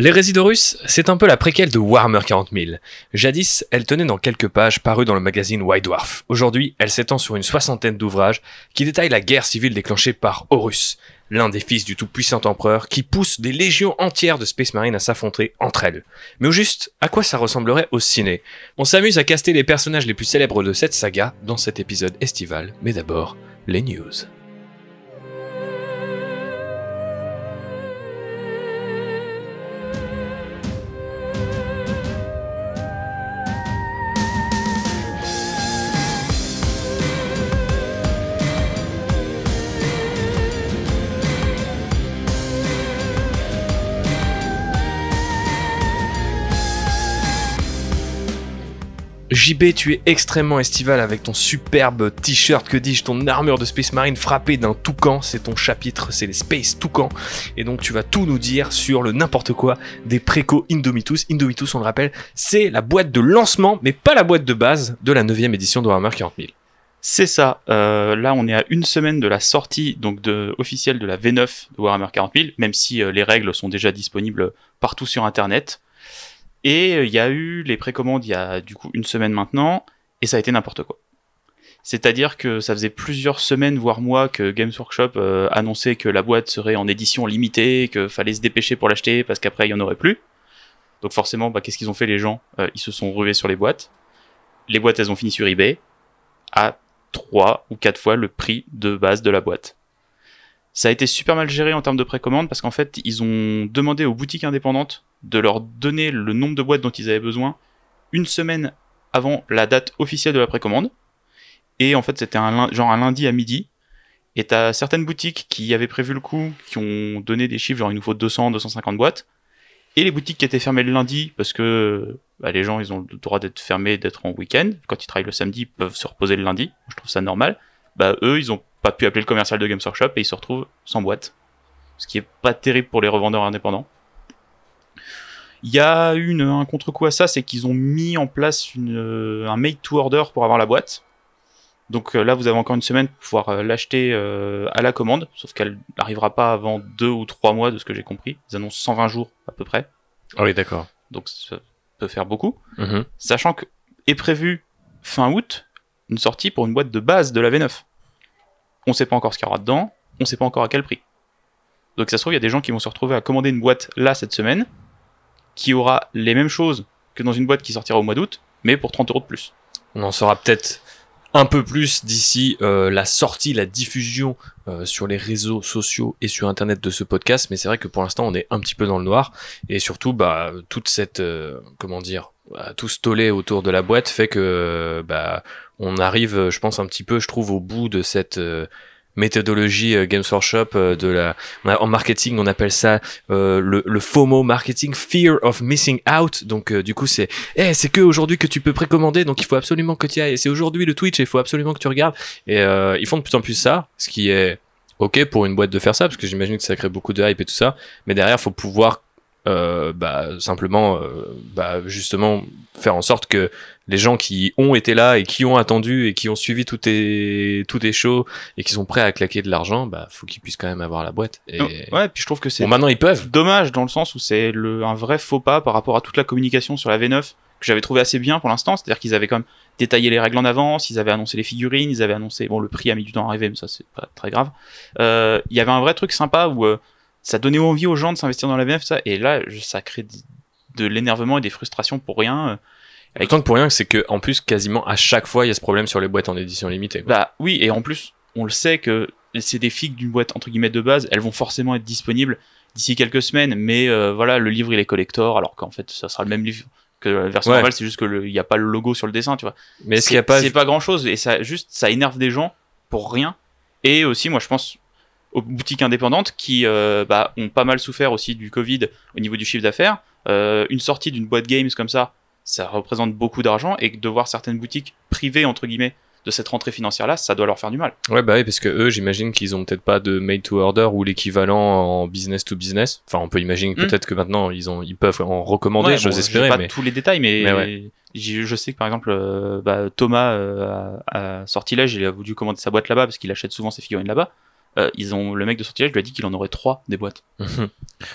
Les Résidorus, c'est un peu la préquelle de Warhammer 40 000. Jadis, elle tenait dans quelques pages parues dans le magazine White Dwarf. Aujourd'hui, elle s'étend sur une soixantaine d'ouvrages qui détaillent la guerre civile déclenchée par Horus, l'un des fils du tout-puissant empereur qui pousse des légions entières de Space Marines à s'affronter entre elles. Mais au juste, à quoi ça ressemblerait au ciné? On s'amuse à caster les personnages les plus célèbres de cette saga dans cet épisode estival, mais d'abord, les news. JB, tu es extrêmement estival avec ton superbe t-shirt, que dis-je, ton armure de Space Marine frappée d'un toucan. C'est ton chapitre, c'est les Space Toucan. Et donc tu vas tout nous dire sur le n'importe quoi des préco Indomitus. Indomitus, on le rappelle, c'est la boîte de lancement, mais pas la boîte de base de la 9 édition de Warhammer 40 000. C'est ça. Euh, là, on est à une semaine de la sortie donc officielle de la V9 de Warhammer 40 000, même si euh, les règles sont déjà disponibles partout sur Internet. Et euh, il y a eu les précommandes il y a du coup une semaine maintenant, et ça a été n'importe quoi. C'est-à-dire que ça faisait plusieurs semaines, voire mois, que Games Workshop euh, annonçait que la boîte serait en édition limitée, que fallait se dépêcher pour l'acheter parce qu'après il y en aurait plus. Donc forcément, bah, qu'est-ce qu'ils ont fait les gens? Euh, Ils se sont rués sur les boîtes. Les boîtes, elles ont fini sur eBay à 3 ou 4 fois le prix de base de la boîte. Ça a été super mal géré en termes de précommande parce qu'en fait, ils ont demandé aux boutiques indépendantes de leur donner le nombre de boîtes dont ils avaient besoin une semaine avant la date officielle de la précommande. Et en fait, c'était un genre un lundi à midi. Et t'as certaines boutiques qui avaient prévu le coup, qui ont donné des chiffres, genre il nous faut 200, 250 boîtes. Et les boutiques qui étaient fermées le lundi, parce que bah, les gens, ils ont le droit d'être fermés, d'être en week-end. Quand ils travaillent le samedi, ils peuvent se reposer le lundi. Je trouve ça normal. Bah, eux, ils ont pas pu appeler le commercial de Games Workshop et ils se retrouvent sans boîte. Ce qui est pas terrible pour les revendeurs indépendants. Il y a une, un contre-coup à ça, c'est qu'ils ont mis en place une, euh, un made to order pour avoir la boîte. Donc euh, là, vous avez encore une semaine pour pouvoir euh, l'acheter à la commande, sauf qu'elle n'arrivera pas avant deux ou trois mois de ce que j'ai compris. Ils annoncent 120 jours à peu près. Ah oui, d'accord. Donc ça peut faire beaucoup. Mhm. Sachant que est prévu fin août une sortie pour une boîte de base de la V9. On sait pas encore ce qu'il y aura dedans, on sait pas encore à quel prix. Donc ça se trouve, il y a des gens qui vont se retrouver à commander une boîte là cette semaine, qui aura les mêmes choses que dans une boîte qui sortira au mois d'août, mais pour 30 euros de plus. On en saura peut-être un peu plus d'ici euh, la sortie, la diffusion euh, sur les réseaux sociaux et sur internet de ce podcast, mais c'est vrai que pour l'instant on est un petit peu dans le noir et surtout bah toute cette euh, comment dire bah, tout ce autour de la boîte fait que bah on arrive je pense un petit peu je trouve au bout de cette méthodologie euh, Games Workshop euh, de la en marketing on appelle ça euh, le, FOMO marketing fear of missing out. Donc du coup c'est eh c'est que aujourd'hui que tu peux précommander donc il faut absolument que tu ailles. C'est aujourd'hui le Twitch il faut absolument que tu regardes. Et ils font de plus en plus ça ce qui est ok pour une boîte de faire ça parce que j'imagine que ça crée beaucoup de hype et tout ça. Mais derrière faut pouvoir euh, bah, simplement euh, bah, justement faire en sorte que les gens qui ont été là et qui ont attendu et qui ont suivi tout tes tout tes shows et qui sont prêts à claquer de l'argent bah faut qu'ils puissent quand même avoir la boîte. Et ouais puis je trouve que c'est bon, maintenant ils peuvent. dommage dans le sens où c'est le un vrai faux pas par rapport à toute la communication sur la V9 que j'avais trouvé assez bien pour l'instant. C'est-à-dire qu'ils avaient quand même détaillé les règles en avance ils avaient annoncé les figurines ils avaient annoncé bon le prix a mis du temps à arriver mais ça c'est pas très grave. Euh, il y avait un vrai truc sympa où euh, ça donnait envie aux gens de s'investir dans la VF, ça. Et là, ça crée de l'énervement et des frustrations pour rien. Avec... Tant que pour rien, c'est que en plus, quasiment à chaque fois, il y a ce problème sur les boîtes en édition limitée. Bah oui, et en plus, on le sait que c'est des figues d'une boîte entre guillemets de base, elles vont forcément être disponibles d'ici quelques semaines, mais euh, voilà, le livre il est collector, alors qu'en fait, ça sera le même livre que la version normale, c'est juste que il n'y a pas le logo sur le dessin, tu vois. Mais est-ce qu'il y a pas C'est pas grand chose et ça juste ça énerve des gens pour rien. Et aussi, moi, je pense aux boutiques indépendantes qui euh, bah, ont pas mal souffert aussi du Covid au niveau du chiffre d'affaires. Euh, une sortie d'une boîte games comme ça, ça représente beaucoup d'argent et de voir certaines boutiques privées entre guillemets de cette rentrée financière là, ça doit leur faire du mal. Ouais bah oui parce que eux j'imagine qu'ils ont peut-être pas de made to order ou l'équivalent en business to business. Enfin on peut imaginer hmm. peut-être que maintenant ils ont ils peuvent en recommander, j'ose espérer. Pas mais... tous les détails mais, je sais que par exemple euh, bah, Thomas a, sorti là, il a voulu commander sa boîte là-bas parce qu'il achète souvent ses figurines là-bas. Euh, ils ont le mec de sortilège lui a dit qu'il en aurait trois des boîtes.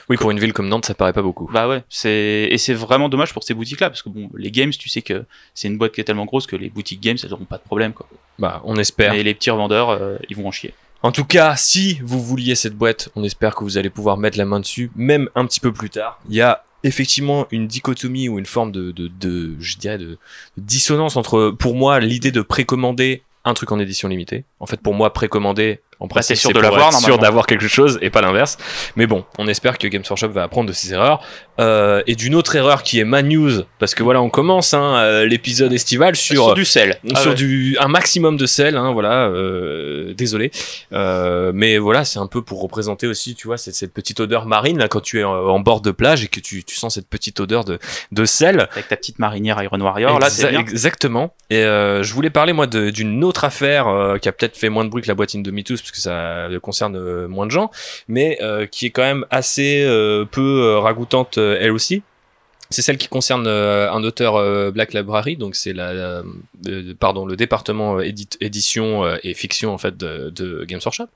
oui, pour une ville comme Nantes, ça paraît pas beaucoup. Bah ouais, c'est et c'est vraiment dommage pour ces boutiques-là parce que bon, les games, tu sais que c'est une boîte qui est tellement grosse que les boutiques games, elles auront pas de problème quoi. Bah, on espère. Et les petits revendeurs, euh, ils vont en chier. En tout cas, si vous vouliez cette boîte, on espère que vous allez pouvoir mettre la main dessus, même un petit peu plus tard. Il y a effectivement une dichotomie ou une forme de, de, de je dirais, de dissonance entre, pour moi, l'idée de précommander un truc en édition limitée. En fait, pour moi, précommander en Bah, c'est principe, sûr de l'avoir, être sûr normalement. d'avoir quelque chose et pas l'inverse. Mais bon, on espère que Games Workshop va apprendre de ses erreurs. Euh, et d'une autre erreur qui est ma news, parce que voilà, on commence hein, euh, l'épisode estival sur, Sur du sel. Ah sur ouais. du un maximum de sel hein, voilà euh, désolé euh, mais voilà c'est un peu pour représenter aussi tu vois cette, cette petite odeur marine là quand tu es en, bord de plage et que tu, tu sens cette petite odeur de, de sel Avec ta petite marinière Iron Warrior, là, Exa- bien. exactement et euh, je voulais parler moi de- d'une autre affaire euh, qui a peut-être fait moins de bruit que la boîtine de MeToo parce que ça concerne euh, moins de gens mais euh, qui est quand même assez euh, peu ragoûtante elle aussi. C'est celle qui concerne euh, un auteur euh, Black Library, donc c'est la, euh, pardon, le département édite- édition et fiction en fait de, de Games Workshop,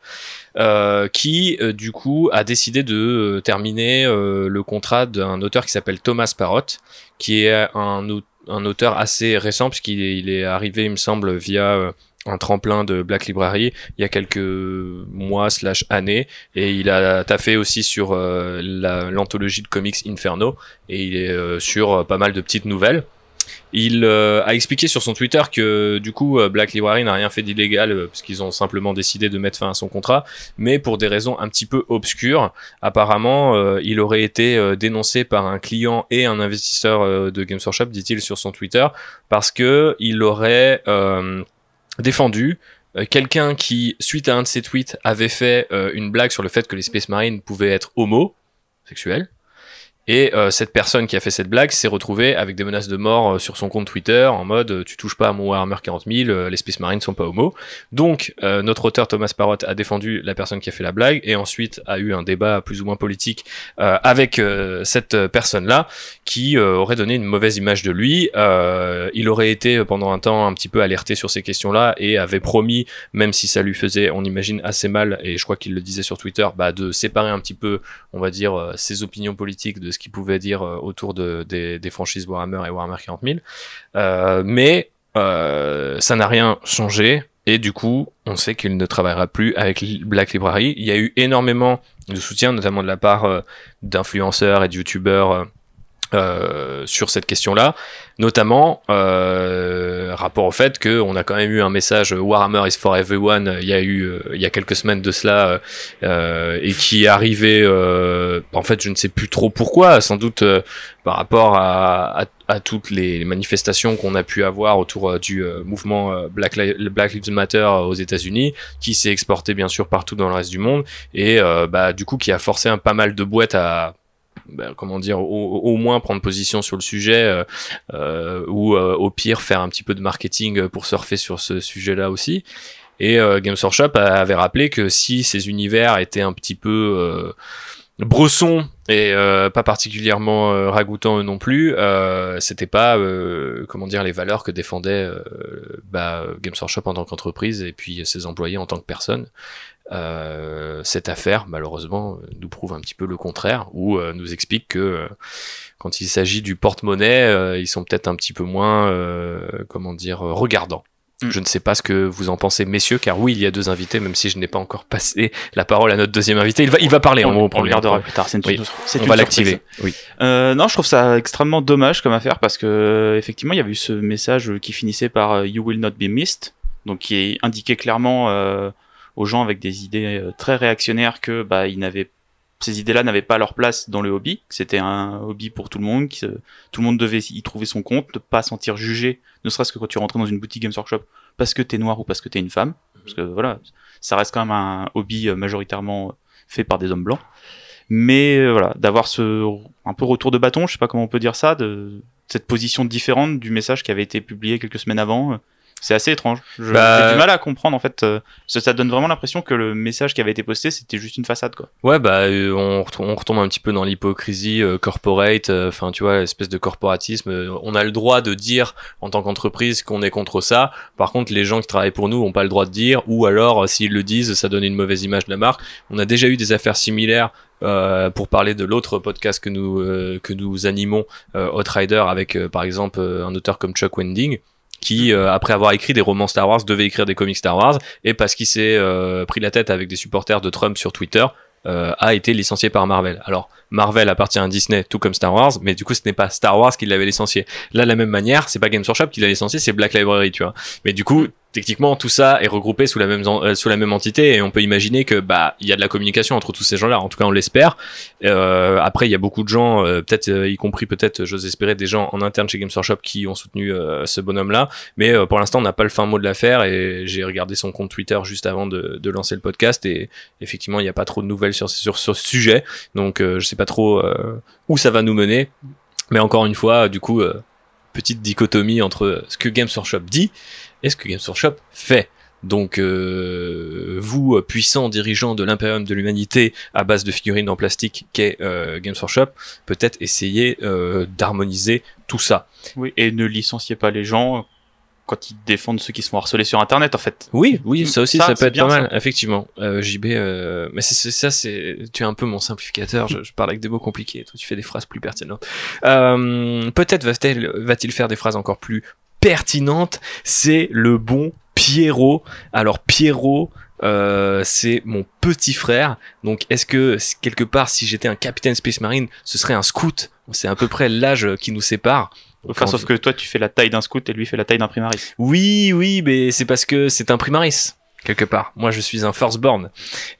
qui du coup a décidé de terminer le contrat d'un auteur qui s'appelle Thomas Parrott, qui est un, un auteur assez récent puisqu'il est, il est arrivé, il me semble, via un tremplin de Black Library il y a quelques mois slash années et il a taffé aussi sur euh, la- l'anthologie de comics Inferno et il est euh, sur euh, pas mal de petites nouvelles. Il a expliqué sur son Twitter que du coup Black Library n'a rien fait d'illégal euh, parce qu'ils ont simplement décidé de mettre fin à son contrat, mais pour des raisons un petit peu obscures. Apparemment, il aurait été dénoncé par un client et un investisseur de Games Workshop, dit-il sur son Twitter, parce que il aurait défendu euh, quelqu'un qui, suite à un de ses tweets, avait fait euh, une blague sur le fait que les Space Marines pouvaient être homosexuels. Et euh, cette personne qui a fait cette blague s'est retrouvée avec des menaces de mort euh, sur son compte Twitter en mode euh, tu touches pas à mon Warhammer 40 000, euh, les Space Marines sont pas homo. Donc euh, notre auteur Thomas Parrott a défendu la personne qui a fait la blague et ensuite a eu un débat plus ou moins politique euh, avec cette personne-là qui aurait donné une mauvaise image de lui. Il aurait été pendant un temps un petit peu alerté sur ces questions-là et avait promis, même si ça lui faisait, on imagine, assez mal, et je crois qu'il le disait sur Twitter, bah, de séparer un petit peu, on va dire, ses opinions politiques de ce qu'il pouvait dire euh, autour de, des, franchises Warhammer et Warhammer 40 000. Euh, mais euh, ça n'a rien changé. Et du coup, on sait qu'il ne travaillera plus avec Black Library. Il y a eu énormément de soutien, notamment de la part d'influenceurs et de youtubeurs euh, sur cette question-là, notamment euh, rapport au fait que on a quand même eu un message euh, Warhammer is for everyone. euh, Il y a eu il y a quelques semaines de cela et qui est arrivé. en fait, je ne sais plus trop pourquoi. Sans doute par rapport à, à, toutes les manifestations qu'on a pu avoir autour du mouvement Black, Li- Black Lives Matter aux États-Unis, qui s'est exporté bien sûr partout dans le reste du monde et bah du coup qui a forcé un pas mal de boîtes à bah, comment dire, au, au moins prendre position sur le sujet, euh, euh, ou euh, au pire faire un petit peu de marketing pour surfer sur ce sujet-là aussi. Et euh, Games Workshop avait rappelé que si ces univers étaient un petit peu bressons et euh, pas particulièrement euh, ragoûtants eux non plus, euh, c'était pas comment dire les valeurs que défendait bah, Games Workshop en tant qu'entreprise et puis ses employés en tant que personnes. Euh, cette affaire, malheureusement, nous prouve un petit peu le contraire, ou euh, nous explique que euh, quand il s'agit du porte-monnaie, euh, ils sont peut-être un petit peu moins, euh, comment dire, regardants. Mm. Je ne sais pas ce que vous en pensez, messieurs, car oui, il y a deux invités, même si je n'ai pas encore passé la parole à notre deuxième invité. Il va, il va parler. on, on, on prend le gardera plus tard. C'est une, Oui. On va l'activer. Oui. Euh, non, je trouve ça extrêmement dommage comme affaire parce que effectivement, il y avait eu ce message qui finissait par You will not be missed, donc qui indiquait clairement euh, aux gens avec des idées euh, très réactionnaires que bah ils n'avaient ces idées-là n'avaient pas leur place dans le hobby, que c'était un hobby pour tout le monde, que euh, tout le monde devait y trouver son compte, ne pas se sentir jugé, ne serait-ce que quand tu rentrais dans une boutique Games Workshop parce que t'es noir ou parce que t'es une femme, parce que voilà, ça reste quand même un hobby euh, majoritairement fait par des hommes blancs. Mais euh, voilà, d'avoir ce un peu retour de bâton, je sais pas comment on peut dire ça, de cette position différente du message qui avait été publié quelques semaines avant. C'est assez étrange. Bah- J'ai du mal à comprendre en fait. euh, ça donne vraiment l'impression que le message qui avait été posté c'était juste une façade quoi. Ouais, bah, euh, on, retom- on retombe un petit peu dans l'hypocrisie euh, corporate, enfin, tu vois, espèce de corporatisme. On a le droit de dire, en tant qu'entreprise, qu'on est contre ça. Par contre, les gens qui travaillent pour nous ont pas le droit de dire, ou alors, s'ils le disent, ça donne une mauvaise image de la marque. On a déjà eu des affaires similaires. euh, pour parler de l'autre podcast que nous euh, que nous animons, euh, Outrider, avec euh, par exemple un auteur comme Chuck Wending, qui euh, après avoir écrit des romans Star Wars devait écrire des comics Star Wars et parce qu'il s'est euh, pris la tête avec des supporters de Trump sur Twitter, euh, a été licencié par Marvel. Alors, Marvel appartient à Disney, tout comme Star Wars, mais du coup, ce n'est pas Star Wars qui l'avait licencié. Là, de la même manière, c'est pas Games Workshop qui l'a licencié, c'est Black Library, tu vois. Mais du coup, techniquement, tout ça est regroupé sous la même euh, sous la même entité, et on peut imaginer que bah il y a de la communication entre tous ces gens-là. En tout cas, on l'espère. Euh, après, il y a beaucoup de gens, euh, peut-être euh, y compris peut-être, j'ose espérer, des gens en interne chez Games Workshop qui ont soutenu euh, ce bonhomme-là. Mais euh, pour l'instant, on n'a pas le fin mot de l'affaire, et j'ai regardé son compte Twitter juste avant de, de lancer le podcast, et effectivement, il n'y a pas trop de nouvelles sur, sur, ce sujet. Donc, je sais pas trop où ça va nous mener. Mais encore une fois, du coup, petite dichotomie entre ce que Games Workshop dit et ce que Games Workshop fait. Donc, euh, vous, euh, puissants dirigeants de l'impérium de l'humanité à base de figurines en plastique qu'est euh, Games Workshop, peut-être essayer euh, d'harmoniser tout ça. Oui. Et ne licenciez pas les gens quand ils défendent ceux qui se font harceler sur internet en fait. Oui, oui, ça aussi, Ça, ça, peut être pas mal, effectivement. Euh, JB, euh, mais c'est ça, c'est tu es un peu mon simplificateur. je, je parle avec des mots compliqués. Toi, tu fais des phrases plus pertinentes. Euh, Peut-être va-t-il va-t-il faire des phrases encore plus pertinentes. C'est le bon Pierrot. Alors Pierrot. Euh, c'est mon petit frère. Donc, est-ce que quelque part, si j'étais un capitaine Space Marine, ce serait un scout? C'est à peu près l'âge qui nous sépare. Enfin, sauf que toi tu fais la taille d'un scout et lui fait la taille d'un primaris. oui, oui, mais c'est parce que c'est un primaris quelque part. Moi, je suis un firstborn.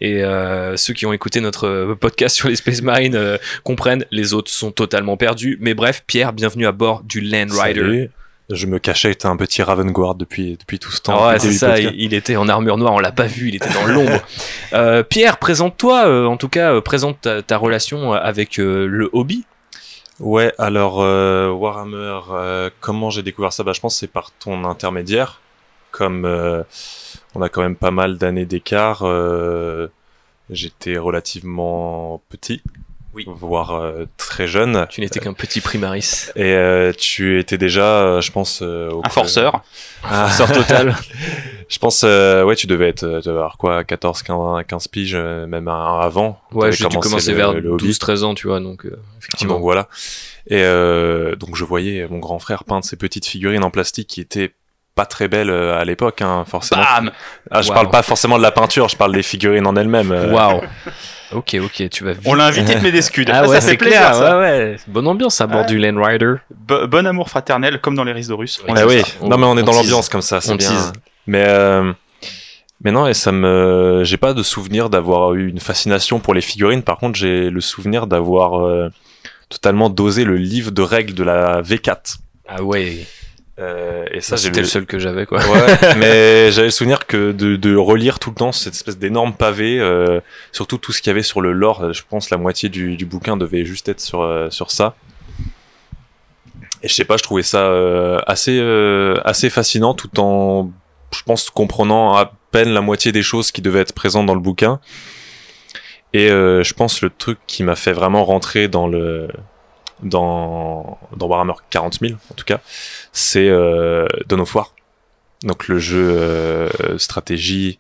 Et euh, ceux qui ont écouté notre euh, podcast sur les Space Marines euh, comprennent. Les autres sont totalement perdus. Mais bref, Pierre, bienvenue à bord du Land Rider. Salut. Je me cachais, était un petit Ravenguard depuis, depuis tout ce temps. Ah ouais, c'est ça. Il, était en armure noire. On l'a pas vu. Il était dans l'ombre. Euh, Pierre, présente-toi. euh, en tout cas, euh, présente ta, ta relation avec le hobby. Ouais, alors Warhammer, comment j'ai découvert ça? Bah, Je pense que c'est par ton intermédiaire. Comme on a quand même pas mal d'années d'écart, j'étais relativement petit, Oui. voire euh, très jeune. Tu n'étais qu'un petit primaris. Et euh, tu étais déjà, euh, je pense, euh, au Un forceur. Ah. Sort total. Je pense, euh, ouais, tu devais être, euh, tu devais avoir quoi, 14, 15, 15 piges, même un avant. Ouais, j'ai le- vers le hobby. 12-13 ans, tu vois. Donc, euh, effectivement. Donc voilà. Et euh, donc je voyais mon grand frère peindre ces petites figurines en plastique qui étaient pas très belles euh, à l'époque, hein, forcément. Bam Ah, je Wow. parle pas forcément de la peinture, je parle des figurines en elles-mêmes. Waouh. Ok, ok, tu vas vite. On l'a invité de mes excuses. Ah ça, ouais, ça c'est plaisir. clair. ça. Ouais, ouais. Bonne ambiance à bord Ouais. du Land Rider. Bo- bon amour fraternel comme dans les risques de Russes. On Ah oui, ça. non mais on est On dans l'ambiance comme ça, c'est On bien. tease. Mais euh, mais non, et ça me, j'ai pas de souvenir d'avoir eu une fascination pour les figurines. Par contre, j'ai le souvenir d'avoir euh, totalement dosé le livre de règles de la V4. Ah ouais. Euh, et Ça, c'était le- seul que j'avais, quoi. Ouais, mais j'avais le souvenir que de, de relire tout le temps cette espèce d'énorme pavé, euh, surtout tout ce qu'il y avait sur le lore. Je pense la moitié du, du bouquin devait juste être sur euh, sur ça. Et je sais pas, je trouvais ça euh, assez euh, assez fascinant, tout en, je pense, comprenant à peine la moitié des choses qui devaient être présentes dans le bouquin. Et euh, je pense le truc qui m'a fait vraiment rentrer dans le dans dans Warhammer 40 000 en tout cas, c'est euh, Dawn of War. Donc le jeu euh, stratégie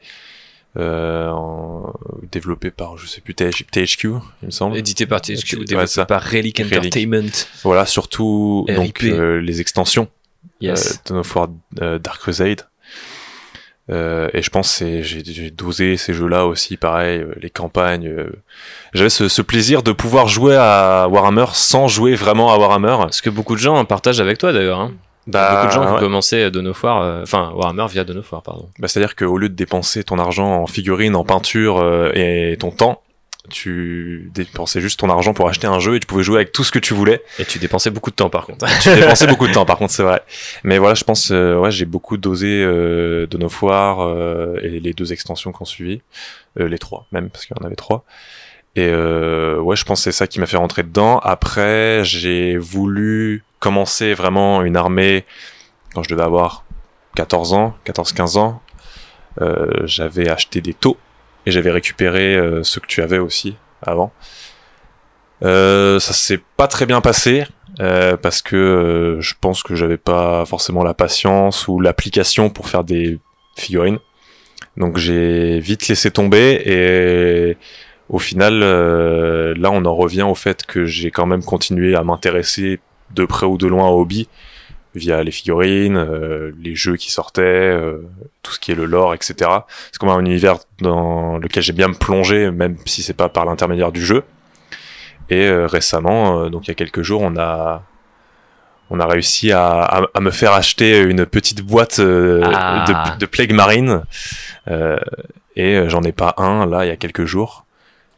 euh, en- développé par je sais plus TH THQ, il me semble. Édité par THQ, Ouais, développé ça. par Relic Relic. Entertainment. Voilà, surtout RIP. donc euh, les extensions Yes. Dawn of War Dark Crusade. Euh, et je pense que j'ai j'ai dosé ces jeux-là aussi, pareil, euh, les campagnes. euh. J'avais ce, ce plaisir de pouvoir jouer à Warhammer sans jouer vraiment à Warhammer. Ce que beaucoup de gens partagent avec toi, d'ailleurs. Hein. Il y a Bah, beaucoup de gens qui ouais. of War, euh, enfin Warhammer via Dawn of War, pardon. Bah, C'est-à-dire qu'au lieu de dépenser ton argent en figurines, en peinture euh, et ton temps, tu dépensais juste ton argent pour acheter un jeu et tu pouvais jouer avec tout ce que tu voulais. Et tu dépensais beaucoup de temps, par contre. Tu dépensais beaucoup de temps, par contre, c'est vrai. Mais voilà, je pense, euh, ouais, j'ai beaucoup dosé euh, Dawn of War euh, et les deux extensions qui ont suivi, Euh, les trois même, parce qu'il y en avait trois. Et euh, ouais, je pense que c'est ça qui m'a fait rentrer dedans. Après, j'ai voulu commencer vraiment une armée quand je devais avoir 14 ans, 14-15 ans, euh, j'avais acheté des taux et j'avais récupéré euh, ceux que tu avais aussi avant. Euh, ça s'est pas très bien passé euh, parce que euh, je pense que j'avais pas forcément la patience ou l'application pour faire des figurines. Donc j'ai vite laissé tomber et au final, euh, là on en revient au fait que j'ai quand même continué à m'intéresser de près ou de loin au hobby via les figurines, euh, les jeux qui sortaient, euh, tout ce qui est le lore, etc. C'est comme un univers dans lequel j'ai bien me plonger, même si c'est pas par l'intermédiaire du jeu. Et euh, récemment, euh, donc il y a quelques jours, on a on a réussi à, à, à me faire acheter une petite boîte euh, Ah. de, de Plague Marine. Euh, et euh, j'en ai pas un là il y a quelques jours.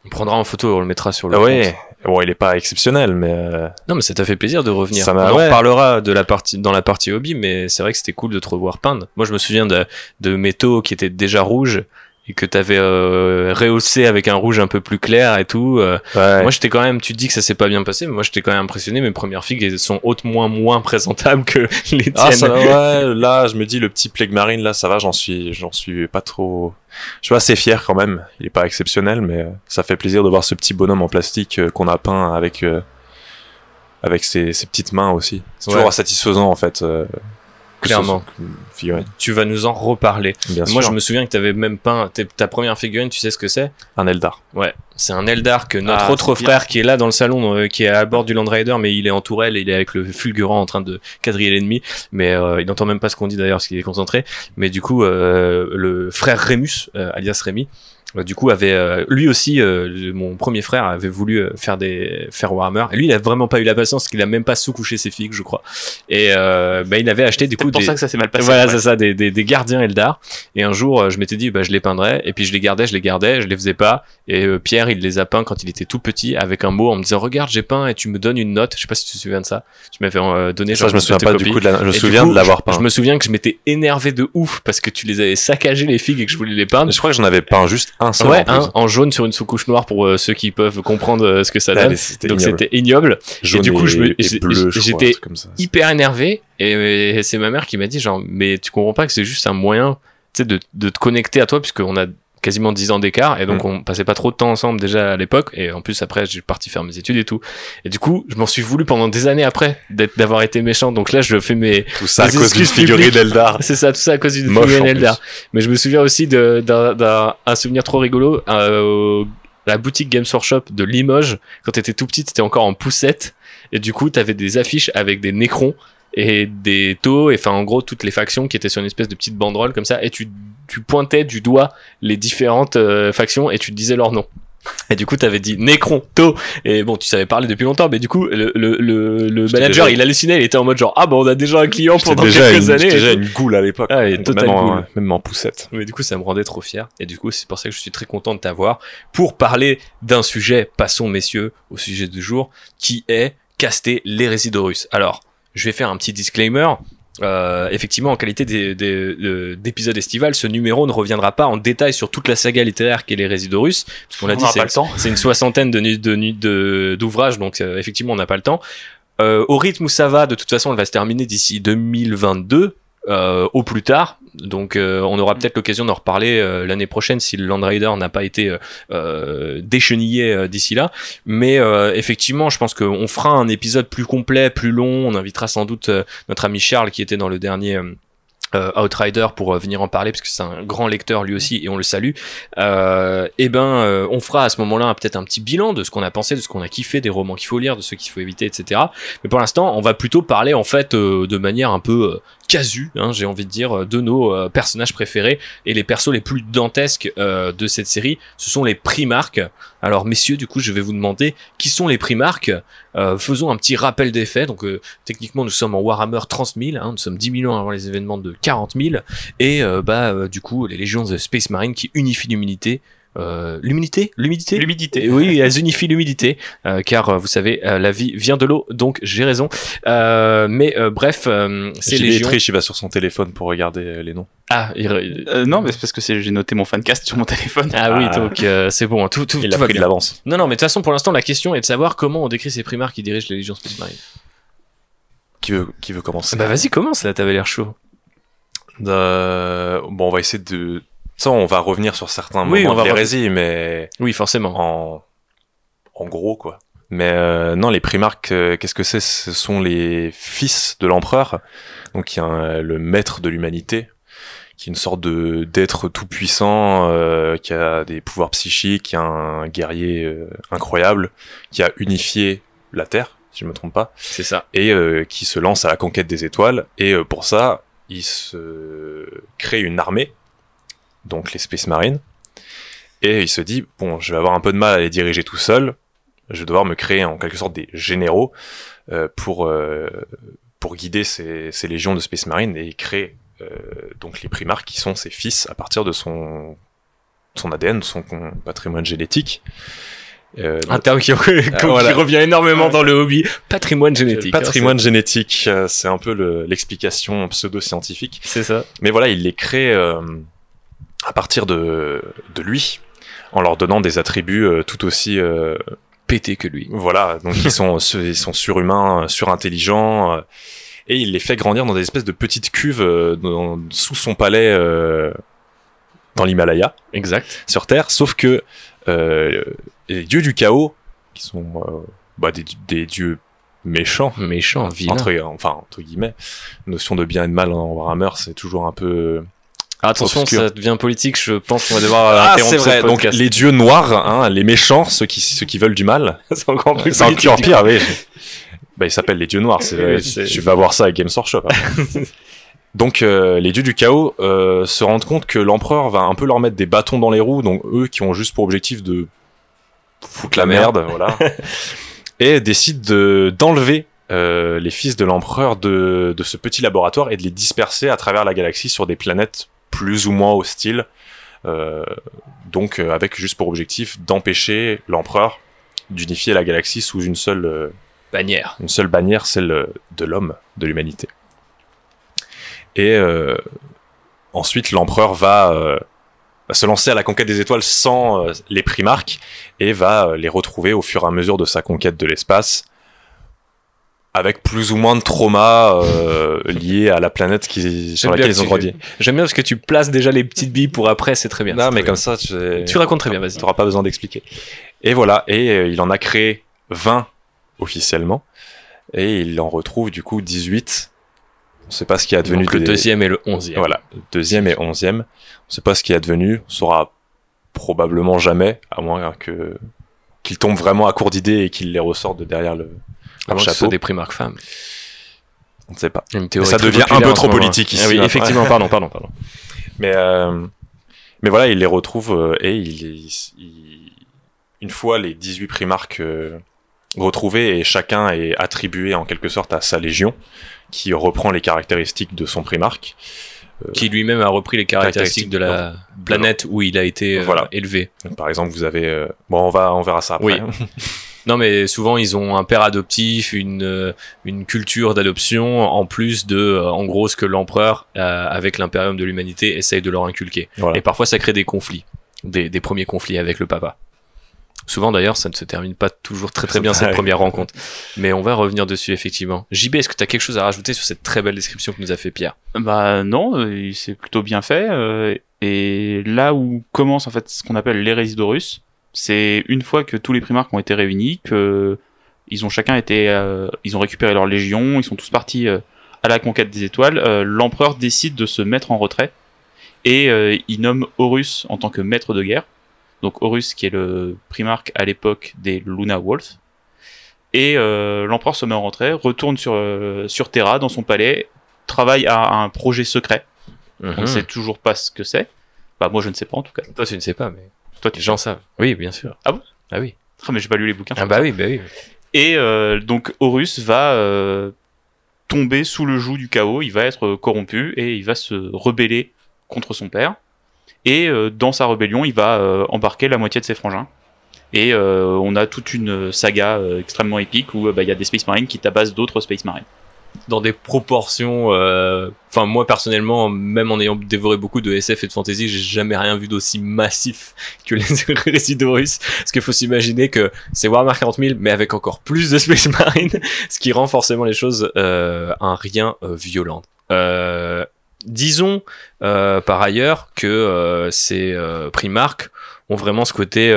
On prendra en photo, on le mettra sur le ouais, compte. bon il est pas exceptionnel, mais euh, Non, mais ça t'a fait plaisir de revenir. Ça on en reparlera de la partie, dans la partie hobby, mais c'est vrai que c'était cool de te revoir peindre. Moi, je me souviens de, de mes taux qui étaient déjà rouges et que t'avais euh, rehaussé avec un rouge un peu plus clair et tout. euh, ouais. Moi, j'étais quand même, tu dis que ça s'est pas bien passé, mais moi, j'étais quand même impressionné. Mes premières figues elles sont hautement moins présentables que les tiennes. Ah, ça, ouais, là, je me dis, le petit Plague Marine, là, ça va, j'en suis, j'en suis pas trop. Je suis assez fier quand même. Il est pas exceptionnel, mais euh, ça fait plaisir de voir ce petit bonhomme en plastique euh, qu'on a peint avec, euh, avec ses, ses petites mains aussi. C'est Ouais. toujours satisfaisant, en fait. Clairement. figurine. Tu vas nous en reparler. Bien Moi, sûr. je me souviens que t'avais même peint ta première figurine, tu sais ce que c'est? Un Eldar. Ouais, c'est un Eldar que notre Ah, autre bien. frère qui est là dans le salon, euh, qui est à bord du Land Rider, mais il est en tourelle et il est avec le fulgurant en train de quadriller l'ennemi. Mais euh, il n'entend même pas ce qu'on dit d'ailleurs parce qu'il est concentré. Mais du coup, euh, le frère Rémus, euh, alias Rémi, euh, du coup avait euh, lui aussi, euh, mon premier frère avait voulu euh, faire des faire Warhammer. Et lui, il a vraiment pas eu la patience, parce qu'il a même pas sous-couché ses figues, je crois. Et euh, bah, il avait acheté du coup pour des, ça que ça s'est mal passé. voilà, ouais. c'est ça, des, des, des gardiens Eldar. Et un jour, euh, je m'étais dit, bah, je les peindrais. Et puis je les gardais, je les gardais, je les faisais pas. Et euh, Pierre, il les a peints quand il était tout petit, avec un mot en me disant, regarde, j'ai peint et tu me donnes une note. Je sais pas si tu te souviens de ça. Tu m'avais euh, donné. Ça, genre, je me souviens pas du coup de la, je me souviens coup, de l'avoir je- peint. Je me souviens que je m'étais énervé de ouf parce que tu les avais saccagé les figues et que je voulais les peindre. Je crois que j'en avais peint juste un seul. Ouais, en hein, en jaune sur une sous-couche noire pour euh, ceux qui peuvent comprendre euh, ce que ça Ouais, donne. Donc c'était ignoble. Jaune du coup, et j'étais un hyper énervé et, et c'est ma mère qui m'a dit genre mais tu comprends pas que c'est juste un moyen tu sais de, de te connecter à toi puisqu'on a quasiment 10 ans d'écart et donc Mm. on passait pas trop de temps ensemble déjà à l'époque et en plus après j'ai parti faire mes études et tout. Et du coup je m'en suis voulu pendant des années après d'être d'avoir été méchant. Donc là je fais mes Tout ça à les cause d'une figurine d'Eldar. c'est ça tout ça à cause d'une Moche, figurine en Eldar. plus. mais je me souviens aussi de- d'un d'un- un souvenir trop rigolo euh, au- la boutique Games Workshop de Limoges. Quand t'étais tout petit t'étais encore en poussette. Et du coup t'avais des affiches avec des nécrons et des taux et enfin en gros toutes les factions qui étaient sur une espèce de petite banderole comme ça et tu, tu pointais du doigt les différentes euh, factions et tu te disais leur nom et du coup t'avais dit Nécron, taux et bon tu savais parler depuis longtemps mais du coup le, le, le, le manager déjà- il hallucinait il était en mode genre ah bah on a déjà un client pendant déjà, quelques une, années j'étais déjà une goule à l'époque. Ah, et même, même en poussette. Mais du coup, ça me rendait trop fier. Et du coup, c'est pour ça que je suis très content de t'avoir pour parler d'un sujet, passons messieurs, au sujet du jour, qui est caster l'hérésie d'Horus. Alors, je vais faire un petit disclaimer. Euh, effectivement, en qualité d'épisode estival, ce numéro ne reviendra pas en détail sur toute la saga littéraire qu'est l'hérésie d'Horus. Parce qu'on l'a On dit, c'est une soixantaine de- d'ouvrages, donc euh, effectivement, on n'a pas le temps. Euh, au rythme où ça va, de toute façon, elle va se terminer d'ici 2022, euh, au plus tard. Donc, euh, on aura peut-être l'occasion d'en reparler euh, l'année prochaine si le Land n'a pas été euh, euh, déchenillé euh, d'ici là. Mais effectivement, je pense qu'on fera un épisode plus complet, plus long. On invitera sans doute notre ami Charles qui était dans le dernier. Outrider pour venir en parler parce que c'est un grand lecteur lui aussi et on le salue. Euh, et ben, euh, on fera à ce moment-là peut-être un petit bilan de ce qu'on a pensé, de ce qu'on a kiffé, des romans qu'il faut lire, de ceux qu'il faut éviter, etc. Mais pour l'instant, on va plutôt parler en fait euh, de manière un peu euh, casu, hein, j'ai envie de dire, euh, de nos euh, personnages préférés et les persos les plus dantesques euh, de cette série. Ce sont les Primarques. Alors messieurs, du coup, je vais vous demander qui sont les Primarques? Faisons un petit rappel des faits. Donc techniquement, nous sommes en Warhammer 30 000, hein, nous sommes 10 000 ans avant les événements de 40 000 et euh, bah du coup les légions de Space Marine qui unifient l'humilité. Euh, l'humidité? L'humidité? L'humidité. oui, elles unifient l'humidité, euh, car euh, vous savez, euh, la vie vient de l'eau, donc j'ai raison. Euh, mais euh, bref, euh, c'est Légion. triche, il va sur son téléphone pour regarder euh, les noms. Ah, il- Euh, non, mais c'est parce que j'ai noté mon fancast sur mon téléphone. ah oui, Ah. donc euh, c'est bon, tout, tout, Il tout a va pris de l'avance. Non, non, mais de toute façon, pour l'instant, la question est de savoir comment on décrit ces primaires qui dirigent les légions Space Marine. Qui veut, qui veut commencer? Bah vas-y, commence là, t'avais l'air chaud. Euh, bon, on va essayer de. Ça, on va revenir sur certains Oui, moments on va de l'hérésie, mais Oui, forcément. en, en gros, quoi. Mais euh, non, les primarques, euh, qu'est-ce que c'est? Ce sont les fils de l'empereur. Donc, il y a un- le maître de l'humanité, qui est une sorte de d'être tout puissant, euh, qui a des pouvoirs psychiques, qui est un guerrier incroyable, qui a unifié la Terre, si je me trompe pas C'est ça. et qui se lance à la conquête des étoiles. Et pour ça, il se crée une armée, donc les Space Marines. Et il se dit, bon, je vais avoir un peu de mal à les diriger tout seul. Je vais devoir me créer en quelque sorte des généraux euh, pour, euh, pour guider ces, ces légions de Space Marines. Et il crée euh, donc les primarques qui sont ses fils à partir de son, son ADN, de son patrimoine génétique. Euh, Un terme qui, qui voilà. revient énormément dans le hobby. Patrimoine génétique. hein, Patrimoine génétique, euh, c'est un peu le- l'explication pseudo-scientifique. c'est ça. Mais voilà, il les crée euh, à partir de, de lui, en leur donnant des attributs euh, tout aussi... euh, Pété que lui. voilà, donc ils sont, ils sont surhumains, euh, surintelligents, euh, et il les fait grandir dans des espèces de petites cuves euh, dans- sous son palais euh, dans l'Himalaya, Exact. sur Terre, sauf que euh, les dieux du chaos, qui sont euh, bah, des, des dieux méchants, Méchant, vilain. entre, enfin, entre guillemets, notion de bien et de mal en Warhammer, c'est toujours un peu. Ah, attention, obscur. ça devient politique. Je pense qu'on va devoir euh, Ah, interrompre c'est vrai. ce Donc les dieux noirs, hein, les méchants, ceux qui ceux qui veulent du mal, c'est encore plus c'est politique. encore pire. Oui. Bah, ils s'appellent les dieux noirs. C'est, Oui, c'est- tu vas voir ça avec Games Workshop. hein. donc euh, les dieux du chaos euh, se rendent compte que l'empereur va un peu leur mettre des bâtons dans les roues. Donc eux qui ont juste pour objectif de foutre la La merde. merde, voilà, et décident de d'enlever euh, les fils de l'empereur de, de ce petit laboratoire et de les disperser à travers la galaxie sur des planètes plus ou moins hostiles. Euh, donc euh, avec juste pour objectif d'empêcher l'empereur d'unifier la galaxie sous une seule, euh, Bannière. une seule bannière, celle de l'homme, de l'humanité. Et euh, ensuite l'empereur va, euh, va se lancer à la conquête des étoiles sans euh, les primarques et va les retrouver au fur et à mesure de sa conquête de l'espace avec plus ou moins de traumas euh, liés à la planète qui, sur laquelle ils ont grandi. J'aime bien parce que tu places déjà les petites billes pour après, c'est très bien. Non, mais comme ça, tu, tu racontes très bien, vas-y. tu n'auras pas besoin d'expliquer. Et voilà, et euh, il en a créé 20 officiellement, et il en retrouve du coup 18. On sait pas ce qui est advenu Donc le des- deuxième et le onzième. Voilà, deuxième et onzième. On sait pas ce qui est advenu, on saura probablement jamais, à moins que qu'il tombe vraiment à court d'idées et qu'il les ressorte de derrière le, Avant que ce soit chapeau. des primarques femmes. On ne sait pas. Ça devient un peu trop politique ici, Ah oui, hein. effectivement, pardon, pardon, pardon. Mais, euh, mais voilà, il les retrouve euh, et il, il- il- une fois les 18 primarques euh, retrouvés et chacun est attribué en quelque sorte à sa légion qui reprend les caractéristiques de son primarque. Qui lui-même a repris les caractéristiques de la planète où il a été Voilà. élevé. Donc, par exemple, vous avez... bon, on, va, on verra ça après. Oui. Non, mais souvent ils ont un père adoptif, une euh, une culture d'adoption, en plus de, euh, en gros, ce que l'empereur, euh, avec l'impérium de l'humanité, essaye de leur inculquer. Voilà. Et parfois ça crée des conflits, des, des premiers conflits avec le papa. Souvent d'ailleurs, ça ne se termine pas toujours très très bien cette première rencontre. Mais on va revenir dessus effectivement. JB, est-ce que tu as quelque chose à rajouter sur cette très belle description que nous a fait Pierre? Bah non, c'est plutôt bien fait. et là où commence en fait ce qu'on appelle l'hérésie d'Horus, c'est une fois que tous les primarques ont été réunis, que ils ont chacun été, euh, ils ont récupéré leur légion, ils sont tous partis euh, à la conquête des étoiles. euh, L'empereur décide de se mettre en retrait et il nomme Horus en tant que maître de guerre. Donc Horus qui est le primarque à l'époque des Luna Wolves. Et l'empereur se met en retrait, retourne sur, sur Terra dans son palais, travaille à un projet secret. Mhm. On ne sait toujours pas ce que c'est. Bah moi je ne sais pas en tout cas. Toi tu ne sais pas, mais Toi tu les gens savent. Oui, bien sûr. Ah bon? Ah oui. Ah, mais j'ai pas lu les bouquins. Ah bah oui, bah oui. Et euh, donc Horus va euh, tomber sous le joug du chaos, il va être euh, corrompu et il va se rebeller contre son père. Et euh, dans sa rébellion, il va embarquer la moitié de ses frangins. Et on a toute une saga extrêmement épique où bah, il y a des Space Marines qui tabassent d'autres Space Marines. Dans des proportions. euh, Enfin, moi personnellement, même en ayant dévoré beaucoup de SF et de fantasy, j'ai jamais rien vu d'aussi massif que les Résidorus. Parce qu'il faut s'imaginer que c'est Warhammer 40 000, mais avec encore plus de Space Marine, ce qui rend forcément les choses euh, un rien euh, violent. Euh, disons euh, par ailleurs que euh, ces Primark ont vraiment ce côté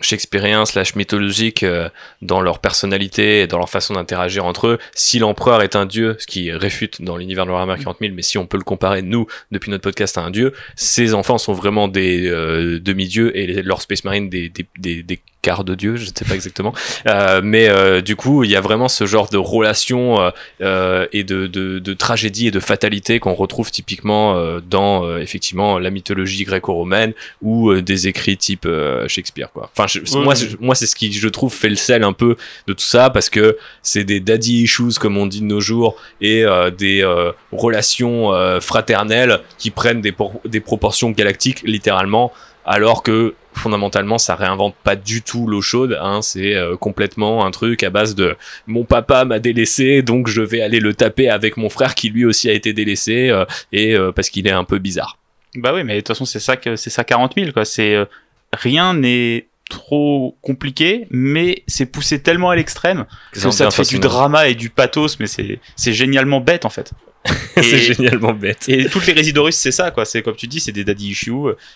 shakespearien slash mythologique euh, dans leur personnalité et dans leur façon d'interagir entre eux. Si l'empereur est un dieu, ce qui réfute dans l'univers de Warhammer 40 000, mais si on peut le comparer, nous, depuis notre podcast, à un dieu, ces enfants sont vraiment des euh, demi-dieux et leurs Space Marines des, des, des, des quarts de dieu, je ne sais pas exactement. Euh, mais euh, du coup, il y a vraiment ce genre de relation euh, euh, et de, de, de tragédie et de fatalité qu'on retrouve typiquement euh, dans euh, effectivement la mythologie gréco-romaine ou euh, des écrits type euh, Shakespeare quoi. Enfin je- Ouais, moi moi c'est ce qui je trouve fait le sel un peu de tout ça parce que c'est des daddy issues comme on dit de nos jours et euh, des euh, relations euh, fraternelles qui prennent des proportions galactiques littéralement alors que fondamentalement ça réinvente pas du tout l'eau chaude hein, c'est euh, complètement un truc à base de mon papa m'a délaissé donc je vais aller le taper avec mon frère qui lui aussi a été délaissé euh, et euh, parce qu'il est un peu bizarre Bah oui, mais de toute façon, c'est ça que c'est ça 40 000 quoi. C'est euh, rien n'est trop compliqué, mais c'est poussé tellement à l'extrême que ça te fait du drama et du pathos, mais c'est c'est génialement bête en fait. c'est génialement bête Et toutes les Résidorus, c'est ça, quoi. C'est comme tu dis, c'est des daddy issues,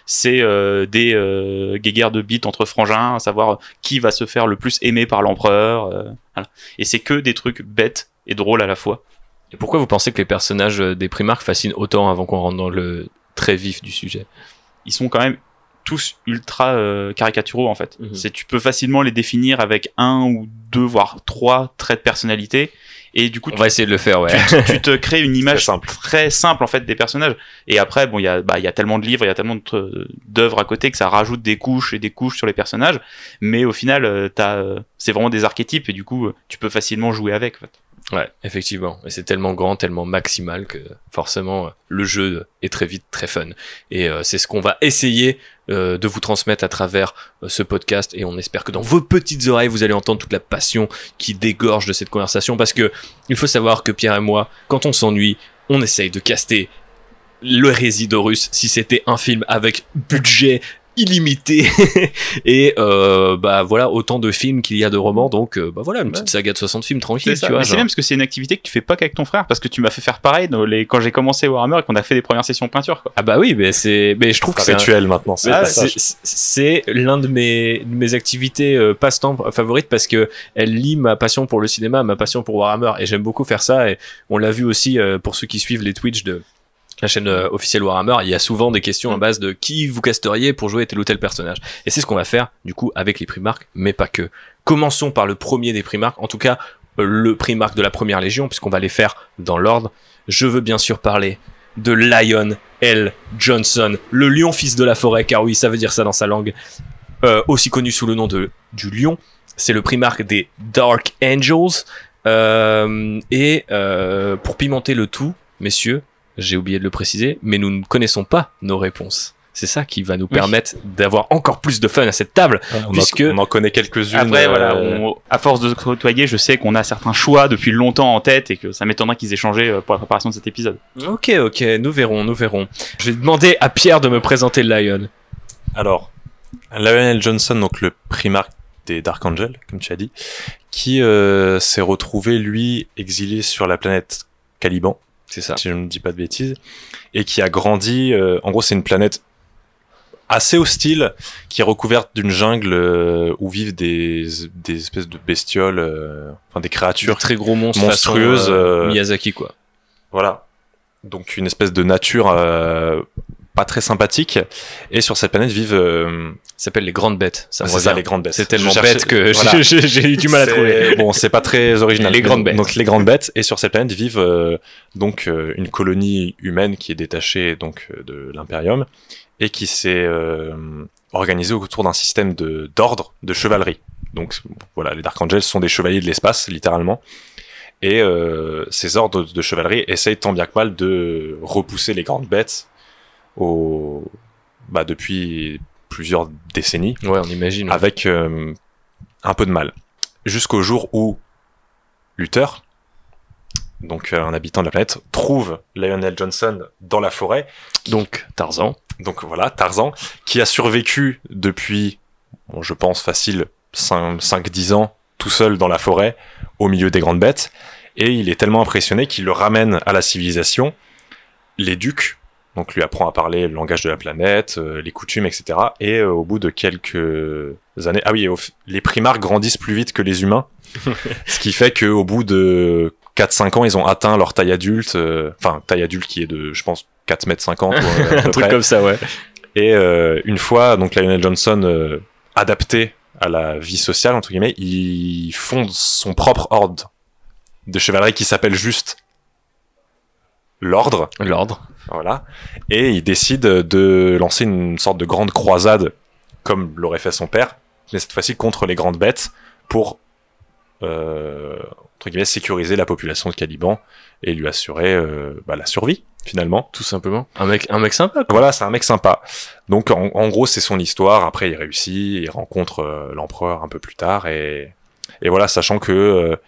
c'est euh, des euh, guéguerres de bits entre frangins, à savoir qui va se faire le plus aimer par l'empereur. euh, voilà. Et c'est que des trucs bêtes et drôles à la fois. et pourquoi vous pensez que les personnages euh, des Primark fascinent autant avant qu'on rentre dans le très vif du sujet? Ils sont quand même tous ultra euh, caricaturaux en fait. Mhm. C'est tu peux facilement les définir avec un ou deux voire trois traits de personnalité et du coup on tu, va essayer de le faire ouais tu, tu te crées une image simple. très simple en fait des personnages et après bon il y a bah il y a tellement de livres il y a tellement de- d'œuvres à côté que ça rajoute des couches et des couches sur les personnages mais au final euh, t'as euh, c'est vraiment des archétypes et du coup euh, tu peux facilement jouer avec en fait. Ouais, effectivement. Et c'est tellement grand, tellement maximal que forcément le jeu est très vite très fun. Et euh, c'est ce qu'on va essayer euh, de vous transmettre à travers euh, ce podcast. Et on espère que dans vos petites oreilles, vous allez entendre toute la passion qui dégorge de cette conversation. Parce que il faut savoir que Pierre et moi, quand on s'ennuie, on essaye de caster le Résidorus si c'était un film avec budget illimité et euh, bah voilà autant de films qu'il y a de romans donc euh, bah voilà une petite saga de 60 films tranquille tu vois c'est même parce que c'est une activité que tu fais pas qu'avec ton frère parce que tu m'as fait faire pareil dans les... quand j'ai commencé Warhammer et qu'on a fait des premières sessions peinture quoi. Ah bah oui, mais c'est, mais je trouve que C'est un- maintenant. Ah, c'est l'un de mes, de mes activités euh, passe-temps favorites parce que elle lie ma passion pour le cinéma, ma passion pour Warhammer et j'aime beaucoup faire ça et on l'a vu aussi euh, pour ceux qui suivent les Twitch de la chaîne euh, officielle Warhammer, il y a souvent des questions à base de qui vous casteriez pour jouer tel ou tel personnage. Et c'est ce qu'on va faire du coup avec les Primark, mais pas que. Commençons par le premier des Primark, en tout cas euh, le Primark de la première légion puisqu'on va les faire dans l'ordre. Je veux bien sûr parler de Lion L. Johnson, le lion fils de la forêt, car oui, ça veut dire ça dans sa langue, euh, aussi connu sous le nom de du lion. C'est le primarque des Dark Angels. Euh, et euh, pour pimenter le tout, messieurs, j'ai oublié de le préciser, mais nous ne connaissons pas nos réponses. C'est ça qui va nous Oui. permettre d'avoir encore plus de fun à cette table. On, puisque- en, on en connaît quelques-unes. Après, euh, voilà, on- à force de se côtoyer, je sais qu'on a certains choix depuis longtemps en tête et que ça m'étonnerait qu'ils aient changé euh, pour la préparation de cet épisode. Ok, ok, nous verrons, nous verrons. Je vais demander à Pierre de me présenter Lion. Alors, Lionel Johnson, donc le primarque des Dark Angels, comme tu as dit, qui euh, s'est retrouvé, lui, exilé sur la planète Caliban, C'est ça. si je ne dis pas de bêtises, et qui a grandi. euh, en gros, c'est une planète assez hostile, qui est recouverte d'une jungle euh, où vivent des, des espèces de bestioles, euh, enfin des Des créatures très gros monstres monstrueuses, façon, euh, euh, Miyazaki quoi. Voilà. Donc une espèce de nature euh, pas très sympathique. Et sur cette planète vivent. euh, Ça s'appelle les grandes bêtes. Ça c'est ça, les grandes bêtes. C'est tellement cherchais- bête que voilà. j'ai- eu du mal à trouver. Bon, c'est pas très original. Les grandes bêtes. Donc les grandes bêtes. Et sur cette planète vivent euh, donc euh, une colonie humaine qui est détachée donc euh, de l'impérium et qui s'est euh, organisée autour d'un système de d'ordre de chevalerie. Donc voilà, les Dark Angels sont des chevaliers de l'espace littéralement. Et euh, ces ordres de chevalerie essayent tant bien que mal de repousser les grandes bêtes au, bah, depuis plusieurs décennies Ouais, on imagine. avec euh, un peu de mal. Jusqu'au jour où Luther, donc euh, un habitant de la planète, trouve Lionel Johnson dans la forêt. Donc Tarzan. Donc voilà, Tarzan, qui a survécu depuis, bon, je pense, facile 5-10 ans, tout seul dans la forêt, au milieu des grandes bêtes. Et il est tellement impressionné qu'il le ramène à la civilisation les ducs, donc lui apprend à parler le langage de la planète, euh, les coutumes, etc. Et euh, au bout de quelques années, ah oui, au les primaires grandissent plus vite que les humains, ce qui fait qu'au bout de 4-5 ans, ils ont atteint leur taille adulte, euh, enfin taille adulte qui est de, je pense, 4 mètres 50 ou, euh, Un truc près. comme ça, ouais. Et euh, une fois, donc Lionel Johnson euh, adapté à la vie sociale entre guillemets, il fonde son propre ordre de chevalerie qui s'appelle juste l'ordre, L'ordre. voilà. Et il décide de lancer une sorte de grande croisade, comme l'aurait fait son père, mais cette fois-ci contre les grandes bêtes pour euh, entre guillemets sécuriser la population de Caliban et lui assurer euh, bah, la survie finalement. Tout simplement. Un mec, un mec sympa, quoi. Voilà, c'est un mec sympa. Donc en, en gros, c'est son histoire. Après, il réussit, il rencontre euh, l'empereur un peu plus tard, et, et voilà, sachant que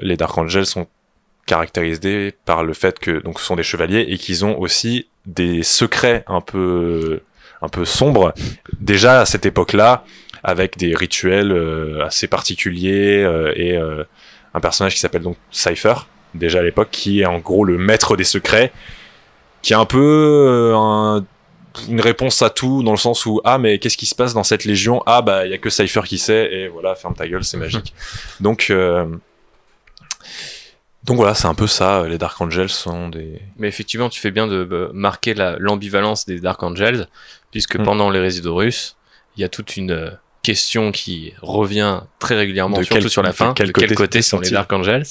les Dark Angels sont caractérisés par le fait que donc ce sont des chevaliers et qu'ils ont aussi des secrets un peu un peu sombres. Déjà à cette époque-là avec des rituels euh, assez particuliers euh, et euh, un personnage qui s'appelle donc Cypher déjà à l'époque qui est en gros le maître des secrets qui est un peu euh, un- une réponse à tout dans le sens où ah mais qu'est-ce qui se passe dans cette légion? Ah bah il y a que Cypher qui sait et voilà ferme ta gueule c'est magique donc euh, donc voilà c'est un peu ça les Dark Angels sont des Mais effectivement, tu fais bien de euh, marquer la- l'ambivalence des Dark Angels, puisque Mm. pendant les résidus russes, il y a toute une euh, question qui revient très régulièrement, De surtout quel- sur la fin. quel de quel côté côté sont les Dark Angels?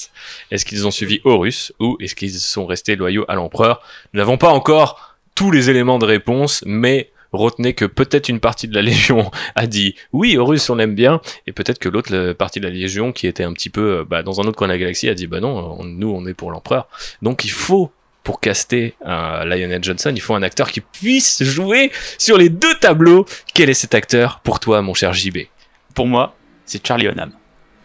Est-ce qu'ils ont suivi Horus ou est-ce qu'ils sont restés loyaux à l'empereur? Nous n'avons pas encore tous les éléments de réponse, mais retenez que peut-être une partie de la Légion a dit oui, Horus on l'aime bien, et peut-être que l'autre la partie de la Légion qui était un petit peu euh, bah, dans un autre coin de la galaxie a dit bah non, on- nous on est pour l'empereur. Donc il faut pour caster euh, Lionel Johnson, il faut un acteur qui puisse jouer sur les deux tableaux. Quel est cet acteur pour toi, mon cher JB Pour moi, c'est Charlie Hunnam.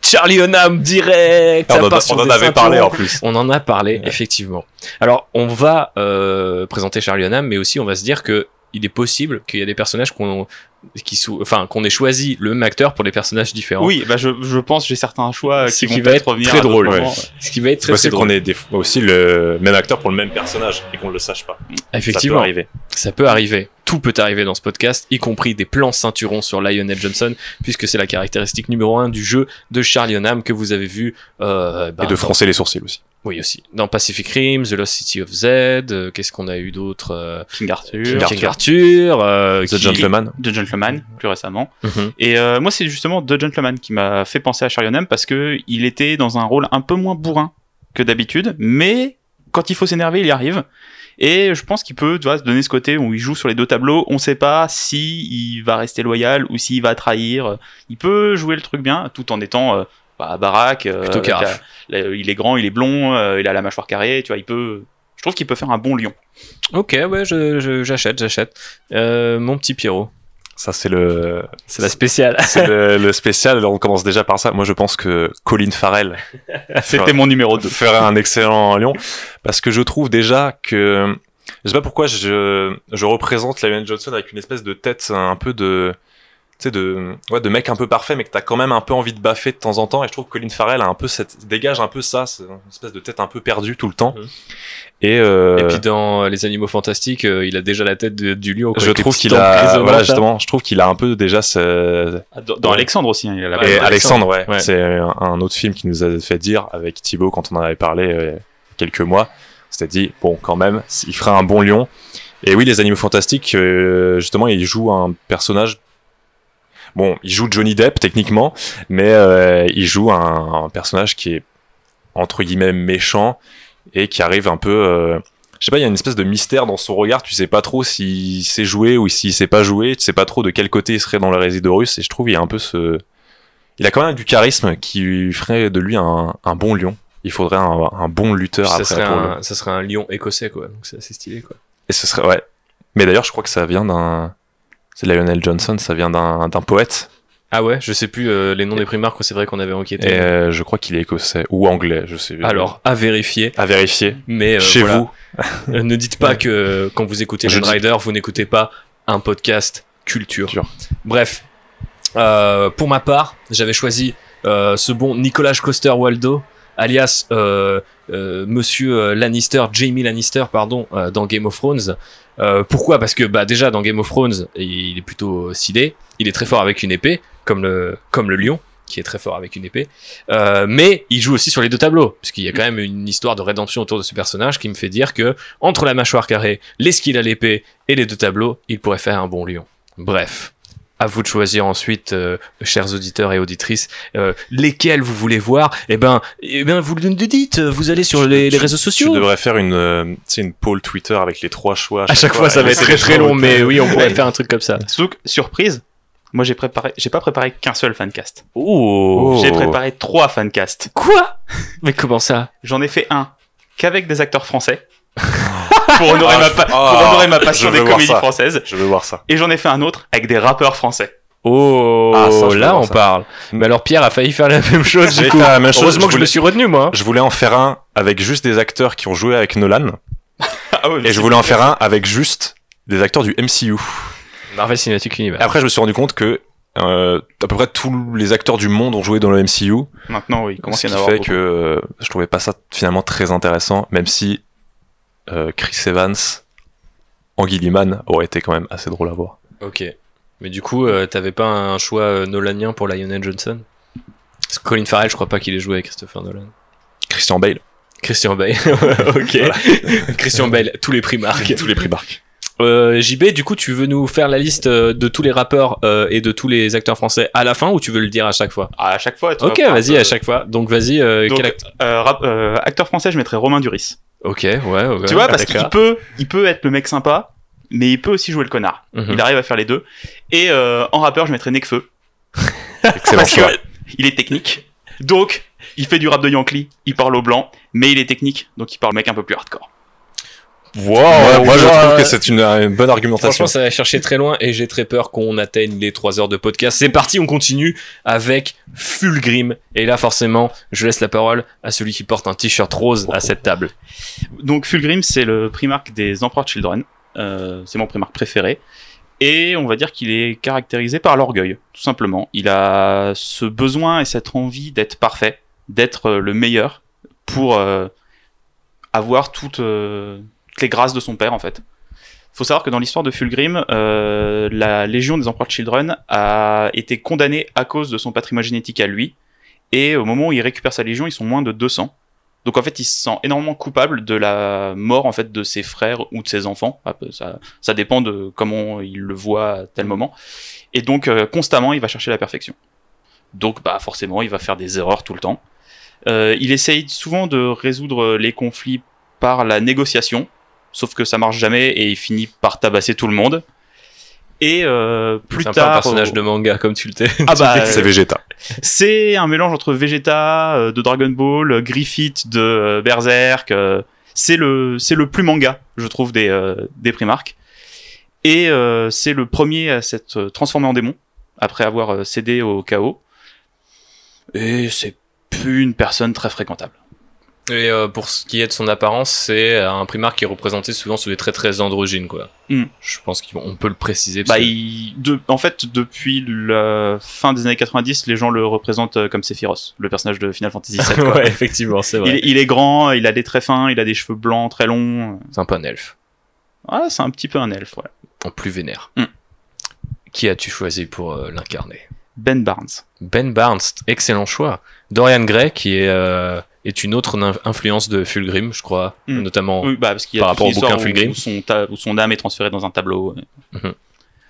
Charlie Hunnam direct. ça on en, a- on avait parlé en plus On en a parlé, Ouais. effectivement. Alors, on va euh, présenter Charlie Hunnam, mais aussi on va se dire que il est possible qu'il y a des personnages qu'on qui sou- enfin qu'on ait choisi le même acteur pour des personnages différents. Oui, bah je, je pense que j'ai certains choix qui qui vont être revenir très drôle. moments. Ce qui va être très, très possible drôle. qu'on ait des fois aussi le même acteur pour le même personnage et qu'on le sache pas Effectivement. ça peut arriver Ça peut arriver. Tout peut arriver dans ce podcast, y compris des plans ceinturons sur Lionel Johnson, puisque c'est la caractéristique numéro un du jeu de Charlie Hunnam que vous avez vu. Euh, bah, et de dans- froncer les sourcils aussi Oui, aussi. Dans Pacific Rim, The Lost City of Z, euh, qu'est-ce qu'on a eu d'autre euh, King Arthur, King Arthur. Arthur, euh, The qui- Gentleman The Gentleman, plus récemment. Mhm. Et euh, moi, c'est justement The Gentleman qui m'a fait penser à Charlie Hunnam parce que il était dans un rôle un peu moins bourrin que d'habitude, mais quand il faut s'énerver, il y arrive. Et je pense qu'il peut tu vois, se donner ce côté où il joue sur les deux tableaux. On sait pas si il va rester loyal ou s'il va trahir. Il peut jouer le truc bien, tout en étant euh, bah, baraque. euh, Plutôt avec carafe. la- la- il est grand, il est blond, euh, il a la mâchoire carrée. Tu vois, il peut. Je trouve qu'il peut faire un bon lion. Ok, ouais, je- je- j'achète, j'achète. Euh, mon petit Pierrot, ça c'est le c'est la spéciale. c'est le, le spécial on commence déjà par ça moi je pense que Colin Farrell C'était mon numéro 2. ferait un excellent lion parce que je trouve déjà que je sais pas pourquoi je je représente Lionel Johnson avec une espèce de tête un peu de sais de ouais de mec un peu parfait mais que t'as quand même un peu envie de baffer de temps en temps et je trouve que Colin Farrell a un peu cette dégage un peu ça c'est une espèce de tête un peu perdue tout le temps Mhm. et, euh, Et puis dans Les Animaux Fantastiques, euh, il a déjà la tête de- du lion. quoi, je trouve qu'il a voilà là. justement je trouve qu'il a un peu déjà ce, Dans, dans. Alexandre aussi, hein, il a la et Alexandre. Ouais. Ouais. C'est un, un autre film qui nous a fait dire avec Thibaut quand on en avait parlé euh, quelques mois. C'était dit, bon, quand même, il ferait un bon lion. Et oui, les animaux fantastiques, euh, justement, il joue un personnage. Bon, il joue Johnny Depp techniquement, mais euh, il joue un, un personnage qui est entre guillemets méchant et qui arrive un peu. euh, je sais pas, il y a une espèce de mystère dans son regard. Tu sais pas trop s'il sait jouer ou s'il sait pas jouer. Tu sais pas trop de quel côté il serait dans le Résidorus. Et je trouve il y a un peu ce. Il a quand même du charisme qui ferait de lui un, un bon lion. Il faudrait un, un bon lutteur ça après serait, pour le- un, ça serait un lion écossais, quoi. Donc c'est assez stylé, quoi. Et ce serait ouais. Mais d'ailleurs, je crois que ça vient d'un. C'est Lionel Johnson, ça vient d'un poète. Ah ouais, je sais plus euh, les noms des primarques, c'est vrai qu'on avait enquêté. Et euh, je crois qu'il est écossais ou anglais, je sais. Alors, à vérifier. à vérifier. Mais euh, Chez voilà. vous. Ne dites pas que quand vous écoutez Je Rider, vous n'écoutez pas un podcast culture. Culture. Bref, pour ma part, j'avais choisi ce bon Nicolas Coster Waldo alias Monsieur Lannister, Jamie Lannister, pardon, dans Game of Thrones. Euh, pourquoi? Parce que bah déjà dans Game of Thrones, il est plutôt stylé, il est très fort avec une épée, comme le comme le lion qui est très fort avec une épée. Euh, mais il joue aussi sur les deux tableaux, puisqu'il y a quand même une histoire de rédemption autour de ce personnage qui me fait dire que entre la mâchoire carrée, les skills à l'épée et les deux tableaux, il pourrait faire un bon lion. Bref. À vous de choisir ensuite, euh, chers auditeurs et auditrices, euh, lesquels vous voulez voir. Eh ben, eh ben, vous le dites. Vous allez sur les, les Tu- réseaux sociaux. Tu devrais faire une, euh, tu sais, une poll Twitter avec les trois choix. À chaque fois, ça va être très très long, mais oui, on pourrait faire un truc comme ça. Que, surprise, moi j'ai préparé, j'ai pas préparé qu'un seul fancast. Oh. J'ai préparé trois fancasts. Quoi? Mais comment ça? J'en ai fait un qu'avec des acteurs français. pour honorer, Ah, ma, je- pa- ah, pour honorer ma passion je des comédies ça. françaises. Je veux voir ça. Et j'en ai fait un autre avec des rappeurs français. Oh, Ah, ça, je là on ça. parle. Mais alors Pierre a failli faire la même chose. Du coup, la même chose. heureusement que je me suis retenu moi. Je voulais en faire un avec juste des acteurs qui ont joué avec Nolan, Ah ouais, mais et je voulais en faire un avec juste des acteurs du MCU. Marvel Cinematic Universe. après, je me suis rendu compte que euh, à peu près tous les acteurs du monde ont joué dans le MCU, Maintenant, oui, il commence ce qui fait beaucoup. que euh, je trouvais pas ça finalement très intéressant, même si euh, Chris Evans en Gilliman aurait été quand même assez drôle à voir. Ok. Mais du coup, euh, t'avais pas un choix euh, nolanien pour Lionel Johnson? Parce que Colin Farrell, je crois pas qu'il ait joué avec Christopher Nolan. Christian Bale, Christian Bale. ok. Christian Bale, tous les prix marques. tous les prix marques. Euh, JB, du coup, tu veux nous faire la liste de tous les rappeurs euh, et de tous les acteurs français à la fin ou tu veux le dire à chaque fois? Ah, à chaque fois. tu Ok, vas-y, euh, à chaque fois. Donc, vas-y, euh, quel acteur euh, rap- euh, acteur français, je mettrais Romain Duris. Ok, ouais, ouais. tu vois, parce qu'il peut, il peut être le mec sympa, mais il peut aussi jouer le connard. Mhm. Il arrive à faire les deux. Et euh, en rappeur, je mettrais Nekfeu. Parce que il est technique. Donc, il fait du rap de Yankee, il parle au blanc, mais il est technique, donc il parle mec un peu plus hardcore. Wow, moi, moi, je trouve que c'est une, une bonne argumentation. Franchement, ça va chercher très loin et j'ai très peur qu'on atteigne les 3 heures de podcast. C'est parti, on continue avec Fulgrim. Et là, forcément, je laisse la parole à celui qui porte un t-shirt rose à cette table. Donc Fulgrim, c'est le primarque des Emperor Children. Euh, c'est mon primarque préféré. Et on va dire qu'il est caractérisé par l'orgueil, tout simplement. Il a ce besoin et cette envie d'être parfait, d'être euh, le meilleur pour euh, avoir toutes, euh, les grâces de son père, en fait. faut savoir que dans l'histoire de Fulgrim, euh, la Légion des Emperor Children a été condamnée à cause de son patrimoine génétique à lui. Et au moment où il récupère sa légion, ils sont moins de 200. Donc en fait, il se sent énormément coupable de la mort en fait de ses frères ou de ses enfants. Ah, Ça, ça dépend de comment il le voit à tel moment. Et donc euh, constamment, il va chercher la perfection. Donc bah forcément, il va faire des erreurs tout le temps. Euh, il essaye souvent de résoudre les conflits par la négociation, sauf que ça marche jamais et il finit par tabasser tout le monde. Et euh, plus C'est un tard, personnage au- de manga, comme tu le t'es. ah bah, C'est Vegeta. c'est un mélange entre Vegeta, euh, de Dragon Ball, euh, Griffith de euh, Berserk. euh, c'est le c'est le plus manga, je trouve, des euh, des Primark. Et euh, c'est le premier à s'être euh, transformé en démon après avoir euh, cédé au chaos. Et c'est plus une personne très fréquentable. Et euh, pour ce qui est de son apparence, c'est un primarque qui est représenté souvent sous des traits très androgynes, quoi. Hmm. Je pense qu'on peut le préciser. Bah, que- il, de, en fait, depuis la fin des années 90, les gens le représentent euh, comme Sephiroth, le personnage de Final Fantasy VII. quoi. ouais, effectivement, c'est il, vrai. est- il est grand, il a des traits fins, il a des cheveux blancs très longs. C'est un peu un elfe, Ah, c'est un petit peu un elfe, ouais. en plus vénère. Hmm. Qui as-tu choisi pour euh, l'incarner? Ben Barnes. Ben Barnes, excellent choix. Dorian Gray, qui est, euh, est une autre in- influence de Fulgrim, je crois, Hmm. notamment. Oui, bah, parce y a Par rapport au bouquin Fulgrim. Où, son où son âme est transférée dans un tableau. Mhm.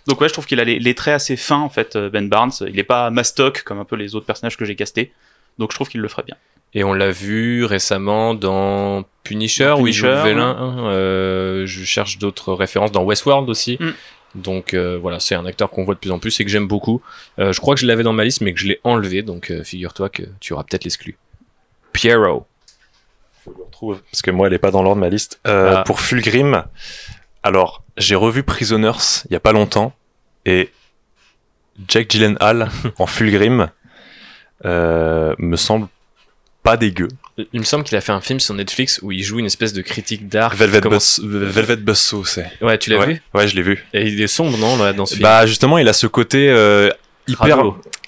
Donc ouais, je trouve qu'il a les, les traits assez fins, en fait, euh, Ben Barnes. Il est pas mastoc comme un peu les autres personnages que j'ai castés. Donc je trouve qu'il le ferait bien. Et on l'a vu récemment dans Punisher, Dans où il joue hein, euh, je cherche d'autres références dans Westworld aussi. Mm. Donc euh, voilà, c'est un acteur qu'on voit de plus en plus et que j'aime beaucoup. Euh, je crois que je l'avais dans ma liste, mais que je l'ai enlevé. Donc figure-toi que tu auras peut-être l'exclu. Piero. Faut que je le retrouve, parce que moi, elle est pas dans l'ordre de ma liste. Euh, Ah. Pour Fulgrim, alors, j'ai revu Prisoners il y a pas longtemps, et Jack Gyllenhaal en Fulgrim euh, me semble pas dégueu. Il me semble qu'il a fait un film sur Netflix où il joue une espèce de critique d'art. Velvet, Comment- Buzz, Velvet Buzzsaw, c'est. Ouais, tu l'as ouais, vu? Ouais, je l'ai vu. Et il est sombre, non, là, dans ce film? Bah, justement, il a ce côté euh, hyper.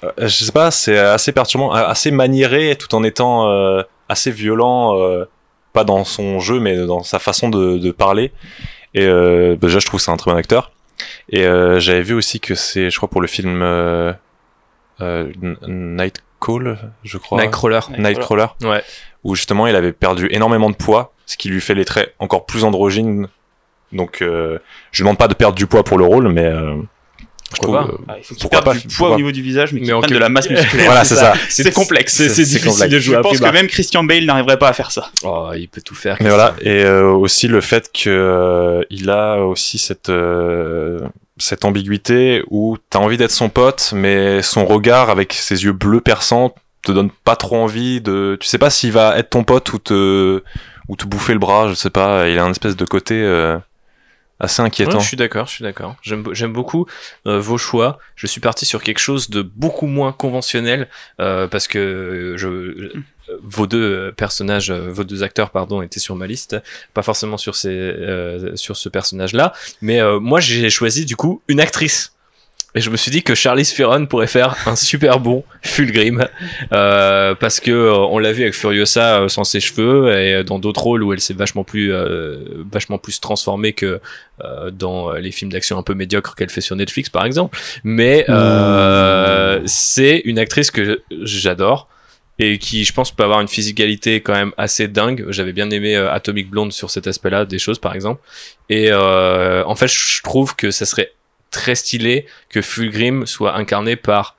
Euh, je sais pas, c'est assez perturbant, assez maniéré tout en étant euh, assez violent, euh, pas dans son jeu, mais dans sa façon de, de parler. Et euh, bah, déjà, je trouve que c'est un très bon acteur. Et euh, j'avais vu aussi que c'est, je crois, pour le film euh, euh, Night Call, je crois. Nightcrawler. Nightcrawler. Ouais. Où justement, il avait perdu énormément de poids, ce qui lui fait les traits encore plus androgynes. Donc, euh, je lui demande pas de perdre du poids pour le rôle, mais euh, je Pourquoi trouve, pas euh, Ah, il faut qu'il Pourquoi perde pas, du poids pourquoi- au niveau du visage, mais qu'il Mais en prenne de la masse musculaire. voilà, c'est ça. C'est complexe. C'est difficile complexe. de jouer Je pense que même Christian Bale n'arriverait pas à faire ça. Oh, il peut tout faire. Mais voilà, et euh, aussi le fait que euh, il a aussi cette euh, cette ambiguïté où t'as envie d'être son pote, mais son regard avec ses yeux bleus perçants te donne pas trop envie de. Tu sais pas s'il va être ton pote ou te ou te bouffer le bras, je sais pas. Il a un espèce de côté assez inquiétant. je suis d'accord, je suis d'accord. J'aime, be- j'aime beaucoup euh, vos choix. Je suis parti sur quelque chose de beaucoup moins conventionnel euh, parce que euh, je, euh, vos deux euh, personnages, vos deux acteurs, pardon, étaient sur ma liste, pas forcément sur ces, euh, sur ce personnage-là, mais moi j'ai choisi du coup une actrice. Et je me suis dit que Charlize Theron pourrait faire un super bon Fulgrim euh, parce que euh, on l'a vu avec Furiosa euh, sans ses cheveux et dans d'autres rôles où elle s'est vachement plus euh, vachement plus transformée que euh, dans les films d'action un peu médiocres qu'elle fait sur Netflix par exemple. Mais euh, c'est une actrice que j'adore et qui je pense peut avoir une physicalité quand même assez dingue. J'avais bien aimé euh, Atomic Blonde sur cet aspect là des choses par exemple. Et euh, en fait je trouve que ça serait très stylé que Fulgrim soit incarné par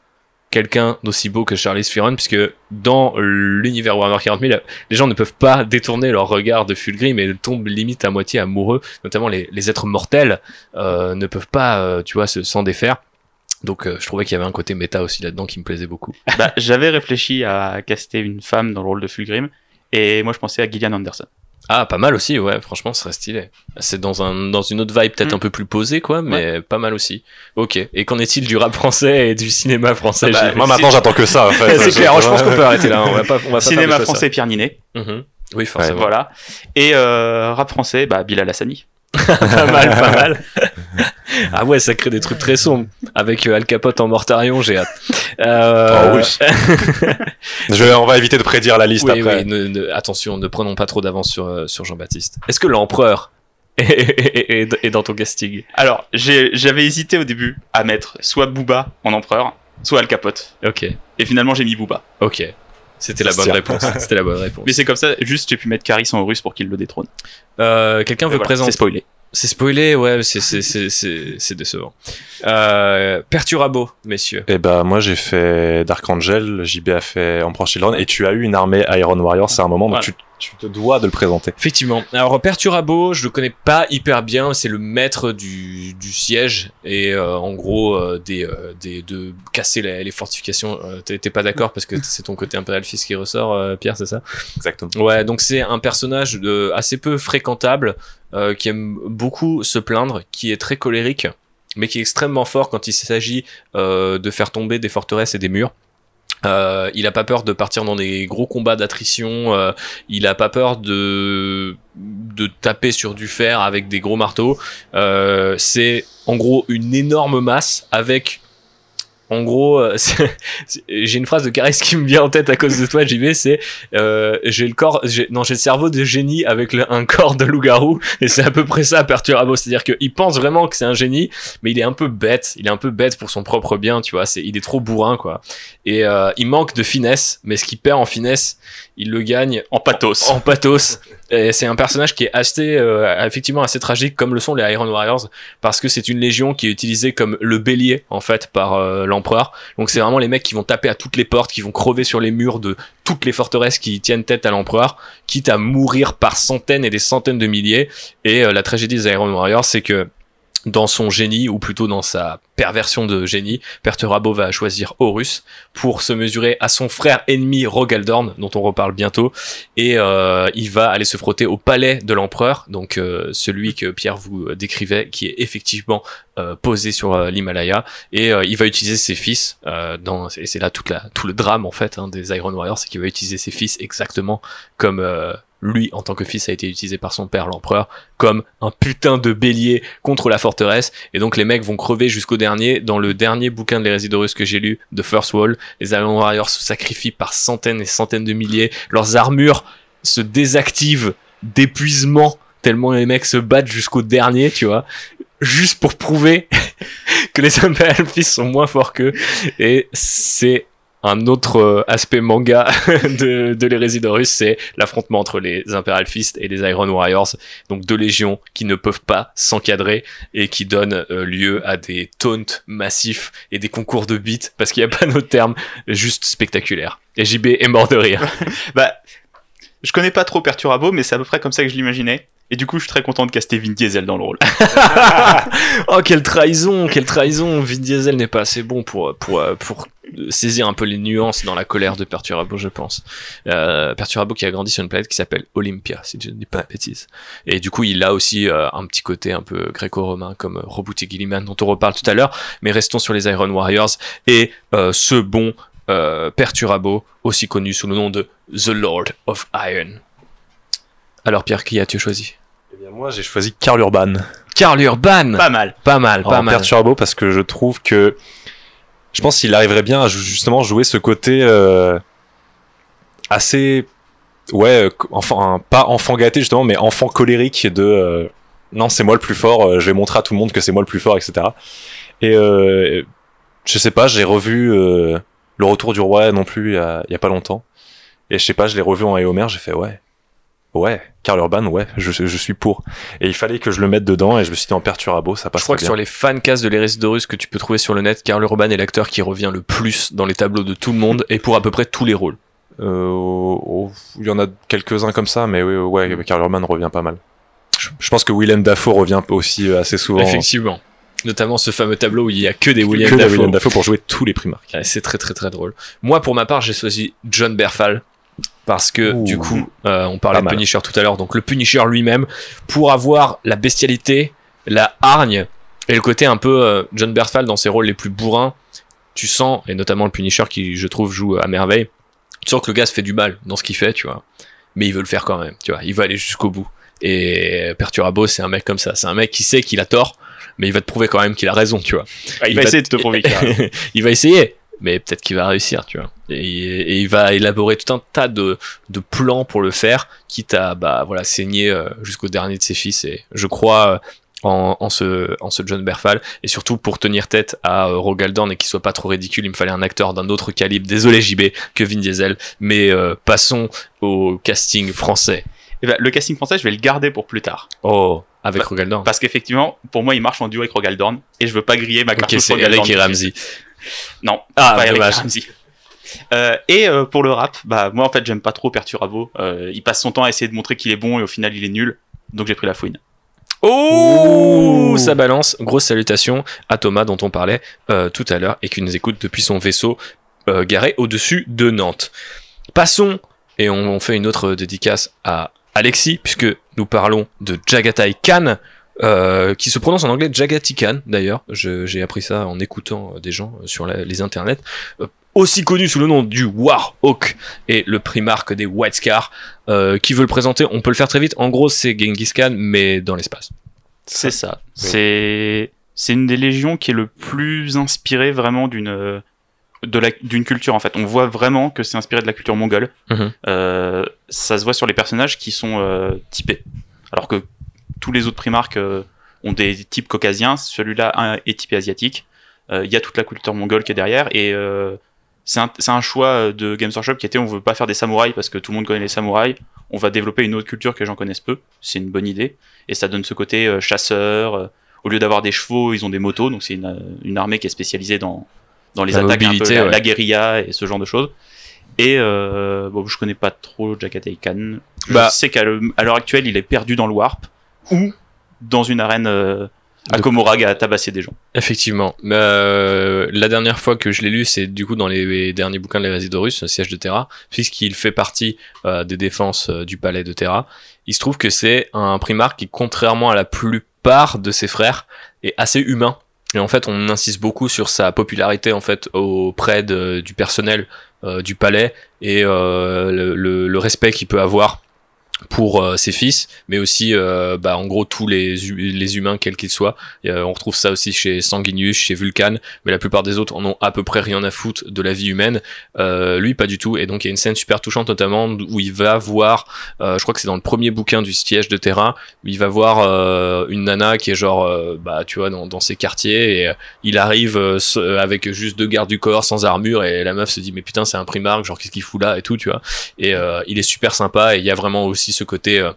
quelqu'un d'aussi beau que Charlize Theron puisque dans l'univers Warhammer 40 000 les gens ne peuvent pas détourner leur regard de Fulgrim et tombent limite à moitié amoureux. Notamment les, les êtres mortels euh, ne peuvent pas euh, tu vois se s'en défaire. Donc euh, je trouvais qu'il y avait un côté méta aussi là-dedans qui me plaisait beaucoup. Bah, j'avais réfléchi à caster une femme dans le rôle de Fulgrim, et moi je pensais à Gillian Anderson. Ah pas mal aussi ouais franchement ce serait stylé c'est dans un dans une autre vibe peut-être Mm. un peu plus posée quoi mais pas mal aussi ok et qu'en est-il du rap français et du cinéma français Bah, Gilles moi maintenant j'attends que ça. En fait. c'est clair je pense qu'on peut arrêter là on va pas on va pas faire Cinéma français, Pierre Ninet. Mhm. oui forcément Voilà. Et euh, rap français, bah, Bilal Hassani. pas mal, pas mal. ah ouais, ça crée des trucs très sombres. Avec euh, Al Capote en mortarion, j'ai hâte. Euh, Oh, russe. Je vais- on va éviter de prédire la liste oui, après. oui, ne- ne- attention, ne prenons pas trop d'avance sur, euh, sur Jean-Baptiste. Est-ce que l'empereur est, est- est- est dans ton casting? Alors, j'avais hésité au début à mettre soit Booba en empereur, soit Al Capote. Ok, Et finalement, j'ai mis Booba. ok. C'était la bonne tient. réponse. C'était la bonne réponse. Mais c'est comme ça, juste j'ai pu mettre Caris en russe pour qu'il le détrône. Euh, Quelqu'un veut voilà, présenter C'est spoilé. C'est spoilé, ouais, c'est c'est c'est c'est c'est décevant. Euh, Perturabo, messieurs. Et bah moi j'ai fait Dark Angel, JB a fait Emperor Children et tu as eu une armée Iron Warrior, c'est un moment donc Voilà. tu, tu te dois de le présenter. Effectivement. Alors Perturabo, je le connais pas hyper bien. C'est le maître du, du siège et euh, en gros euh, des, euh, des de casser les, les fortifications. T'es pas d'accord parce que c'est ton côté un peu qui ressort, Pierre, c'est ça? Exactement. Ouais. Donc c'est un personnage de, assez peu fréquentable qui aime beaucoup se plaindre, qui est très colérique, mais qui est extrêmement fort quand il s'agit de faire tomber des forteresses et des murs. Euh, il a pas peur de partir dans des gros combats d'attrition. euh, il a pas peur de de taper sur du fer avec des gros marteaux. Euh, c'est en gros une énorme masse avec en gros, euh, j'ai une phrase de Caris qui me vient en tête à cause de toi, JB, c'est euh, j'ai le corps, non j'ai le cerveau de génie avec le- un corps de loup-garou, et c'est à peu près ça Perturabo, c'est-à-dire qu'il pense vraiment que c'est un génie, mais il est un peu bête, il est un peu bête pour son propre bien, tu vois, c'est, il est trop bourrin quoi, et euh, il manque de finesse, mais ce qu'il perd en finesse, il le gagne En pathos. en pathos. Et c'est un personnage qui est assez, euh, effectivement assez tragique, comme le sont les Iron Warriors, parce que c'est une légion qui est utilisée comme le bélier en fait par euh, l'empereur. Donc c'est vraiment les mecs qui vont taper à toutes les portes, qui vont crever sur les murs de toutes les forteresses qui tiennent tête à l'empereur, quitte à mourir par centaines et des centaines de milliers. Et euh, la tragédie des Iron Warriors, c'est que dans son génie, ou plutôt dans sa perversion de génie, Perturabo va choisir Horus pour se mesurer à son frère ennemi Rogaldorn, dont on reparle bientôt, et euh, il va aller se frotter au palais de l'empereur, donc euh, celui que Pierre vous décrivait, qui est effectivement euh, posé sur l'Himalaya, et il va utiliser ses fils, et c'est là tout le drame en fait hein, des Iron Warriors, c'est qu'il va utiliser ses fils exactement comme lui, en tant que fils, a été utilisé par son père, l'empereur, comme un putain de bélier contre la forteresse. Et donc les mecs vont crever jusqu'au dernier. Dans le dernier bouquin de l'hérésie d'Horus que j'ai lu, The First Wall, les Iron Warriors se sacrifient par centaines et centaines de milliers. Leurs armures se désactivent d'épuisement tellement les mecs se battent jusqu'au dernier, tu vois, juste pour prouver que les Imperial Fist sont moins forts qu'eux. Et c'est un autre euh, aspect manga de, de c'est l'affrontement entre les Imperial Fist et les Iron Warriors, donc deux légions qui ne peuvent pas s'encadrer et qui donnent euh, lieu à des taunts massifs et des concours de beats, parce qu'il n'y a pas d'autre terme, juste spectaculaire. Et JB est mort de rire. Bah, je connais pas trop Perturabo, mais c'est à peu près comme ça que je l'imaginais. Et du coup, je suis très content de caster Vin Diesel dans le rôle. oh, quelle trahison, quelle trahison. Vin Diesel n'est pas assez bon pour, pour, pour saisir un peu les nuances dans la colère de Perturabo, je pense. Euh, Perturabo qui a grandi sur une planète qui s'appelle Olympia, si je ne dis pas de bêtises. Et du coup, il a aussi euh, un petit côté un peu gréco-romain, comme euh, Robot et dont on reparle tout à l'heure. Mais restons sur les Iron Warriors et euh, ce bon Perturabo, aussi connu sous le nom de The Lord of Iron. Alors Pierre, qui as-tu choisi? Moi, j'ai choisi Karl Urban. Karl Urban. Pas mal. Pas mal, pas en mal. Perturabo parce que je trouve que je pense qu'il arriverait bien à justement jouer ce côté euh, assez ouais euh, enfant pas enfant gâté justement mais enfant colérique de euh, non c'est moi le plus fort euh, je vais montrer à tout le monde que c'est moi le plus fort etc et euh, je sais pas j'ai revu euh, le retour du roi non plus il y a, il y a pas longtemps. Et je sais pas je l'ai revu en Éomer j'ai fait ouais ouais Karl Urban ouais je, je suis pour et il fallait que je le mette dedans et je me suis dit en Perturabo ça passe Je crois que bien. sur les fancasts de l'hérésie d'Horus que tu peux trouver sur le net, Karl Urban est l'acteur qui revient le plus dans les tableaux de tout le monde et pour à peu près tous les rôles. Euh, oh, il y en a quelques-uns comme ça, mais oui, ouais, Karl Urban revient pas mal. Je, je pense que Willem Dafoe revient aussi euh, assez souvent. Effectivement. Notamment ce fameux tableau où il y a que des que William de Dafoe. Willem Dafoe pour jouer tous les primarques. Ouais, c'est très très très drôle. Moi, pour ma part, j'ai choisi John Berfal parce que Ouh. du coup, euh, on parlait Pas de mal. Punisher tout à l'heure, donc le Punisher lui-même, pour avoir la bestialité, la hargne et le côté un peu euh, John Berfal dans ses rôles les plus bourrins, tu sens, et notamment le Punisher qui, je trouve, joue à merveille, tu sens que le gars se fait du mal dans ce qu'il fait, tu vois, mais il veut le faire quand même, tu vois, il veut aller jusqu'au bout. Et Perturabo, c'est un mec comme ça, c'est un mec qui sait qu'il a tort, mais il va te prouver quand même qu'il a raison, tu vois. Ah, il, va essayer de te prouver il va essayer, mais peut-être qu'il va réussir, tu vois. Et, et il va élaborer tout un tas de, de plans pour le faire, quitte à bah voilà saigner euh, jusqu'au dernier de ses fils. Et je crois euh, en, en ce en ce John Berfal et surtout pour tenir tête à euh, Rogal Dorn et qu'il soit pas trop ridicule, il me fallait un acteur d'un autre calibre. Désolé JB que Vin Diesel, mais euh, passons au casting français. Eh ben, le casting français, je vais le garder pour plus tard. Oh, avec Bah, Rogal Dorn. Parce qu'effectivement, pour moi, il marche en duo avec Rogal Dorn. Et je veux pas griller ma carte Ok, c'est et Ramsey. Non, Ah, pas Eric dommage. Ramsey. Euh, et euh, pour le rap, bah moi en fait j'aime pas trop Perturabo. Euh, il passe son temps à essayer de montrer qu'il est bon et au final il est nul. Donc j'ai pris la fouine. Oh, Ouh. ça balance. Grosse salutation à Thomas dont on parlait euh, tout à l'heure et qui nous écoute depuis son vaisseau euh, garé au-dessus de Nantes. Passons et on, on fait une autre dédicace à Alexis puisque nous parlons de Jagatai Khan. Euh, qui se prononce en anglais Jagati Khan d'ailleurs, j'ai appris ça en écoutant euh, des gens euh, sur la- les internets, Euh, aussi connu sous le nom du Warhawk et le primarque des White Scar. Euh, qui veut le présenter On peut le faire très vite. En gros, c'est Genghis Khan mais dans l'espace. C'est ça. C'est c'est une des légions qui est le plus inspirée vraiment d'une d'une culture en fait. On voit vraiment que c'est inspiré de la culture mongole. Mhm. Euh, ça se voit sur les personnages qui sont euh, typés. Alors que tous les autres primarques euh, ont des types caucasiens, celui-là est typé asiatique. Euh, Il y a toute la culture mongole qui est derrière et euh, c'est un, choix de Games Workshop qui était on veut pas faire des samouraïs parce que tout le monde connaît les samouraïs. On va développer une autre culture que les gens connaissent peu. C'est une bonne idée et ça donne ce côté chasseur. au lieu d'avoir des chevaux, ils ont des motos, donc c'est une, une armée qui est spécialisée dans dans les La attaques, un peu, mobilité, la, ouais. la guérilla et ce genre de choses. Et euh, bon, je connais pas trop Jagatai Khan. Je Bah. sais qu'à l'heure actuelle, il est perdu dans le warp ou dans une arène euh, à De- Komorag à tabasser des gens. Effectivement. Euh, la dernière fois que je l'ai lu, c'est du coup dans les, les derniers bouquins de l'hérésie d'Horus, Siège de Terra, puisqu'il fait partie euh, des défenses euh, du palais de Terra. Il se trouve que c'est un primarque qui, contrairement à la plupart de ses frères, est assez humain. Et en fait, on insiste beaucoup sur sa popularité en fait auprès de- du personnel euh, du palais et euh, le, le- le respect qu'il peut avoir pour euh, ses fils, mais aussi euh, bah, en gros tous les, les humains quels qu'ils soient. Euh, on retrouve ça aussi chez Sanguinius, chez Vulcan, mais la plupart des autres en ont à peu près rien à foutre de la vie humaine. Euh, lui pas du tout. Et donc il y a une scène super touchante notamment où il va voir, euh, je crois que c'est dans le premier bouquin du siège de terrain, où il va voir euh, une nana qui est genre, bah tu vois, dans, dans ses quartiers et il arrive avec juste deux gardes du corps sans armure et la meuf se dit mais putain c'est un primarque, genre qu'est-ce qu'il fout là et tout, tu vois. Et il est super sympa et il y a vraiment aussi ce côté euh,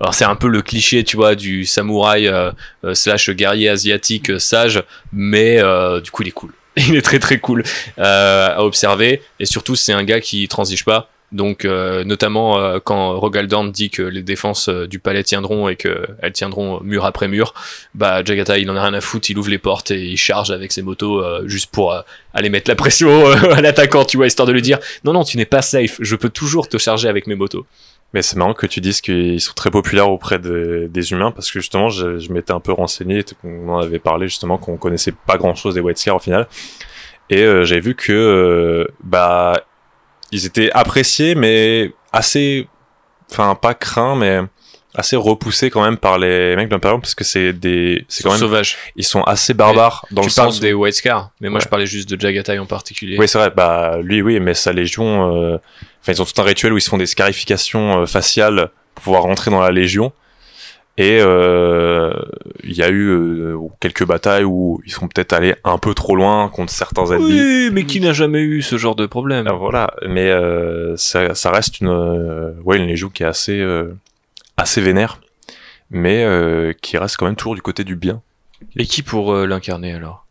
alors c'est un peu le cliché tu vois du samouraï euh, euh, slash guerrier asiatique sage mais du coup il est cool. Il est très très cool à observer. Et surtout c'est un gars qui transige pas. Donc notamment quand Rogaldorn dit que les défenses du palais tiendront et que elles tiendront mur après mur, bah Jagata il en a rien à foutre, il ouvre les portes et il charge avec ses motos juste pour aller mettre la pression à l'attaquant, tu vois, histoire de lui dire non non tu n'es pas safe, je peux toujours te charger avec mes motos. Mais c'est marrant que tu dises qu'ils sont très populaires auprès de- des humains parce que justement, je, m'étais un peu renseigné, on en avait parlé justement qu'on connaissait pas grand chose des White au final. Et euh, j'avais vu que, euh, bah, ils étaient appréciés, mais assez, enfin, pas craints, mais assez repoussés quand même par les mecs de l'Imperium parce que c'est des, c'est quand même, sauvage. ils sont assez barbares dans tu le parles sens. des White Scars, mais moi Ouais. je parlais juste de Jagatai en particulier. Oui, c'est vrai. Bah, lui, oui, mais sa légion, euh, enfin, ils ont tout un rituel où ils se font des scarifications euh, faciales pour pouvoir rentrer dans la légion. Et euh, il y a eu euh, quelques batailles où ils sont peut-être allés un peu trop loin contre certains ennemis. Oui, mais qui n'a jamais eu ce genre de problème? Ah, voilà, mais euh, ça, ça reste une, euh, ouais, une légion qui est assez, euh, assez vénère, mais euh, qui reste quand même toujours du côté du bien. Et qui pour euh, l'incarner alors?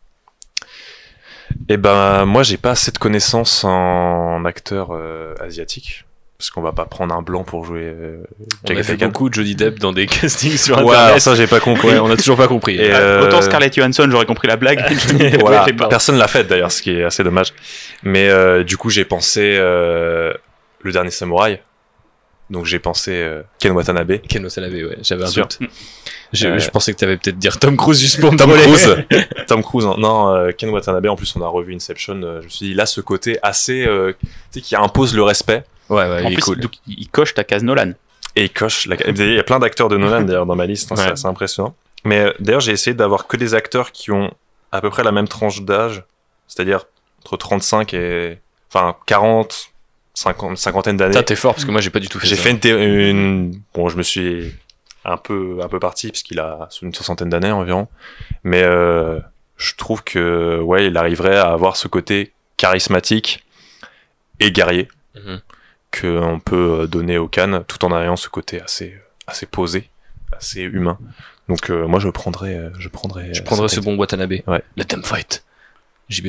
Et ben moi j'ai pas assez de connaissances en acteur euh, asiatique parce qu'on va pas prendre un blanc pour jouer euh, On a fait beaucoup de Johnny Depp dans des castings sur Ouais, internet. ça j'ai pas compris. Ouais, on a toujours pas compris. Et, Ah, euh, Autant Scarlett Johansson, j'aurais compris la blague. voilà, Ouais, personne l'a fait d'ailleurs, ce qui est assez dommage. Mais euh, du coup j'ai pensé euh, le dernier samouraï. Donc j'ai pensé euh, Ken Watanabe. Ken Watanabe, ouais, j'avais un Sûr. doute. Je, Euh, je pensais que t'avais peut-être dire Tom Cruise juste pour me Tom. Cruise. Tom Cruise, non, non, euh, Ken Watanabe. En plus, on a revu Inception. euh, je me suis dit, il a ce côté assez, euh, tu sais, qui impose le respect. Ouais, ouais, En il est plus, cool. donc, il coche ta case Nolan. Et il coche. La... Il y a plein d'acteurs de Nolan d'ailleurs dans ma liste. hein, Ouais. C'est assez impressionnant. Mais euh, d'ailleurs, j'ai essayé d'avoir que des acteurs qui ont à peu près la même tranche d'âge, c'est-à-dire entre 35 et, enfin, 40, 50, cinquantaine d'années. Ça, t'es fort parce que moi, j'ai pas du tout fait J'ai fait une, bon, je me suis un peu, un peu parti parce qu'il a une soixantaine d'années environ, mais euh, je trouve que ouais, il arriverait à avoir ce côté charismatique et guerrier Mhm. qu'on peut donner au Cannes, tout en ayant ce côté assez, assez posé, assez humain. Donc euh, moi, je prendrais, euh, je prendrais, Je euh, prendrais ce bon Watanabe. Ouais. Let them fight. JB.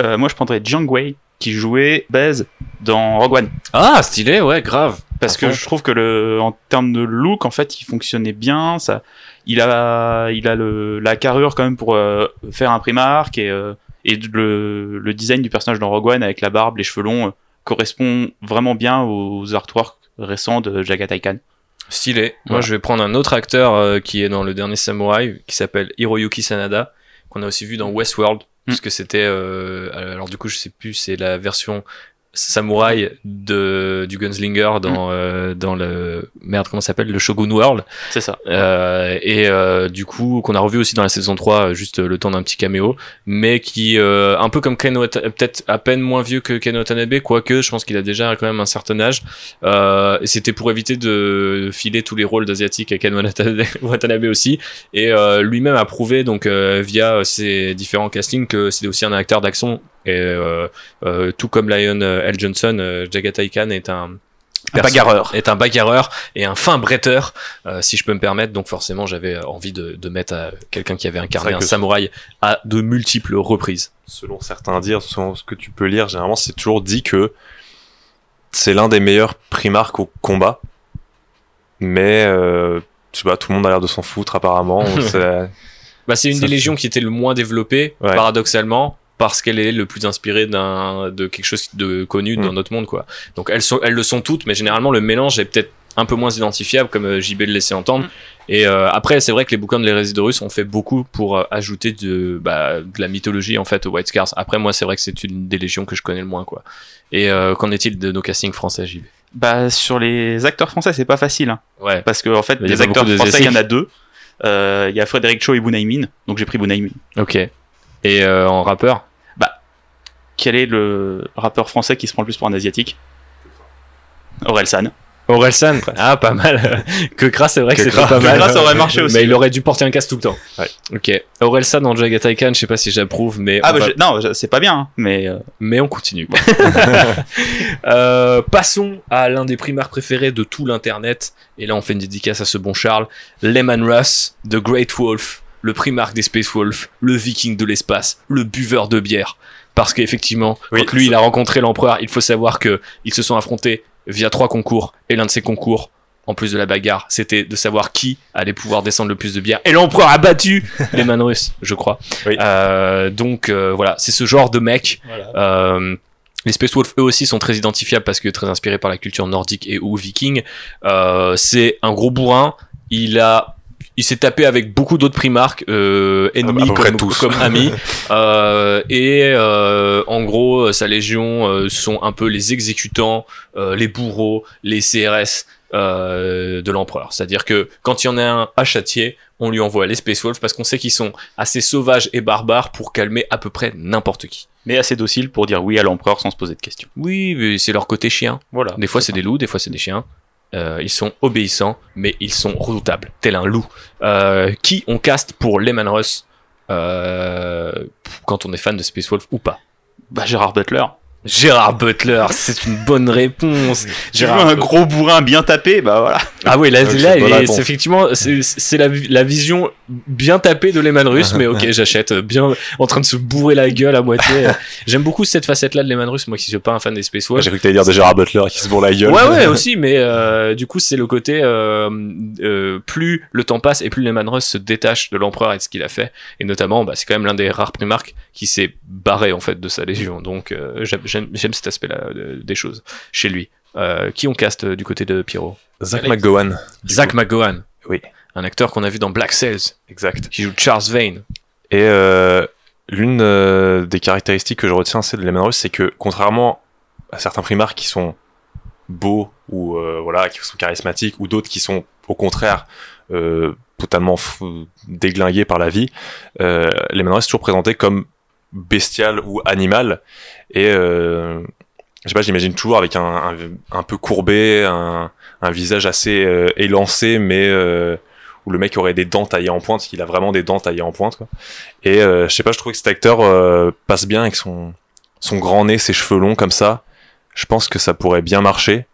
Euh, moi, je prendrais Jiang Wei, qui jouait Baze dans Rogue One. Ah, stylé, ouais, grave. Parce que je trouve que le, en termes de look, en fait, il fonctionnait bien. Ça, il a, il a le, la carrure quand même pour euh, faire un primarque et, euh, et le, le design du personnage dans Rogue One avec la barbe, les cheveux longs, euh, correspond vraiment bien aux artworks récents de Khan. Stylé. Moi, je vais prendre un autre acteur qui est dans le dernier Samouraï, qui s'appelle Hiroyuki Sanada, qu'on a aussi vu dans Westworld, puisque c'était, euh, alors du coup, je sais plus, c'est la version samouraï de du Gunslinger dans euh, dans le merde comment s'appelle? Le Shogun World. C'est ça. Euh, et euh, du coup qu'on a revu aussi dans la saison 3 euh, juste le temps d'un petit caméo mais qui euh, un peu comme Ken peut-être à peine moins vieux que Ken Watanabe quoique je pense qu'il a déjà quand même un certain âge. Euh, et c'était pour éviter de filer tous les rôles d'asiatique à Ken Watanabe, aussi. Et euh, lui-même a prouvé donc euh, via ses différents castings que c'était aussi un acteur d'action et euh, euh, tout comme Lion euh, L Johnson euh, Jagatai Khan est un bagarreur. est un bagarreur et un fin bretteur euh, si je peux me permettre donc forcément j'avais envie de, de mettre quelqu'un qui avait incarné un que- samouraï à de multiples reprises selon certains dires, selon ce que tu peux lire, généralement, c'est toujours dit que c'est l'un des meilleurs primarques au combat. Mais, euh, sais pas, tout le monde a l'air de s'en foutre apparemment. C'est- Bah, c'est une des légions qui était le moins développée, Ouais. paradoxalement, parce qu'elle est le plus inspirée d'un de quelque chose de connu dans Mm. notre monde, quoi. Donc elles sont, elles le sont toutes, mais généralement le mélange est peut-être un peu moins identifiable, comme euh, JB le laissait entendre. Mm. Et euh, après, c'est vrai que les bouquins de l'hérésie de Russe ont fait beaucoup pour euh, ajouter de, bah, de la mythologie en fait aux White Scars. Après, moi, c'est vrai que c'est une des légions que je connais le moins, quoi. Et euh, qu'en est-il de nos castings français, JB Bah sur les acteurs français, c'est pas facile, hein. Ouais. parce que en fait, les pas acteurs de français, il y en a deux. Il y a Frédéric Cho et Bunaimin, donc j'ai pris Bunaimin. Ok. Et en rappeur? Quel est le rappeur français qui se prend le plus pour un asiatique Orelsan. Orelsan Ah, pas mal. que Kras, c'est vrai que, Que c'était pas que mal. Kras aurait marché aussi. Mais il aurait dû porter un casque tout le temps. Ouais. Ok. Orelsan en Jagataikan, je sais pas si j'approuve, mais, Ah on bah va- je- non, c'est pas bien, hein, mais euh, mais on continue. Euh, passons à l'un des primaires préférés de tout l'internet. Et là, on fait une dédicace à ce bon Charles. Lehman Russ, The Great Wolf, le primarque des Space Wolf, le viking de l'espace, le buveur de bière. Parce qu'effectivement, Oui, quand lui, il a rencontré l'empereur, il faut savoir que ils se sont affrontés via trois concours. Et l'un de ces concours, en plus de la bagarre, c'était de savoir qui allait pouvoir descendre le plus de bière. Et l'empereur a battu Lehman Russ, je crois. Oui. Euh, donc euh, voilà, c'est ce genre de mec euh, les Space Wolves, eux aussi, sont très identifiables parce que très inspirés par la culture nordique et ou viking. Euh, c'est un gros bourrin. Il a, il s'est tapé avec beaucoup d'autres primarques euh, ennemis À comme, tous. comme amis. Euh, et euh, en gros, sa légion euh, sont un peu les exécutants, euh, les bourreaux, les CRS euh, de l'empereur. C'est-à-dire que quand il y en a un à châtier, on lui envoie les Space Wolves parce qu'on sait qu'ils sont assez sauvages et barbares pour calmer à peu près n'importe qui. mais assez docile pour dire oui à l'empereur sans se poser de questions. Oui, mais c'est leur côté chien. Voilà. Des fois, c'est des loups, des fois, c'est des chiens. Euh, ils sont obéissants, mais ils sont redoutables, tel un loup. Euh, qui on caste pour Lehman Russ euh, quand on est fan de Space Wolf ou pas? Bah Gérard Butler. Gérard Butler, c'est une bonne réponse. J'ai vu Gérard un gros bourrin bien tapé, bah voilà. Ah oui, là, Ah oui, là c'est est- réponse. c'est effectivement, c'est c'est la, la vision bien tapée de Lehman Russ, mais ok, j'achète. Bien en train de se bourrer la gueule à moitié. J'aime beaucoup cette facette-là de Lehman Russ, moi qui suis pas un fan des Space Wolf. J'ai cru que t'allais dire de Gérard Butler qui se bourre la gueule. Ouais, ouais, aussi, mais euh, du coup, c'est le côté euh, euh, plus le temps passe et plus Lehman Russ se détache de l'empereur et de ce qu'il a fait. Et notamment, bah, c'est quand même l'un des rares primarques qui s'est barré en fait de sa légion. Donc, euh, j'aime- j'aime cet aspect-là euh, des choses chez lui. Euh, qui on caste euh, du côté de Pierrot? Zach McGowan. Zach McGowan. Oui. Un acteur qu'on a vu dans Black Sails, Exact. qui joue Charles Vane. Et euh, l'une euh, des caractéristiques que je retiens, c'est de Lehman Russ, c'est que contrairement à certains primarques qui sont beaux ou euh, voilà, qui sont charismatiques, ou d'autres qui sont au contraire euh, totalement déglingués par la vie, euh, Lehman Russ est toujours présenté comme bestial ou animal. Et euh, je sais pas, j'imagine toujours avec un, un, un peu courbé, un, un visage assez euh, élancé, mais euh, où le mec aurait des dents taillées en pointe, qu'il a vraiment des dents taillées en pointe. Quoi. Et euh, je sais pas, je trouve que cet acteur euh, passe bien avec son, son grand nez, ses cheveux longs comme ça. Je pense que ça pourrait bien marcher.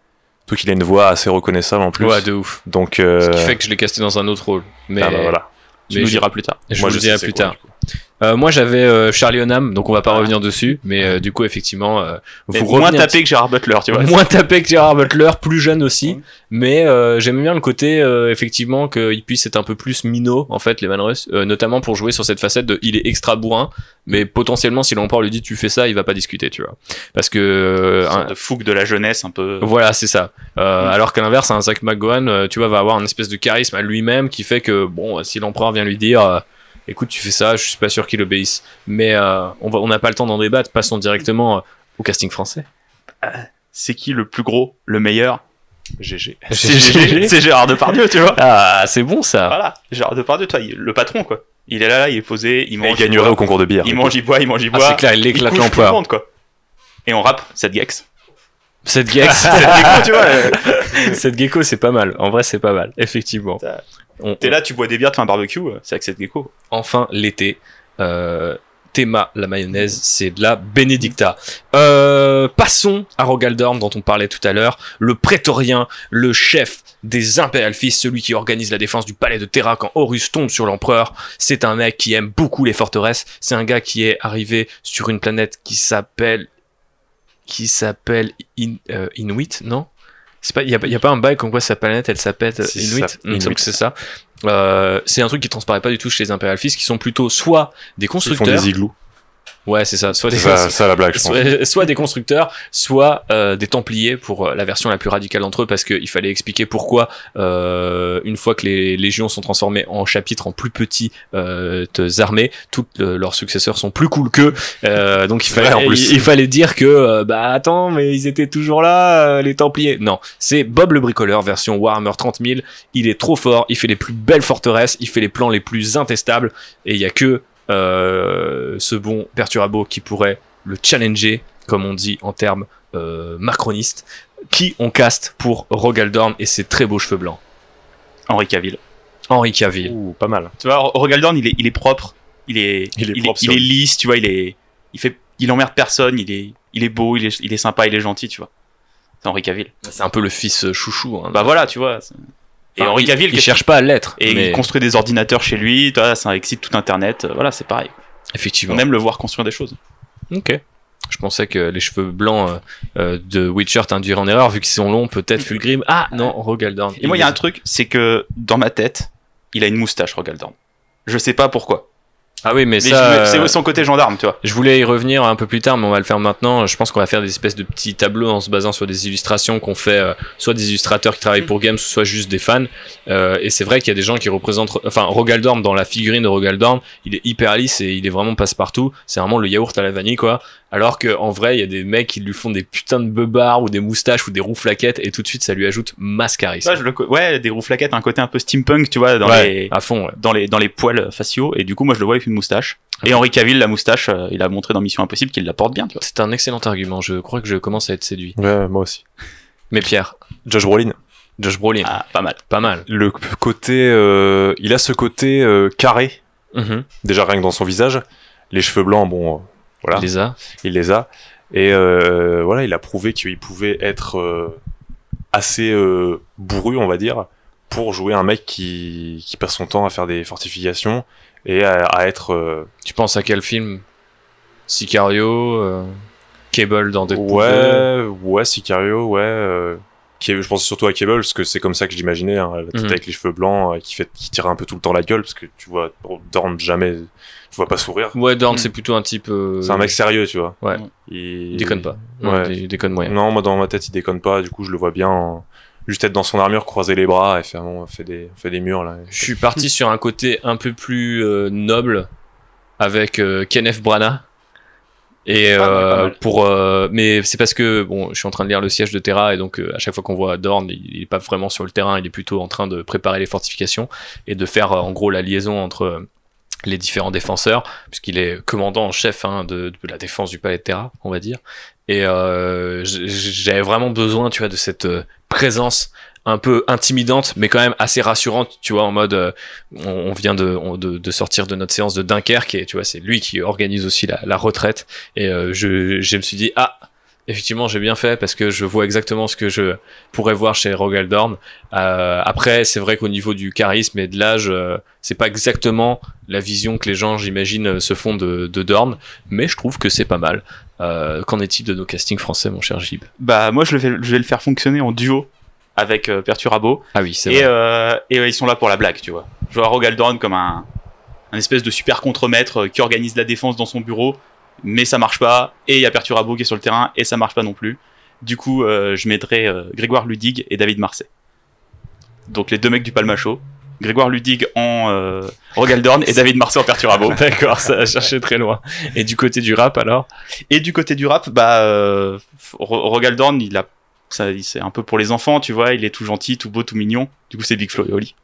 Surtout qu'il a une voix assez reconnaissable en plus. Ouais, de ouf. Donc, euh, Ce qui fait que je l'ai casté dans un autre rôle. Mais ah bah voilà. Tu mais nous je- diras plus tard. je Moi, vous sais dirai plus tard. Euh, moi, j'avais euh, Charlie Hunnam, donc on va pas Ah. revenir dessus. Mais euh, du coup, effectivement, euh, vous moins tapé que Gérard Butler, tu vois. moins tapé que Gérard Butler, plus jeune aussi. Mais j'aime bien le côté effectivement qu'il puisse être un peu plus minot en fait les euh, notamment pour jouer sur cette facette de il est extra bourrin, mais potentiellement si l'empereur lui dit tu fais ça, il va pas discuter, tu vois. Parce que un- de fougue de la jeunesse un peu. voilà, c'est ça. Mm. Alors qu'à l'inverse, un Zach McGowan, tu vois, va avoir une espèce de charisme à lui-même qui fait que bon, si l'empereur vient lui dire écoute, tu fais ça, je suis pas sûr qu'il obéisse. Mais euh, on va, on n'a pas le temps d'en débattre. Passons directement euh, au casting français. C'est qui le plus gros, le meilleur GG. C'est Gérard Depardieu, tu vois. Ah, c'est bon ça. Voilà, Gérard Depardieu, toi, il- le patron, quoi. Il est là, là, il est posé, il Il mange. gagnerait boit, au concours de bière. Il mange, il boit, il mange, il Ah, boit. c'est clair, il il éclate couche tout le l'empereur. monde, quoi. Et on rappe cette gex. Cette gecko, Cette gecko, tu vois. euh, cette gecko, c'est pas mal. En vrai, c'est pas mal, effectivement. T'es là, tu bois des bières, tu fais un barbecue, euh, c'est avec cette gecko. enfin l'été. Euh, Théma, la mayonnaise, c'est de la Benedicta. Euh, passons à Rogaldorn dont on parlait tout à l'heure, le prétorien, le chef des Imperial Fils, celui qui organise la défense du palais de Terra quand Horus tombe sur l'empereur. C'est un mec qui aime beaucoup les forteresses. C'est un gars qui est arrivé sur une planète qui s'appelle qui s'appelle In- euh, Inuit, non? C'est pas, il y a, pas- y a pas un bail comme quoi sa planète elle s'appelle euh, Inuit? que c'est ça. Euh, c'est un truc qui transparaît pas du tout chez les Imperial Fils, qui sont plutôt soit des Ils font constructeurs, des igloos. Ouais, c'est ça. Soit des, C'est ça, ça la blague, je pense. soit, des constructeurs, soit euh, des Templiers pour euh, la version la plus radicale d'entre eux, parce qu'il fallait expliquer pourquoi euh, une fois que les légions sont transformées en chapitres, en plus petites euh, armées, toutes euh, leurs successeurs sont plus cool qu'eux. Euh, donc il fallait, il, il fallait dire que bah attends, mais ils étaient toujours là, euh, les Templiers. Non, c'est Bob le bricoleur version Warhammer 30 000. Il est trop fort, il fait les plus belles forteresses, il fait les plans les plus intestables, et il y a que ce bon Perturabo qui pourrait le challenger, comme on dit en termes euh, macronistes, qui on caste pour Rogaldorn et ses très beaux cheveux blancs. Henri Cavill. Henri Cavill. Ouh, pas mal. Tu vois, Rogaldorn, il est, il est propre, il est, Il est il, propre il sur est lui. lisse, tu vois, il est, il fait, il emmerde personne, il est, il est beau, il est, il est sympa, il est gentil, tu vois. C'est Henri Cavill. C'est un peu le fils euh, chouchou. hein. Bah voilà, tu vois. Et Enfin, Henri il- Cavill, il, cherche pas à l'être. Et mais il construit des ordinateurs chez lui, ça excite tout Internet. euh, Voilà, c'est pareil. effectivement. On aime le voir construire des choses. Ok. Je pensais que les cheveux blancs euh, euh, de Witcher t'induiraient en erreur vu qu'ils sont longs, peut-être Fulgrim. Ah non, Rogaldorn. Et moi, il y a un truc, c'est que dans ma tête, il a une moustache, Rogaldorn. Je sais pas pourquoi. Ah oui, mais, Mais ça. je- c'est euh, son côté gendarme, tu vois. Je voulais y revenir un peu plus tard, mais on va le faire maintenant. Je pense qu'on va faire des espèces de petits tableaux en se basant sur des illustrations qu'on fait, euh, soit des illustrateurs qui travaillent pour Games, soit juste des fans. Euh, et c'est vrai qu'il y a des gens qui représentent, enfin, Rogaldorn dans la figurine de Rogaldorn, il est hyper lisse et il est vraiment passe-partout. C'est vraiment le yaourt à la vanille, quoi. Alors que en vrai, il y a des mecs qui lui font des putains de beubards ou des moustaches ou des rouflaquettes et tout de suite, ça lui ajoute masse charisme. Ouais, je le co- ouais, des rouflaquettes, un côté un peu steampunk, tu vois, dans Ouais, les, à fond. ouais. dans les, dans les poils faciaux. Et du coup, moi, je le vois avec une moustache. Et Henri Cavill, la moustache, euh, il a montré dans Mission Impossible qu'il la porte bien, tu vois. C'est un excellent argument. Je crois que je commence à être séduit. Ouais, moi aussi. Mais Pierre, Josh Brolin. Josh Brolin, Ah, pas mal. pas mal. Le côté, euh, il a ce côté euh, carré, Mhm. déjà rien que dans son visage. Les cheveux blancs, bon, euh, voilà, Il les a. il les a. Et euh, voilà, il a prouvé qu'il pouvait être euh, assez euh, bourru, on va dire, pour jouer un mec qui, qui passe son temps à faire des fortifications et à, à être euh, Tu penses à quel film? Sicario, euh, Cable dans Deadpool 2. ouais, ouais, Sicario, ouais. Je pense surtout à Cable parce que c'est comme ça que je l'imaginais, hein, la tête Mhm. avec les cheveux blancs, euh, qui fait, qui tire un peu tout le temps la gueule parce que tu vois, Dorn jamais, tu vois pas sourire. Ouais, Dorn, Mm. c'est plutôt un type. euh, C'est un mec sérieux, tu vois. Ouais. Il, Il déconne pas. Non, Ouais. il déconne moyen. Non, moi dans ma tête il déconne pas, du coup je le vois bien en- juste être dans son armure, croiser les bras et faire bon, on fait des, on fait des murs là. Je suis parti sur un côté un peu plus euh, noble avec euh, Kenneth Branagh. Et mal, euh, pour, euh, mais c'est parce que bon, je suis en train de lire le siège de Terra et donc euh, à chaque fois qu'on voit Dorn, il, il est pas vraiment sur le terrain, il est plutôt en train de préparer les fortifications et de faire euh, en gros la liaison entre euh, les différents défenseurs, puisqu'il est commandant en chef hein, de, de la défense du palais de Terra, on va dire. Et euh, j'avais vraiment besoin, tu vois, de cette présence un peu intimidante, mais quand même assez rassurante, tu vois, en mode, euh, on, vient de, de, de sortir de notre séance de Dunkerque, et tu vois, c'est lui qui organise aussi la, la retraite, et euh, je, je me suis dit, ah, effectivement, j'ai bien fait, parce que je vois exactement ce que je pourrais voir chez Rogaldorn. Euh, après, c'est vrai qu'au niveau du charisme et de l'âge, euh, c'est pas exactement la vision que les gens, j'imagine, se font de, de Dorn, mais je trouve que c'est pas mal. Euh, Qu'en est-il de nos castings français, mon cher Gib Bah, moi, je, je vais le faire fonctionner en duo avec euh, Perturabo. Ah oui, c'est Et, vrai. euh, et ils sont là pour la blague, tu vois. Je vois Rogaldorn comme un, un espèce de super contremaître euh, qui organise la défense dans son bureau, mais ça marche pas. Et il y a Perturabo qui est sur le terrain, et ça marche pas non plus. Du coup, euh, je mettrai Grégoire Ludig et David Marseille. Donc les deux mecs du Palmacho. Grégoire Ludig en euh, Rogaldorn et David Marseille en Perturabo. D'accord, ça a cherché très loin. Et du côté du rap, alors? Et du côté du rap, bah, euh, Ro- Rogaldorn, il a, ça, c'est un peu pour les enfants, tu vois. Il est tout gentil, tout beau, tout mignon. Du coup, c'est Big Flo et Oli.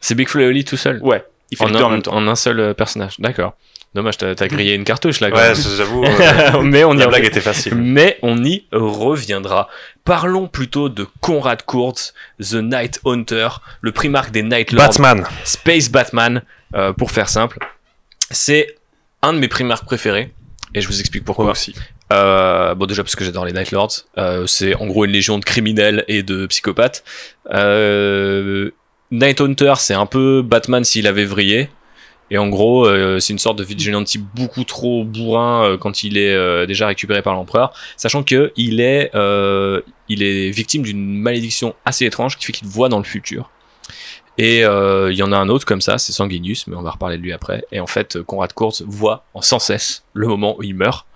C'est Big Flo et Oli tout seul Ouais, il fait en les un, en même temps. en un seul euh, personnage. D'accord. Dommage, t'as t'as grillé une cartouche là. quand Ouais, même. j'avoue, euh, mais on y la blague était facile. Mais on y reviendra. Parlons plutôt de Conrad Kurtz, The Night Hunter, le primarque des Night Lords, Batman. Space Batman, euh, pour faire simple. C'est un de mes primarques préférés, et je vous explique pourquoi. Moi aussi. Euh, bon déjà parce que j'adore les Night Lords. Euh, c'est en gros une légion de criminels et de psychopathes. Euh, Night Hunter, c'est un peu Batman s'il avait vrillé. Et en gros, euh, c'est une sorte de vigilante beaucoup trop bourrin euh, quand il est euh, déjà récupéré par l'empereur, sachant que il est, il est victime d'une malédiction assez étrange qui fait qu'il voit dans le futur. Et il y en a un autre comme ça, c'est Sanguinius, mais on va reparler de lui après. Et en fait, Conrad Kurz voit en sans cesse le moment où il meurt.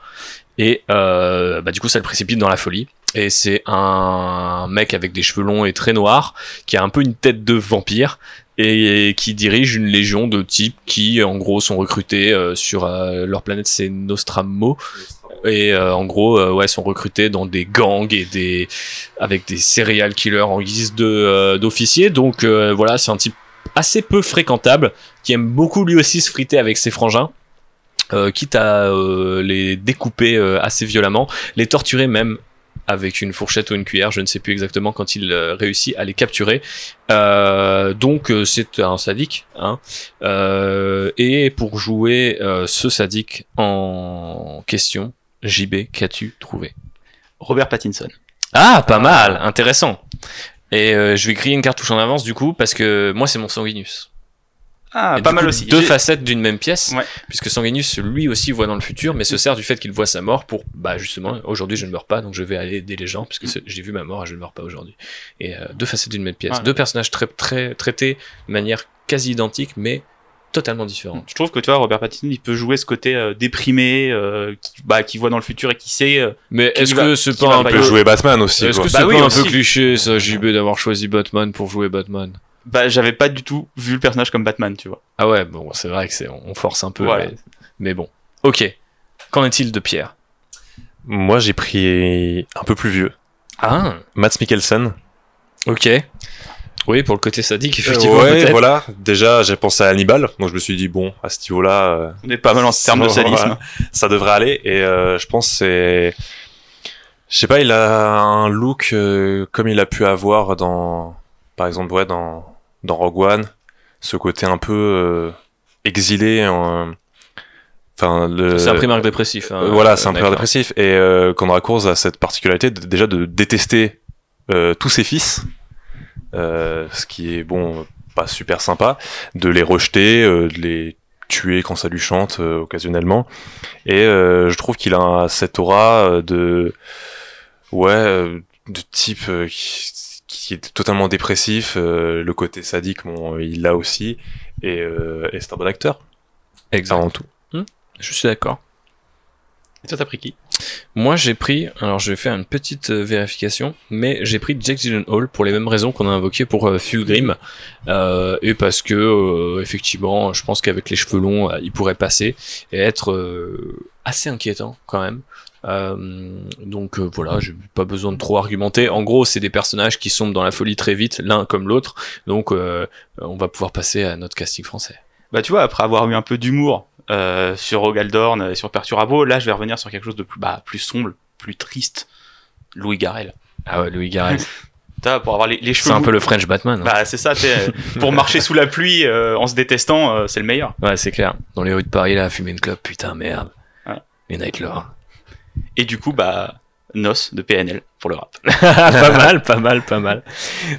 Et euh, bah, du coup, ça le précipite dans la folie. Et c'est un mec avec des cheveux longs et très noirs, qui a un peu une tête de vampire, et qui dirige une légion de types qui, en gros, sont recrutés euh, sur euh, leur planète, c'est Nostramo. Et euh, en gros, euh, ouais, sont recrutés dans des gangs et des avec des serial killers en guise de d'officiers. Donc voilà, c'est un type assez peu fréquentable qui aime beaucoup lui aussi se friter avec ses frangins. Euh, quitte à euh, les découper euh, assez violemment, les torturer même avec une fourchette ou une cuillère, je ne sais plus exactement quand il euh, réussit à les capturer. Euh, donc euh, c'est un sadique. Hein. Euh, et pour jouer euh, ce sadique en question, JB, qu'as-tu trouvé? Robert Pattinson. Ah, pas mal, intéressant. Et euh, je vais crier une cartouche en avance du coup parce que moi c'est mon Sanguinus. Ah, Et pas mal coup, aussi. Deux facettes d'une même pièce, Ouais. puisque Sanguinus lui aussi voit dans le futur, mais se sert du fait qu'il voit sa mort pour, bah justement, aujourd'hui je ne meurs pas, donc je vais aller aider les gens, puisque j'ai vu ma mort et je ne meurs pas aujourd'hui. Et euh, deux facettes d'une même pièce, deux personnages très, très traités de manière quasi identique, mais totalement différente. Je trouve que tu vois, Robert Pattinson, il peut jouer ce côté euh, déprimé, euh, qui, bah, qui voit dans le futur et qui sait. euh, Mais est-ce que c'est pas un peu, peut jouer Batman aussi. est-ce que c'est Bah oui, un aussi. peu cliché ça, JB d'avoir choisi Batman pour jouer Batman? Bah, j'avais pas du tout vu le personnage comme Batman, tu vois. Ah ouais, bon, c'est vrai que c'est, on force un peu, Voilà. mais, mais bon. Ok. Qu'en est-il de Pierre? Moi, j'ai pris un peu plus vieux. Ah, Mats Mikkelsen. ok. Oui, pour le côté sadique, effectivement. ouais, peut-être. voilà. Déjà, j'ai pensé à Hannibal. Donc, je me suis dit, bon, à ce niveau-là, euh, On est pas mal en termes de sadisme. ça devrait aller. Et euh, je pense que c'est... Je sais pas, il a un look euh, comme il a pu avoir dans... Par exemple, ouais, dans, dans Rogue One. Ce côté un peu euh, exilé. en- Enfin, le... C'est un primaire dépressif. hein, Euh, voilà, c'est un d'accord. dépressif. Et euh, Conrad Kurz a cette particularité de- déjà de détester euh, tous ses fils, euh, ce qui est bon, pas super sympa, de les rejeter, euh, de les tuer quand ça lui chante euh, occasionnellement. Et euh, je trouve qu'il a cette aura euh, de ouais, euh, de type euh, qui, qui est totalement dépressif. euh, le côté sadique, bon, il l'a aussi. Et, euh, et c'est un bon acteur Exact. avant tout. Je suis d'accord. Et toi, t'as pris qui? Moi, j'ai pris, alors je vais faire une petite euh, vérification, mais j'ai pris Jake Gyllenhaal pour les mêmes raisons qu'on a invoquées pour euh, Fulgrim, euh, et parce que euh, effectivement, je pense qu'avec les cheveux longs, euh, il pourrait passer et être euh, assez inquiétant quand même. Euh, donc euh, voilà, j'ai pas besoin de trop argumenter. En gros, c'est des personnages qui sont dans la folie très vite, l'un comme l'autre. Donc, euh, on va pouvoir passer à notre casting français. Bah, tu vois, après avoir eu un peu d'humour euh, sur Rogaldorn et sur Perturabo, là, je vais revenir sur quelque chose de plus, bah, plus sombre, plus triste. Louis Garrel. Ah ouais, Louis Garrel. Pour avoir les, les cheveux c'est un peu le French Batman. hein. Bah, c'est ça, pour marcher sous la pluie euh, en se détestant, euh, c'est le meilleur. Ouais, c'est clair. Dans les rues de Paris, là, fumer une clope, putain, merde. Ouais. Les Nightlords. Et du coup, bah, Nos de PNL pour le rap. pas mal, pas mal, pas mal.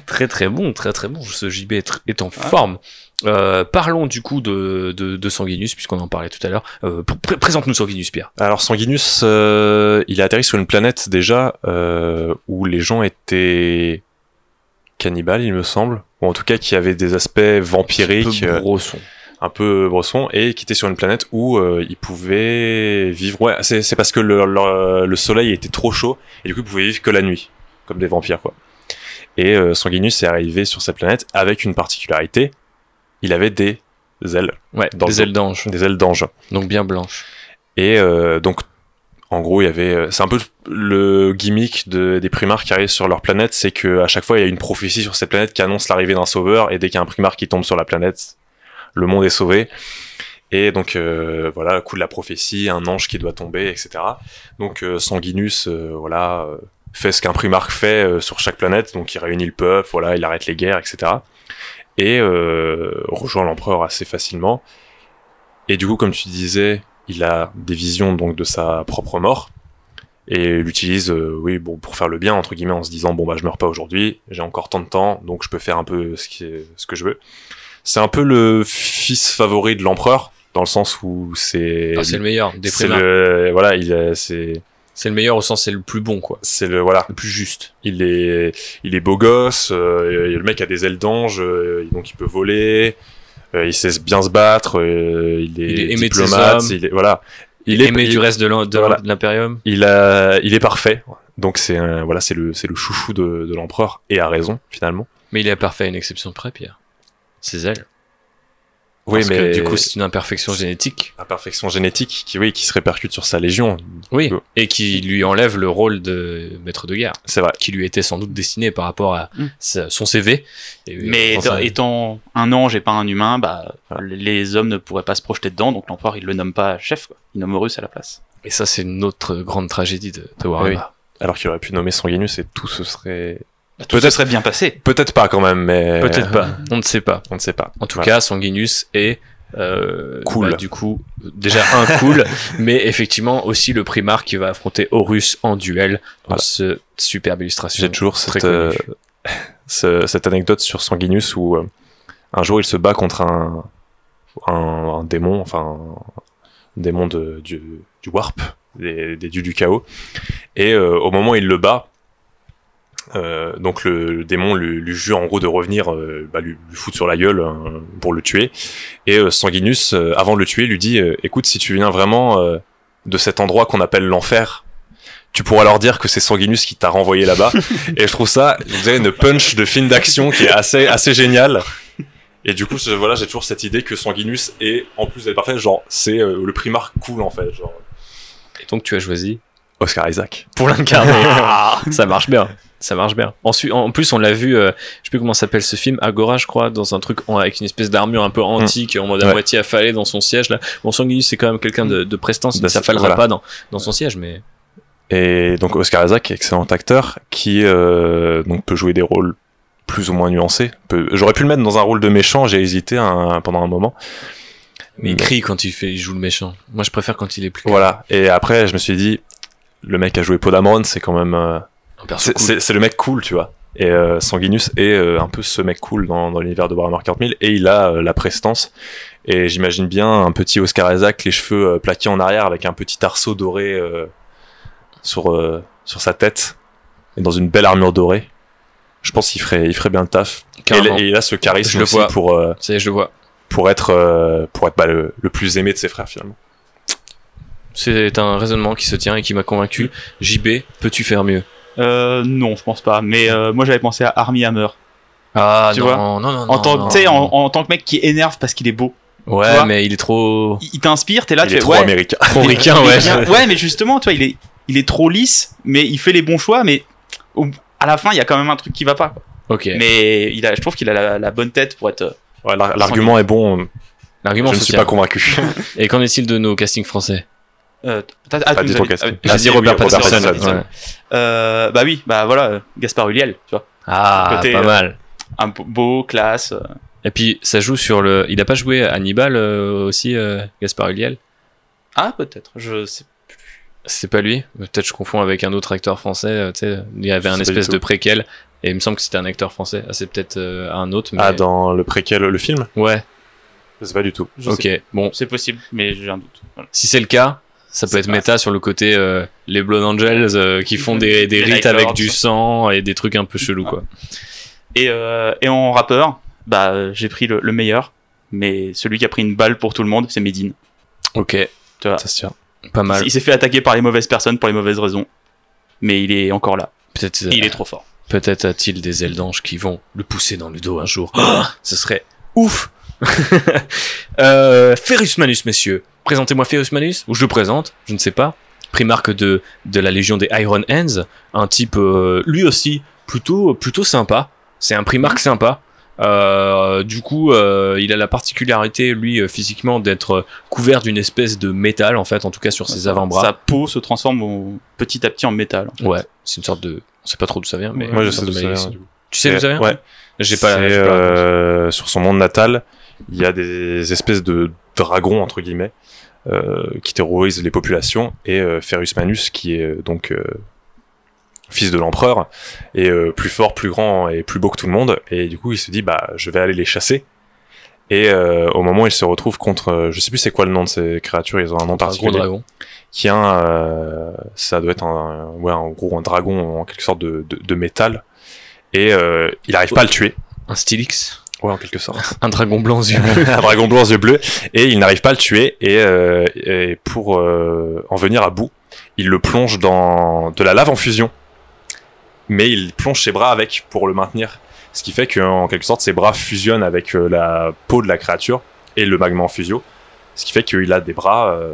Très très bon, très très bon. Ce JB est, en forme. Euh, parlons du coup de, de, de Sanguinus, puisqu'on en parlait tout à l'heure. Euh, pr- pr- Présente-nous Sanguinus, Pierre. Alors Sanguinus, euh, il a atterri sur une planète déjà euh, où les gens étaient cannibales, il me semble, ou en tout cas qui avaient des aspects vampiriques, Peu brosson. Un peu bressons, et qui étaient sur une planète où euh, ils pouvaient vivre. Ouais, c'est c'est parce que le, le, le soleil était trop chaud et du coup ils pouvaient vivre que la nuit, comme des vampires quoi. Et euh, Sanguinus est arrivé sur cette planète avec une particularité, il avait des ailes, Ouais, dans des le- ailes d'ange. des ailes d'ange. Donc bien blanches. Et euh, donc, en gros, il y avait, c'est un peu le gimmick de, des primards qui arrivent sur leur planète, c'est que à chaque fois, il y a une prophétie sur cette planète qui annonce l'arrivée d'un sauveur, et dès qu'il y a un primar qui tombe sur la planète, le monde est sauvé. Et donc, euh, voilà, coup de la prophétie, un ange qui doit tomber, etc. Donc, euh, Sanguinus, euh, voilà, fait ce qu'un primarque fait sur chaque planète, donc il réunit le peuple, voilà, il arrête les guerres, etc. Et rejoint l'empereur assez facilement. Et du coup, comme tu disais, il a des visions donc de sa propre mort et l'utilise, oui, bon, pour faire le bien entre guillemets, en se disant bon bah je meurs pas aujourd'hui, j'ai encore tant de temps, donc je peux faire un peu ce que je veux. C'est un peu le fils favori de l'empereur dans le sens où c'est Ah, c'est le meilleur des le voilà il est- c'est C'est le meilleur au sens, c'est le plus bon, quoi. C'est le voilà, Le plus juste. il est il est beau gosse, euh, et le mec a des ailes d'ange, euh, donc il peut voler, euh, il sait bien se battre, euh, il est, Il est aimé diplomate, il est voilà, il est Aimé il- du reste de voilà. l'Imperium. il a il est parfait. Donc c'est voilà, c'est le c'est le chouchou de, de l'empereur et a raison finalement. Mais il est parfait à une exception près, Pierre. Ses ailes. Oui, Parce mais que du coup, c'est une imperfection génétique. imperfection génétique qui oui qui se répercute sur sa légion. Oui. Euh. Et qui lui enlève le rôle de maître de guerre, C'est vrai. qui lui était sans doute destiné par rapport à Mm. sa- son CV. Et, Mais euh, étant, un ange et pas un humain, bah, Voilà. les hommes ne pourraient pas se projeter dedans, donc l'empereur il le nomme pas chef, quoi. il nomme Horus à la place. Et ça, c'est une autre grande tragédie de, de Warhammer. Oui. Alors qu'il aurait pu nommer Sanguinus et tout ce serait Bah, tout ça serait bien passé. peut-être pas quand même, mais Peut-être pas, on ne sait pas. On ne sait pas. En tout Voilà. cas, Sanguinus est euh, Cool. bah, du coup, déjà un cool, mais effectivement aussi le primar qui va affronter Horus en duel dans Voilà. ce superbe illustration. J'ai toujours cette, euh, ce- cette anecdote sur Sanguinus où euh, un jour il se bat contre un, un, un démon, enfin un démon de, du, du warp, des, des dieux du chaos. Et euh, au moment où il le bat, euh, donc le, le démon lui, lui jure en gros de revenir, euh, bah, lui, lui foutre sur la gueule euh, pour le tuer. Et euh, Sanguinus, euh, avant de le tuer, lui dit euh, "Écoute, si tu viens vraiment euh, de cet endroit qu'on appelle l'enfer." Tu pourras leur dire que c'est Sanguinus qui t'a renvoyé là-bas. Et je trouve ça, vous savez, une punch de film d'action qui est assez, assez génial. Et du coup, voilà, j'ai toujours cette idée que Sanguinus est, en plus d'être parfait, genre, c'est euh, le primar cool, en fait, genre, Et donc tu as choisi Oscar Isaac. pour l'incarner. ça marche bien. Ça marche bien. Ensuite, en plus, on l'a vu, euh, je sais plus comment s'appelle ce film, Agora, je crois, dans un truc en- avec une espèce d'armure un peu antique, en mode à Ouais. moitié affalé dans son siège. Là. Bon, Sanguinus, c'est quand même quelqu'un de, de prestance, Bah, ça fallera voilà. pas dans, dans son siège, mais Et donc, Oscar Isaac, excellent acteur, qui, euh, donc, peut jouer des rôles plus ou moins nuancés. Peut- J'aurais pu le mettre dans un rôle de méchant, j'ai hésité un- pendant un moment. mais il crie quand il, fait, il joue le méchant. Moi, je préfère quand il est plus Voilà. Et après, je me suis dit, le mec a joué Podamron, c'est quand même, euh, C'est cool. le mec cool, tu vois. Et euh, Sanguinus est euh, un peu ce mec cool dans, dans l'univers de Warhammer 40 000 et il a euh, la prestance. Et j'imagine bien un petit Oscar Isaac, les cheveux plaqués en arrière avec un petit arceau doré sur, sur sa tête et dans une belle armure dorée. Je pense qu'il ferait, il ferait bien le taf. Et, Carrément. et il a ce Je charisme le aussi vois. pour, je le vois. pour être, pour être bah, le, le plus aimé de ses frères finalement. C'est un raisonnement qui se tient et qui m'a convaincu. JB, peux-tu faire mieux? Euh, non, je pense pas. Mais euh, moi j'avais pensé à Army Hammer. Ah Tu non, vois, non, non, non. En tant, non. que- tu sais, en, en tant que mec qui énerve parce qu'il est beau. Ouais, mais il est trop. Il, il t'inspire, t'es là, il tu est fais trop ouais. américain. Trop il- ricain, il est ouais. ouais, mais justement, tu vois, il est, il est trop lisse, mais il fait les bons choix, mais au- à la fin, il y a quand même un truc qui va pas. quoi. Ok. Mais il a, je trouve qu'il a la, la bonne tête pour être. euh, Ouais, L'argument est bon, L'argument je ne suis pas convaincu. Et qu'en est-il de nos castings français? Euh, t'as- ah, Ah, casting. ah, J'ai Ah, dit si, Robert oui, Robert Pattinson. Pattinson, ouais. euh, bah oui, bah voilà, euh, Gaspard Ulliel, tu vois. Ah, Côté, pas euh, mal. Un beau- classe. euh. Et puis, ça joue sur le. Il a pas joué Hannibal euh, aussi, euh, Gaspard Ulliel Ah, peut-être, je sais. C'est pas lui? Peut-être je confonds avec un autre acteur français. euh, tu sais, il y avait Je un espèce de préquel. Et il me semble que c'était un acteur français. Ah, c'est peut-être euh, un autre. Mais... Ah, dans le préquel, le film? Ouais, Je sais pas du tout. Je ok. sais. Bon, C'est possible, mais j'ai un doute. Voilà. si c'est le cas, ça peut être méta sur le côté euh, les Blood Angels euh, qui font des, des rites avec du sang et des trucs un peu chelous, quoi. Et, euh, et en rappeur, bah j'ai pris le, le meilleur, mais celui qui a pris une balle pour tout le monde, c'est Medine. Ok, Tu vois. Ça se tient. pas mal. Il s'est fait attaquer par les mauvaises personnes pour les mauvaises raisons, mais il est encore là. Peut-être Il est trop fort. Peut-être a-t-il des ailes d'ange qui vont le pousser dans le dos un jour. Ah, ce serait ouf euh, Ferus Manus, messieurs. Présentez-moi Ferus Manus, ou je le présente, je ne sais pas. Primarque de, de la Légion des Iron Hands. Un type, euh, lui aussi, plutôt, plutôt sympa. C'est un primarque sympa. Euh, du coup, euh, il a la particularité, lui, euh, physiquement, d'être couvert d'une espèce de métal, en fait, en tout cas sur ses avant-bras. Sa peau se transforme au- petit à petit en métal. Ouais, c'est une sorte de... On sait pas trop d'où ça vient, mais... Moi, je sais d'où de ça vient. Tu sais d'où ça vient Ouais. J'ai pas, la euh, sur son monde natal, il y a des espèces de dragons entre guillemets euh, qui terrorisent les populations et euh, Ferus Manus qui est euh, donc euh, fils de l'empereur est euh, plus fort, plus grand et plus beau que tout le monde et du coup il se dit bah je vais aller les chasser Et euh, au moment où il se retrouve contre, euh, je sais plus c'est quoi le nom de ces créatures, ils ont un nom Un gros particulier. dragon. Qui est un, euh, ça doit être un, ouais, en gros un dragon en quelque sorte de, de, de métal. Et euh, il arrive pas à le tuer. Un Stylix. Ouais, en quelque sorte. Un dragon blanc aux yeux. un dragon blanc aux yeux bleus. Et il n'arrive pas à le tuer. Et, euh, et pour euh, en venir à bout, il le plonge dans de la lave en fusion. Mais il plonge ses bras avec pour le maintenir. Ce qui fait qu'en quelque sorte, ses bras fusionnent avec euh, la peau de la créature et le magma en fusio. Ce qui fait qu'il a des bras euh,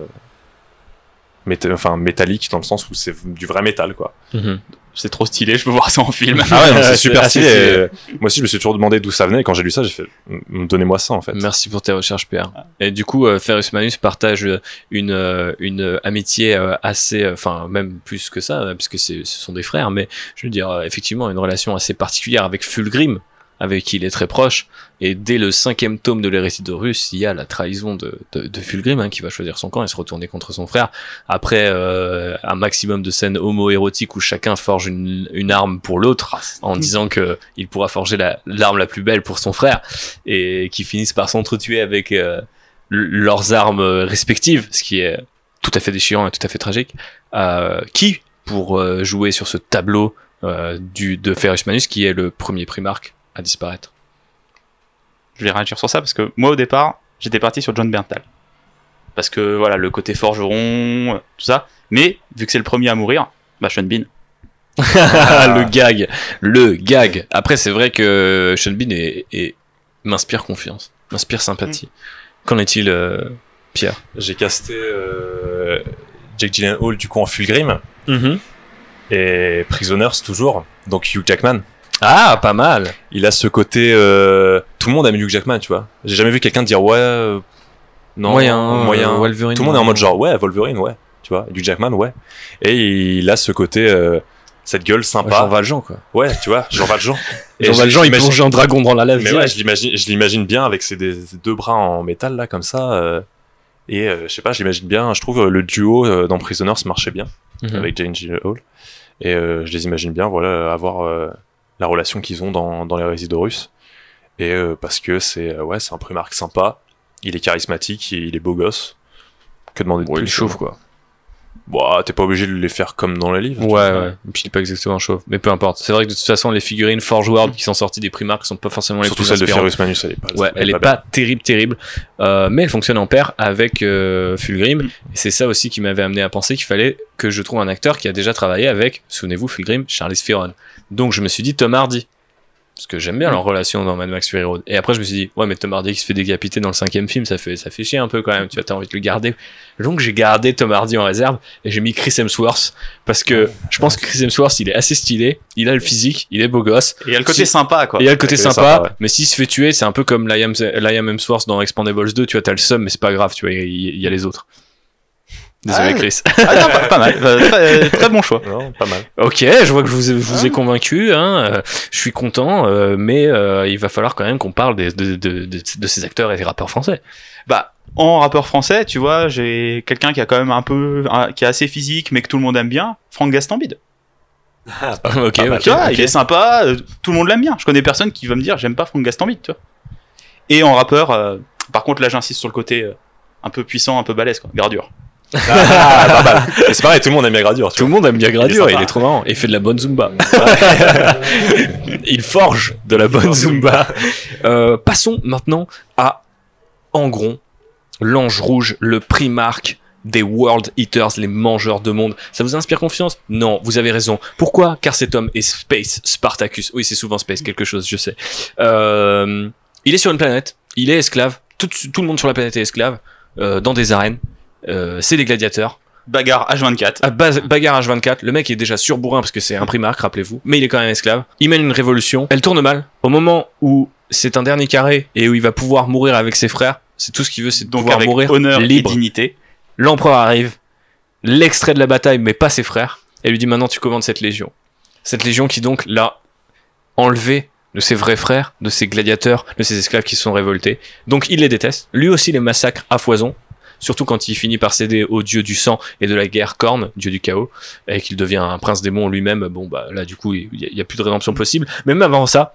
méta- enfin, métalliques dans le sens où c'est du vrai métal, quoi. Mhm. C'est trop stylé, je peux voir ça en film. Ah ouais, c'est super assez stylé. Moi aussi, je me suis toujours demandé d'où ça venait. Et quand j'ai lu ça, j'ai fait, Mm, donnez-moi ça, en fait. Merci pour tes recherches, Pierre. Et du coup, euh, Ferrus Manus partage euh, une, euh, une amitié euh, assez, euh, enfin, même plus que ça, puisque ce sont des frères, mais je veux dire, effectivement, une relation assez particulière avec Fulgrim, avec qui il est très proche. Et dès le cinquième tome de l'hérésie d'Horus, il y a la trahison de, de, de Fulgrim, hein, qui va choisir son camp et se retourner contre son frère. Après euh, un maximum de scènes homo-érotiques où chacun forge une, une arme pour l'autre, en disant que il pourra forger la- l'arme la, plus belle pour son frère, et qui finissent par s'entretuer avec euh, leurs armes respectives, ce qui est tout à fait déchirant et tout à fait tragique. Euh, qui, pour euh, jouer sur ce tableau euh, du, de Ferrus Manus, qui est le premier primarque à disparaître je vais réagir sur ça parce que moi au départ j'étais parti sur John Berntal parce que voilà le côté forgeron tout ça mais vu que c'est le premier à mourir bah Sean Bean le gag, le gag. Après, c'est vrai que Sean Bean est, est- m'inspire confiance, m'inspire sympathie. Qu'en est-il, euh, Pierre? J'ai casté euh, Jake Gyllenhaal du coup en Fulgrim Mm-hmm. et Prisoners toujours. Donc Hugh Jackman. Ah, pas mal. Il a ce côté. euh, tout le monde aime Hugh Jackman, tu vois. J'ai jamais vu quelqu'un dire ouais. euh, non, moyen, moyen. euh, Wolverine. tout le monde est en mode genre ouais, Wolverine, ouais. Tu vois, Hugh Jackman, ouais. Et il a ce côté. euh, cette gueule sympa. Jean Valjean, quoi. Ouais, tu vois, Jean Valjean. Et Jean je- Valjean, je il l'imagine- plonge un dragon dans la lave. Mais ouais, direct. je l'imagine, je l'imagine bien avec ses des- ses deux bras en métal là comme ça. euh, et euh, je sais pas, je l'imagine bien. Je trouve le duo euh, dans Prisoners marchait bien Mhm. avec Jane Gyllenhaal. Et euh, je les imagine bien, voilà, avoir euh, la relation qu'ils ont dans, dans les résidus russes. Et euh, parce que c'est euh, ouais, c'est un primarque sympa, il est charismatique, il est beau gosse. Que demander de Bon, il plus est chauve, quoi. Bon, t'es pas obligé de les faire comme dans les livres. tu Ouais, ouais. Et puis il est pas exactement chauve. Mais peu importe. C'est vrai que de toute façon, les figurines Forge World qui sont sorties des primarques sont pas forcément les Surtout plus celle de. Ferrus Manus, elle est pas. Ouais, elle est pas terrible, terrible, euh, mais elle fonctionne en paire avec euh, Fulgrim. Mm. Et c'est ça aussi qui m'avait amené à penser qu'il fallait que je trouve un acteur qui a déjà travaillé avec, souvenez-vous, Fulgrim, Charlize Theron. Donc je me suis dit Tom Hardy, parce que j'aime bien Mm. leur relation dans Mad Max Fury Road. Et après je me suis dit ouais mais Tom Hardy qui se fait décapiter dans le cinquième film, ça fait ça fait chier un peu quand même. Tu vois, t'as envie de le garder. Donc j'ai gardé Tom Hardy en réserve et j'ai mis Chris Hemsworth parce que je pense que Chris Hemsworth il est assez stylé, il a le physique, il est beau gosse. et il y a le côté Si- sympa quoi Et il y a le côté sympa, sympa, ouais. mais s'il se fait tuer, c'est un peu comme Liam, Liam Hemsworth dans Expandables 2, tu vois, t'as le seum, mais c'est pas grave, tu vois, il y, il y a les autres. Désolé Ah, Chris. Ah, non, pas, pas mal Euh, très, très bon choix Non, pas mal. ok, je vois que je vous ai, je vous ai Ah. convaincu, hein, euh, je suis content, euh, mais euh, il va falloir quand même qu'on parle de, de, de, de ces acteurs et des rappeurs français. bah en rappeur français tu vois j'ai quelqu'un qui a quand même un peu qui est assez physique mais que tout le monde aime bien Franck Gastambide ok, Pas ok, tu vois ok. il est sympa euh, tout le monde l'aime bien je connais personne qui va me dire j'aime pas Franck Gastambide tu vois et en rappeur euh, par contre là j'insiste sur le côté euh, un peu puissant un peu balèze quoi gradure Ah, pas mal. Et c'est pareil, tout le monde aime bien Gradure. Tout le monde aime bien Gradure, Il est il est, trop marrant. Et il fait de la bonne Zumba. il forge de la bonne Zumba. Euh, passons maintenant à Angron, l'ange rouge, le primarque des World Eaters, les mangeurs de monde. Ça vous inspire confiance? Non, vous avez raison. Pourquoi? Car cet homme est Space Spartacus. Oui, c'est souvent Space, quelque chose, je sais. Euh, il est sur une planète, il est esclave. Tout, tout le monde sur la planète est esclave, euh, dans des arènes. Euh, c'est des gladiateurs. bagarre H24 À base, bagarre H24, le mec est déjà surbourrin parce que c'est un primarque, rappelez-vous, mais il est quand même esclave. Il mène une révolution, elle tourne mal. Au moment où c'est un dernier carré et où il va pouvoir mourir avec ses frères, c'est tout ce qu'il veut, c'est de donc pouvoir avec mourir honneur libre. et dignité L'empereur arrive, l'extrait de la bataille, mais pas ses frères, et lui dit maintenant tu commandes cette légion. Cette légion qui donc l'a enlevé de ses vrais frères, de ses gladiateurs, de ses esclaves qui se sont révoltés. Donc il les déteste. Lui aussi les massacre à foison. Surtout quand il finit par céder au dieu du sang et de la guerre Korn, dieu du chaos, et qu'il devient un prince démon lui-même. Bon bah là du coup il y, a- a plus de rédemption possible. Mais même avant ça,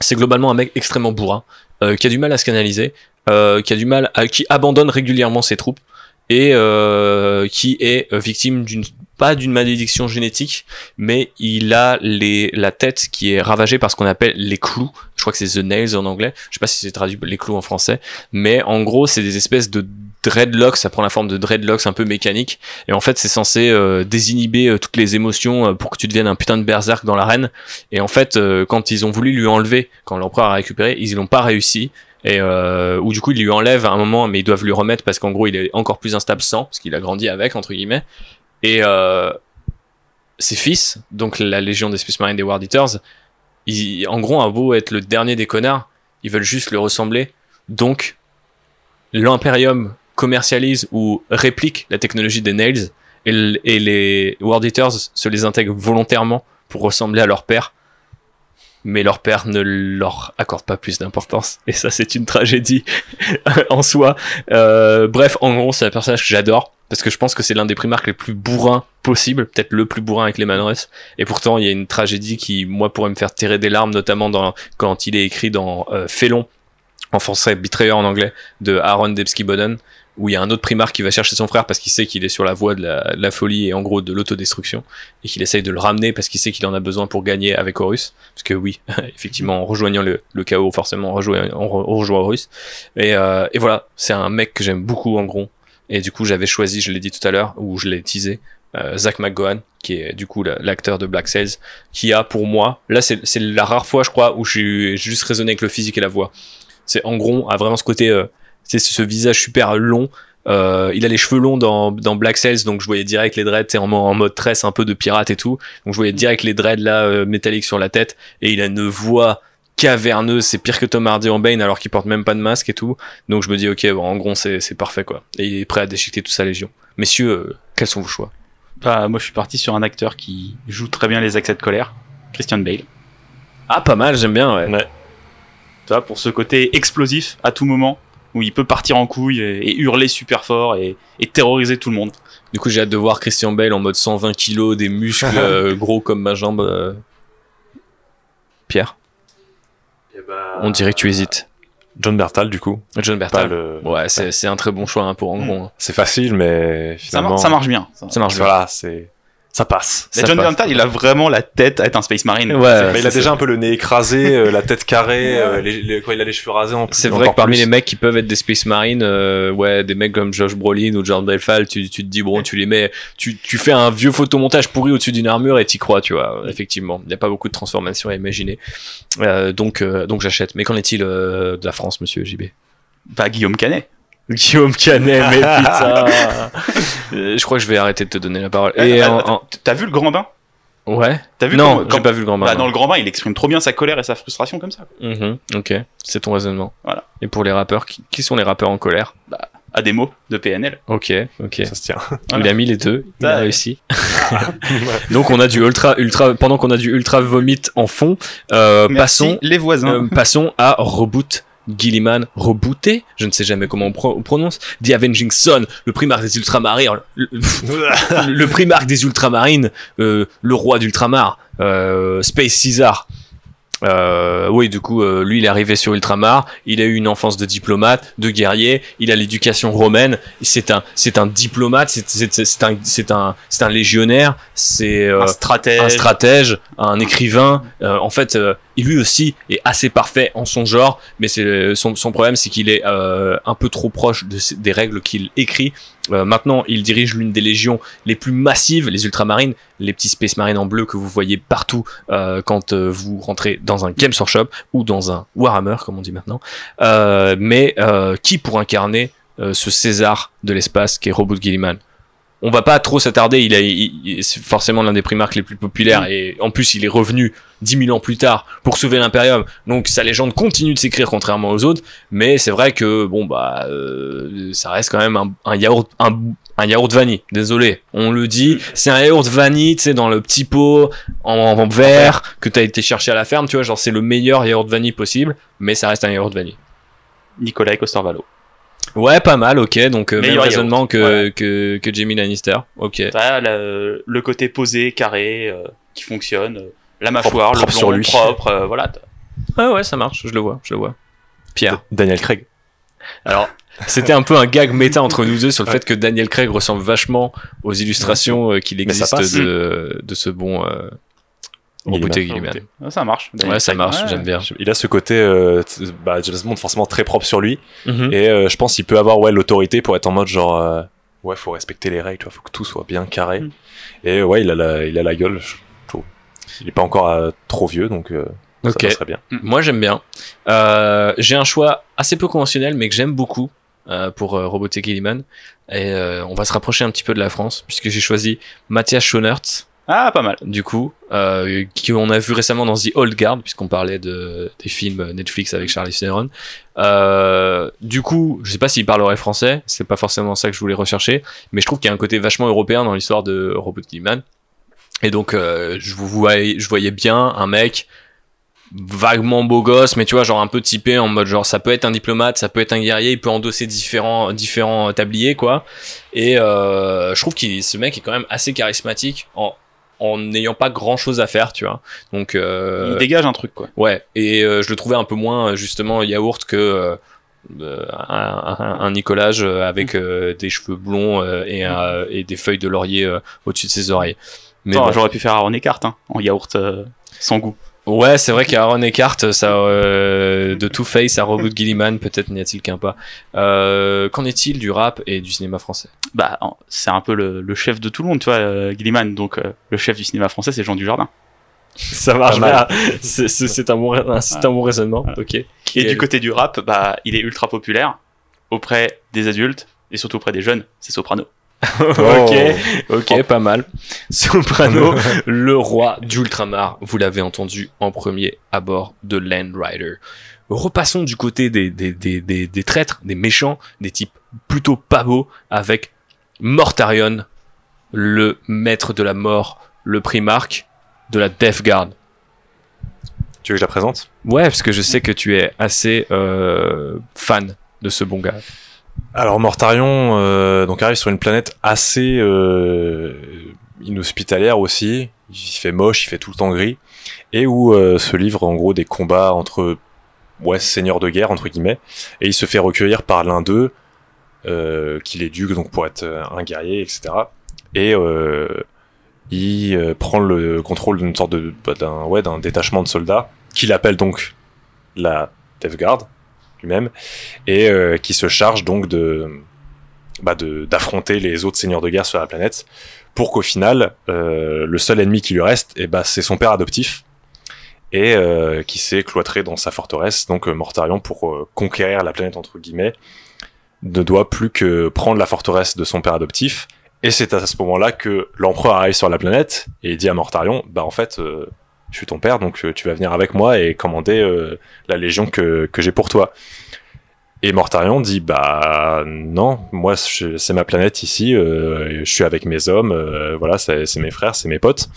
c'est globalement un mec extrêmement bourrin, euh, qui a du mal à se canaliser, euh, qui a du mal à, qui abandonne régulièrement ses troupes et euh, qui est euh, victime d'une pas d'une malédiction génétique, mais il a les, la tête qui est ravagée par ce qu'on appelle les clous. Je crois que c'est the nails en anglais. Je sais pas si c'est traduit les clous en français, mais en gros c'est des espèces de dreadlocks. Ça prend la forme de dreadlocks un peu mécaniques. Et en fait c'est censé euh, désinhiber euh, toutes les émotions euh, pour que tu deviennes un putain de berserk dans l'arène. Et en fait quand ils ont voulu lui enlever, quand l'empereur a récupéré, ils l'ont pas réussi et ou du coup ils lui enlèvent à un moment mais ils doivent lui remettre parce qu'en gros il est encore plus instable sans parce qu'il a grandi avec entre guillemets et ses fils donc la légion des Space Marines des War Eaters ils, en gros un beau être le dernier des connards ils veulent juste le ressembler donc l'impérium commercialise ou réplique la technologie des Nails et, les War Eaters se les intègrent volontairement pour ressembler à leur père mais leur père ne leur accorde pas plus d'importance. Et ça, c'est une tragédie en soi. Euh, bref, en gros, c'est un personnage que j'adore. Parce que je pense que c'est l'un des primarques les plus bourrins possible, peut-être le plus bourrin avec les Manres. Et pourtant, il y a une tragédie qui, moi, pourrait me faire tirer des larmes, notamment quand il est écrit dans euh, Félon, en français, Betrayer en anglais, de Aaron Debski-Boden, où il y a un autre primarque qui va chercher son frère parce qu'il sait qu'il est sur la voie de la, folie et en gros de l'autodestruction, et qu'il essaye de le ramener parce qu'il sait qu'il en a besoin pour gagner avec Horus. Parce que oui, effectivement, en rejoignant le, chaos, forcément, on rejoint, Horus. Et, euh, et voilà, c'est un mec que j'aime beaucoup en gros. Et du coup, j'avais choisi, je l'ai dit tout à l'heure, ou je l'ai teasé, euh, Zach McGowan, qui est du coup la- l'acteur de Black Sails, qui a pour moi, là c'est la rare fois je crois où j'ai juste raisonné avec le physique et la voix. C'est en gros, a vraiment ce côté, euh, c'est ce visage super long. Euh, il a les cheveux longs dans, dans Black Sails, donc je voyais direct les dreads, tu sais, en, en mode tresse un peu de pirate et tout. Donc je voyais direct les dreads là euh, métalliques sur la tête, et il a une voix caverneuse, c'est pire que Tom Hardy en Bane alors qu'il porte même pas de masque et tout. Donc je me dis ok, bon, en gros c'est c'est parfait quoi. Et il est prêt à déchiqueter toute sa légion. Messieurs, euh, quels sont vos choix? Bah, moi, je suis parti sur un acteur qui joue très bien les accès de colère, Christian Bale. Ah pas mal, j'aime bien. Ouais. Ouais. Tu vois, pour ce côté explosif à tout moment, où il peut partir en couille et, et hurler super fort et, et terroriser tout le monde. Du coup j'ai hâte de voir Christian Bale en mode 120 kilos, des muscles euh, gros comme ma jambe. euh. Pierre, on dirait que tu hésites. John Bertal, du coup. John Bertal. le... Ouais, c'est c'est un très bon choix hein, pour en gros. hein. C'est facile, mais Ça, finalement. mar- ça marche bien. ça. Ça marche bien. Voilà, c'est. Ça passe. Mais ça John passe. Berntal, il a vraiment la tête à être un Space Marine. Ouais, Mais il a déjà un peu le nez écrasé, euh, la tête carrée, euh, les- les- quand il a les cheveux rasés en plus. C'est vrai que parmi plus. les mecs qui peuvent être des Space Marines, euh, ouais, des mecs comme Josh Brolin ou Jordan Belfal, tu, tu te dis bon, tu les mets, tu, tu fais un vieux photomontage pourri au-dessus d'une armure et t'y crois, tu vois. Effectivement, il n'y a pas beaucoup de transformations à imaginer. Euh, donc, euh, donc j'achète. Mais qu'en est-il euh, de la France, Monsieur JB Bah, Guillaume Canet. Guillaume Canet, mais putain. Euh, je crois que je vais arrêter de te donner la parole. Et Ah, en- attends, T'as vu le grand bain ouais. T'as vu Non, j'ai pas vu le grand bain. Bah, non. dans le grand bain, il exprime trop bien sa colère et sa frustration comme ça. Mhm, ok, c'est ton raisonnement. Voilà. Et pour les rappeurs, qui, qui sont les rappeurs en colère? À des mots de PNL. Ok, ok. Ça se tient. Voilà. Il a mis les deux, il a Ouais. réussi. Donc on a du ultra, ultra, pendant qu'on a du ultra vomit en fond, euh, Merci, passons, les voisins. euh, passons à Reboot. Gilliman rebooté, je ne sais jamais comment on, pro- on prononce, The Avenging Son, le primarque des ultramarines, le, le primarque des ultramarines, euh, le roi d'ultramar, euh, Space Caesar. Euh, oui, du coup, euh, lui, il est arrivé sur Ultramar. Il a eu une enfance de diplomate, de guerrier. Il a l'éducation romaine. C'est un, c'est un diplomate. C'est, c'est, c'est- c'est un, c'est un, c'est un légionnaire. C'est euh, un stratège. un stratège, un écrivain. Euh, en fait, euh, il lui aussi est assez parfait en son genre, mais c'est son, son problème, c'est qu'il est euh, un peu trop proche de, des règles qu'il écrit. Euh, maintenant, il dirige l'une des légions les plus massives, les ultramarines, les petits space marines en bleu que vous voyez partout euh, quand euh, vous rentrez dans un Games Workshop ou dans un Warhammer, comme on dit maintenant. Euh, mais euh, qui pour incarner euh, ce César de l'espace qui est Robot Gilliman? On va pas trop s'attarder, il, il- il- c'est forcément l'un des primarques les plus populaires et en plus il est revenu 10 000 ans plus tard pour sauver l'Imperium. Donc sa légende continue de s'écrire contrairement aux autres, mais c'est vrai que bon bah euh, ça reste quand même un, un yaourt un, un yaourt vanille. Désolé, on le dit, c'est un yaourt vanille, tu sais dans le petit pot en, en verre que t'as été chercher à la ferme, tu vois, genre c'est le meilleur yaourt vanille possible, mais ça reste un yaourt vanille. Nicolas Costervalo. Ouais, pas mal, ok. Donc euh, même raisonnement que, voilà. que que Jamie Lannister. Ok. T'as le, le côté posé, carré, euh, qui fonctionne. La mâchoire, propre le sur blond, lui. propre, euh, voilà. Ouais, ouais, ça marche, je le vois, je le vois. Pierre. Daniel Craig. Alors, c'était un peu un gag méta entre nous deux sur le fait que Daniel Craig ressemble vachement aux illustrations euh, qu'il existe de, de ce bon euh, Roboté Gilliman. Gilliman. Ah, Ça marche. Ouais, ça marche, Ouais. j'aime bien. Il a ce côté, euh, bah, James Bond forcément très propre sur lui. Mhm. Et euh, je pense qu'il peut avoir ouais l'autorité pour être en mode genre euh, ouais faut respecter les règles, tu vois, faut que tout soit bien carré. Mm. Et ouais il a la il a la gueule. je. Il est pas encore euh, trop vieux donc euh, ça passerait bien. Moi j'aime bien. Euh, j'ai un choix assez peu conventionnel mais que j'aime beaucoup euh, pour euh, Roboté Gilliman. Et euh, on va se rapprocher un petit peu de la France puisque j'ai choisi Matthias Schoenaerts Ah, pas mal. du coup, euh, qui on a vu récemment dans The Old Guard, puisqu'on parlait de, des films Netflix avec Charlie Theron. Euh, du coup, je sais pas s'il parlerait français, c'est pas forcément ça que je voulais rechercher, mais je trouve qu'il y a un côté vachement européen dans l'histoire de Robot Gilliman. Et donc, euh, je vous voyais, je voyais bien un mec vaguement beau gosse, mais tu vois, genre un peu typé en mode genre ça peut être un diplomate, ça peut être un guerrier, il peut endosser différents différents tabliers quoi. Et euh, je trouve que ce mec est quand même assez charismatique en en n'ayant pas grand chose à faire, tu vois. Donc euh, Il dégage un truc, quoi. ouais, et euh, je le trouvais un peu moins justement yaourt que euh, un, un, un Nicolage euh, avec euh, des cheveux blonds euh, et, euh, et des feuilles de laurier au-dessus de ses oreilles. Mais bon. J'aurais pu faire Aaron Eckhart hein, en yaourt euh, sans goût. Ouais, c'est vrai qu'Aaron Eckhart, ça, euh, de Two Face à Robot Gilliman, peut-être n'y a-t-il qu'un pas. Euh, qu'en est-il du rap et du cinéma français? Bah, c'est un peu le, le chef de tout le monde, tu vois, euh, Gilliman. Donc, euh, le chef du cinéma français, c'est Jean Dujardin. Ça marche bien. C'est un, bon, ra- c'est un bon raisonnement. Ok. Et Quel- du côté du rap, bah, il est ultra populaire auprès des adultes et surtout auprès des jeunes. C'est Soprano. ok, ok, pas mal. Soprano, le roi d'Ultramar, vous l'avez entendu en premier à bord de Land Rider. Repassons du côté des, des, des, des, des traîtres, des méchants, des types plutôt pas beaux, avec Mortarion, le maître de la mort, le primarque de la Death Guard. Tu veux que je la présente? Ouais, parce que je sais que tu es assez euh, fan de ce bon gars. Alors Mortarion euh, donc arrive sur une planète assez euh, inhospitalière aussi. Il fait moche, il fait tout le temps gris, et où euh, se livrent en gros des combats entre ouais seigneurs de guerre entre guillemets, et il se fait recueillir par l'un d'eux euh, qui l'éduque donc pour être euh, un guerrier etc. Et euh, il prend le contrôle d'une sorte de bah, d'un ouais d'un détachement de soldats qu'il appelle donc la Death Guard lui-même et euh, qui se charge donc de bah, d'affronter les autres seigneurs de guerre sur la planète pour qu'au final euh, le seul ennemi qui lui reste et bah c'est son père adoptif et euh, qui s'est cloîtré dans sa forteresse. Donc Mortarion pour conquérir la planète entre guillemets ne doit plus que prendre la forteresse de son père adoptif et c'est à ce moment-là que l'empereur arrive sur la planète et dit à Mortarion bah en fait je suis ton père donc euh, tu vas venir avec moi et commander euh, la légion que, que j'ai pour toi et Mortarion dit bah non, moi c'est ma planète ici, euh, je suis avec mes hommes, voilà, c'est mes frères, c'est mes potes.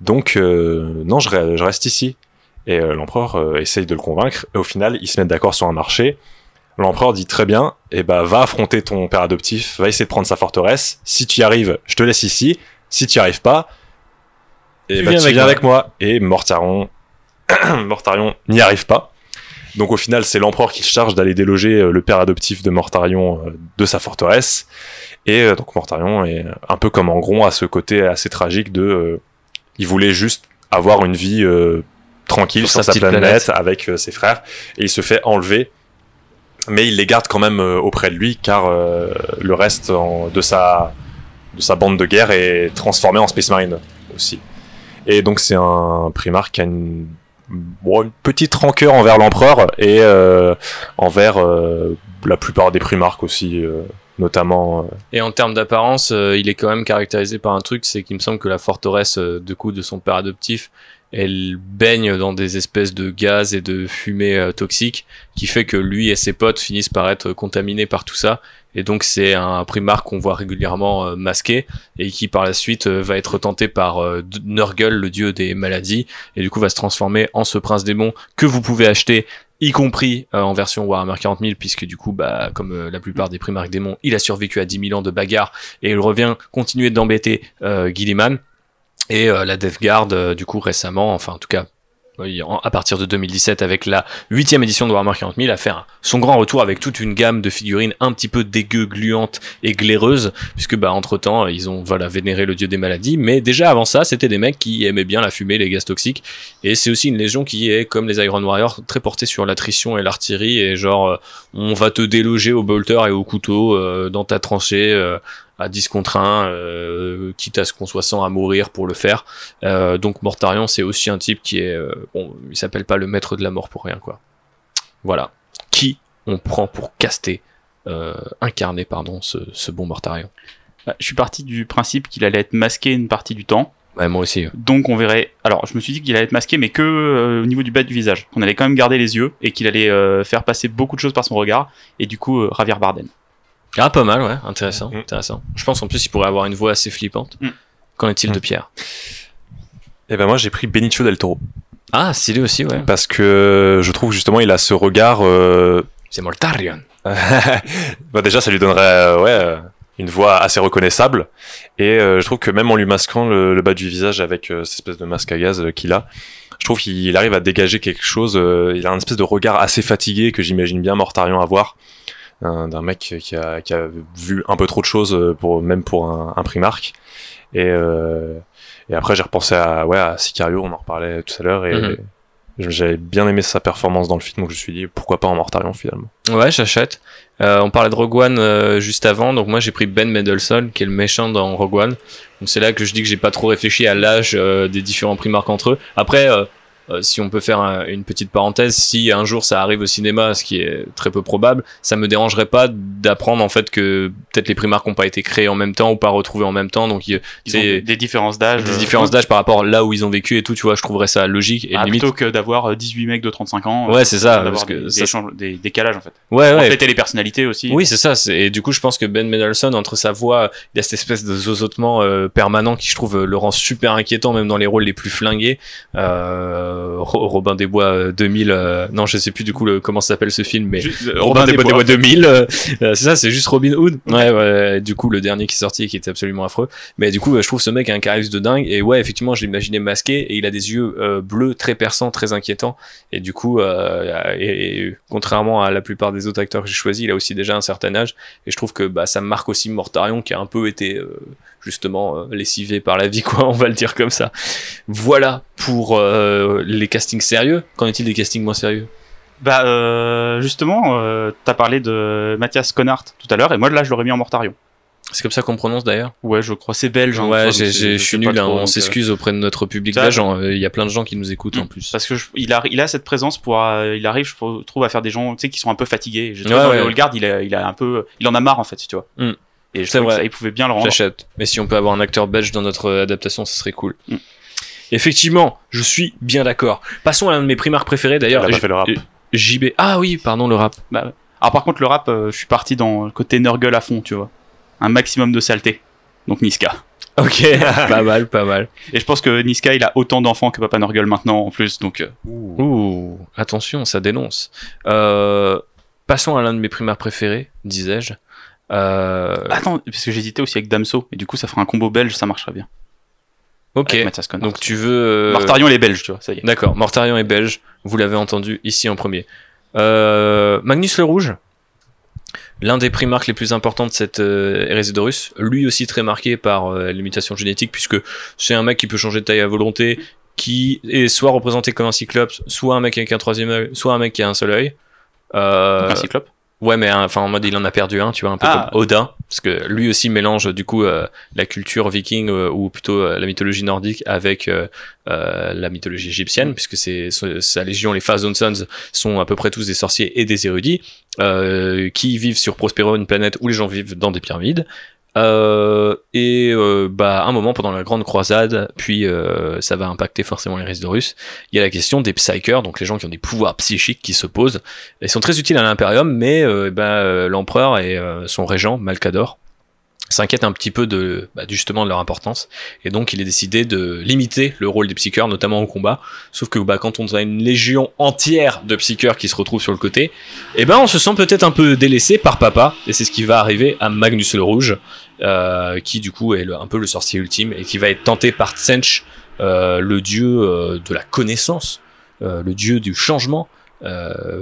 Donc non, je, re- je reste ici. Et l'empereur essaye de le convaincre. Et au final, ils se mettent d'accord sur un marché. L'empereur dit très bien, et bah va affronter ton père adoptif, va essayer de prendre sa forteresse. Si tu y arrives, je te laisse ici. Si tu y arrives pas, et Tu bah, viens tu avec viens moi. avec moi. Et Mortarion, Mortarion n'y arrive pas. Donc au final, c'est l'empereur qui se charge d'aller déloger euh, le père adoptif de Mortarion euh, de sa forteresse. Et euh, donc Mortarion est un peu comme Angron à ce côté assez tragique de, euh, il voulait juste avoir une vie euh, tranquille Sur sa planète, planète. avec euh, ses frères, et il se fait enlever. Mais il les garde quand même auprès de lui, car le reste en- de sa de sa bande de guerre est transformé en Space Marine aussi. Et donc c'est un primarque qui a une, bon, une petite rancœur envers l'empereur et euh, envers euh, la plupart des primarques aussi, euh, notamment. Et en termes d'apparence, il est quand même caractérisé par un truc, c'est qu'il me semble que la forteresse de coup de son père adoptif, elle baigne dans des espèces de gaz et de fumée euh, toxiques, qui fait que lui et ses potes finissent par être contaminés par tout ça. Et donc c'est un primarque qu'on voit régulièrement euh, masqué et qui par la suite euh, va être tenté par Nurgle, le dieu des maladies, et du coup va se transformer en ce prince démon que vous pouvez acheter y compris en version Warhammer 40 000, puisque du coup, bah, comme la plupart des primarques démons, il a survécu à 10 000 ans de bagarre et il revient continuer d'embêter Gilliman. Et euh, la Death Guard, euh, du coup, récemment, enfin en tout cas à partir de 2017 avec la huitième édition de Warhammer 40 000 à faire son grand retour avec toute une gamme de figurines un petit peu dégueu, gluantes et glaireuses puisque bah entre temps ils ont voilà vénéré le dieu des maladies. Mais déjà avant ça c'était des mecs qui aimaient bien la fumée les gaz toxiques. Et c'est aussi une légion qui est comme les Iron Warriors très portée sur l'attrition et l'artillerie. Et genre euh, on va te déloger au bolter et au couteau dans ta tranchée à 10 contre 1 euh, quitte à ce qu'on soit 100 à mourir pour le faire euh, donc Mortarion c'est aussi un type qui est euh, bon il s'appelle pas le maître de la mort pour rien quoi voilà qui on prend pour caster incarner pardon ce, ce bon Mortarion? Bah, Je suis parti du principe qu'il allait être masqué une partie du temps. ouais moi aussi Donc on verrait. Alors je me suis dit qu'il allait être masqué, mais que euh, au niveau du bas du visage. Qu'on allait quand même garder les yeux et qu'il allait euh, faire passer beaucoup de choses par son regard. Et du coup, euh, Javier Bardem. Ah pas mal ouais intéressant Mm. intéressant je pense en plus il pourrait avoir une voix assez flippante Mm. qu'en est-il de Mm. Pierre? Et ben moi j'ai pris Benicio del Toro ah stylé aussi ouais parce que je trouve justement il a ce regard. euh, c'est Mortarion bah déjà ça lui donnerait euh, ouais euh, une voix assez reconnaissable et euh, je trouve que même en lui masquant le, le bas du visage avec euh, cette espèce de masque à gaz euh, qu'il a je trouve qu'il arrive à dégager quelque chose euh, il a un espèce de regard assez fatigué que j'imagine bien Mortarion avoir d'un mec qui a, qui a vu un peu trop de choses euh, pour même pour un, un Primark et euh, et après j'ai repensé à ouais à Sicario on en reparlait tout à l'heure et Mhm. j'avais bien aimé sa performance dans le film donc je me suis dit pourquoi pas en Mortarion finalement Ouais, j'achète. Euh, on parlait de Rogue One euh, juste avant, donc moi j'ai pris Ben Mendelsohn, qui est le méchant dans Rogue One. Donc c'est là que je dis que j'ai pas trop réfléchi à l'âge euh, des différents primarques entre eux. Après, euh, euh, si on peut faire un- une petite parenthèse, si un jour ça arrive au cinéma, ce qui est très peu probable, ça me dérangerait pas d'apprendre en fait que peut-être les primarques n'ont pas été créés en même temps ou pas retrouvés en même temps, donc y a Ils ont des, différences d'âge. des euh, différences d'âge par rapport là où ils ont vécu et tout, tu vois, je trouverais ça logique et ah, limite. Plutôt que d'avoir euh, 18 mecs de 35 ans. euh, Ouais, c'est ça, d'avoir parce que des, ça- des, décalages en fait. Ouais, ouais. Refléter les personnalités aussi. Oui, c'est ça. Et du coup, je pense que Ben Mendelsohn, entre sa voix, il y a cette espèce de zozotement euh, permanent qui, je trouve, euh, le rend super inquiétant, même dans les rôles les plus flingués. Euh, Robin des Bois euh, 2000. euh, non, je sais plus du coup le, comment s'appelle ce film, mais Juste, euh, Robin, des, Bois, des Bois 2000. euh, euh, c'est ça, c'est juste Robin Hood. Ouais, ouais. Du coup, le dernier qui est sorti et qui était absolument affreux. Mais du coup, euh, je trouve ce mec a un charisme de dingue. Et ouais, effectivement, je l'imaginais masqué et il a des yeux euh, bleus très perçants, très inquiétants. Et du coup, euh, et, et contrairement à la plupart des autres acteurs que j'ai choisis, il a aussi déjà un certain âge. Et je trouve que bah, ça marque aussi Mortarion qui a un peu été euh, justement euh, lessivé par la vie, quoi, on va le dire comme ça. Voilà pour euh, les castings sérieux? Qu'en est-il des castings moins sérieux? Bah euh, justement, euh, t'as parlé de Mathias Connard tout à l'heure, et moi là je l'aurais mis en Mortarion. C'est comme ça qu'on prononce d'ailleurs? Ouais, je crois c'est belge. hein, Ouais, je suis nul, hein, on euh, s'excuse auprès de notre public belge. Il y a plein de gens qui nous écoutent en Mm. plus. Parce que je- il, a, il a cette présence pour, euh, il arrive, je trouve, à faire des gens, tu sais, qui sont un peu fatigués. J'ai trouvé Ouais, dans il a, il a un peu, il en a marre en fait, tu vois. Mm. Et je trouve que vrai. ça, il pouvait bien le rendre. J'achète. Mais si on peut avoir un acteur belge dans notre adaptation, ce serait cool. Mm. Effectivement, je suis bien d'accord. Passons à l'un de mes primaires préférés d'ailleurs. A pas fait le rap. euh, JB. Ah oui, pardon, le rap. Bah. Alors par contre, le rap, euh, je suis parti dans le côté Nurgle à fond, tu vois. Un maximum de saleté. Donc Niska. Ok, pas mal, pas mal. Et je pense que Niska, il a autant d'enfants que Papa Nurgle maintenant en plus, donc. euh, Ouh, attention, ça dénonce. Euh, passons à l'un de mes primaires préférés, disais-je. Euh, Attends, parce que j'hésitais aussi avec Damso, et du coup, ça ferait un combo belge, ça marcherait bien. Ok, donc tu veux... euh, Mortarion, est belge, tu vois, ça y est. D'accord, Mortarion est belge, vous l'avez entendu ici en premier. Euh, Magnus le Rouge, l'un des primarques les plus importants de cette euh, Hérésidorus, lui aussi très marqué par euh, les mutations génétiques, puisque c'est un mec qui peut changer de taille à volonté, qui est soit représenté comme un cyclope, soit un mec avec un troisième œil, soit un mec qui a un seul œil. Euh, un cyclope. Ouais, mais hein, enfin en mode il en a perdu un, tu vois, un peu Ah. comme Odin, parce que lui aussi mélange du coup euh, la culture viking euh, ou plutôt euh, la mythologie nordique avec euh, euh, la mythologie égyptienne, puisque c'est sa légion, les Phazon Sons, sont à peu près tous des sorciers et des érudits euh, qui vivent sur Prospero, une planète où les gens vivent dans des pyramides. Euh, et euh, bah, un moment pendant la grande croisade, puis euh, ça va impacter forcément les Résidorus, il y a la question des Psychers, donc les gens qui ont des pouvoirs psychiques qui se posent. Ils sont très utiles à l'Imperium, mais euh, ben, euh, l'empereur et euh, son régent, Malcador, s'inquiètent un petit peu de, bah, justement de leur importance. Et donc il est décidé de limiter le rôle des Psychers, notamment au combat. Sauf que bah, quand on a une légion entière de Psychers qui se retrouvent sur le côté, eh ben on se sent peut-être un peu délaissé par papa. Et c'est ce qui va arriver à Magnus le Rouge, euh, qui du coup est un peu le sorcier ultime et qui va être tenté par Tsench, euh, le dieu euh, de la connaissance le dieu du changement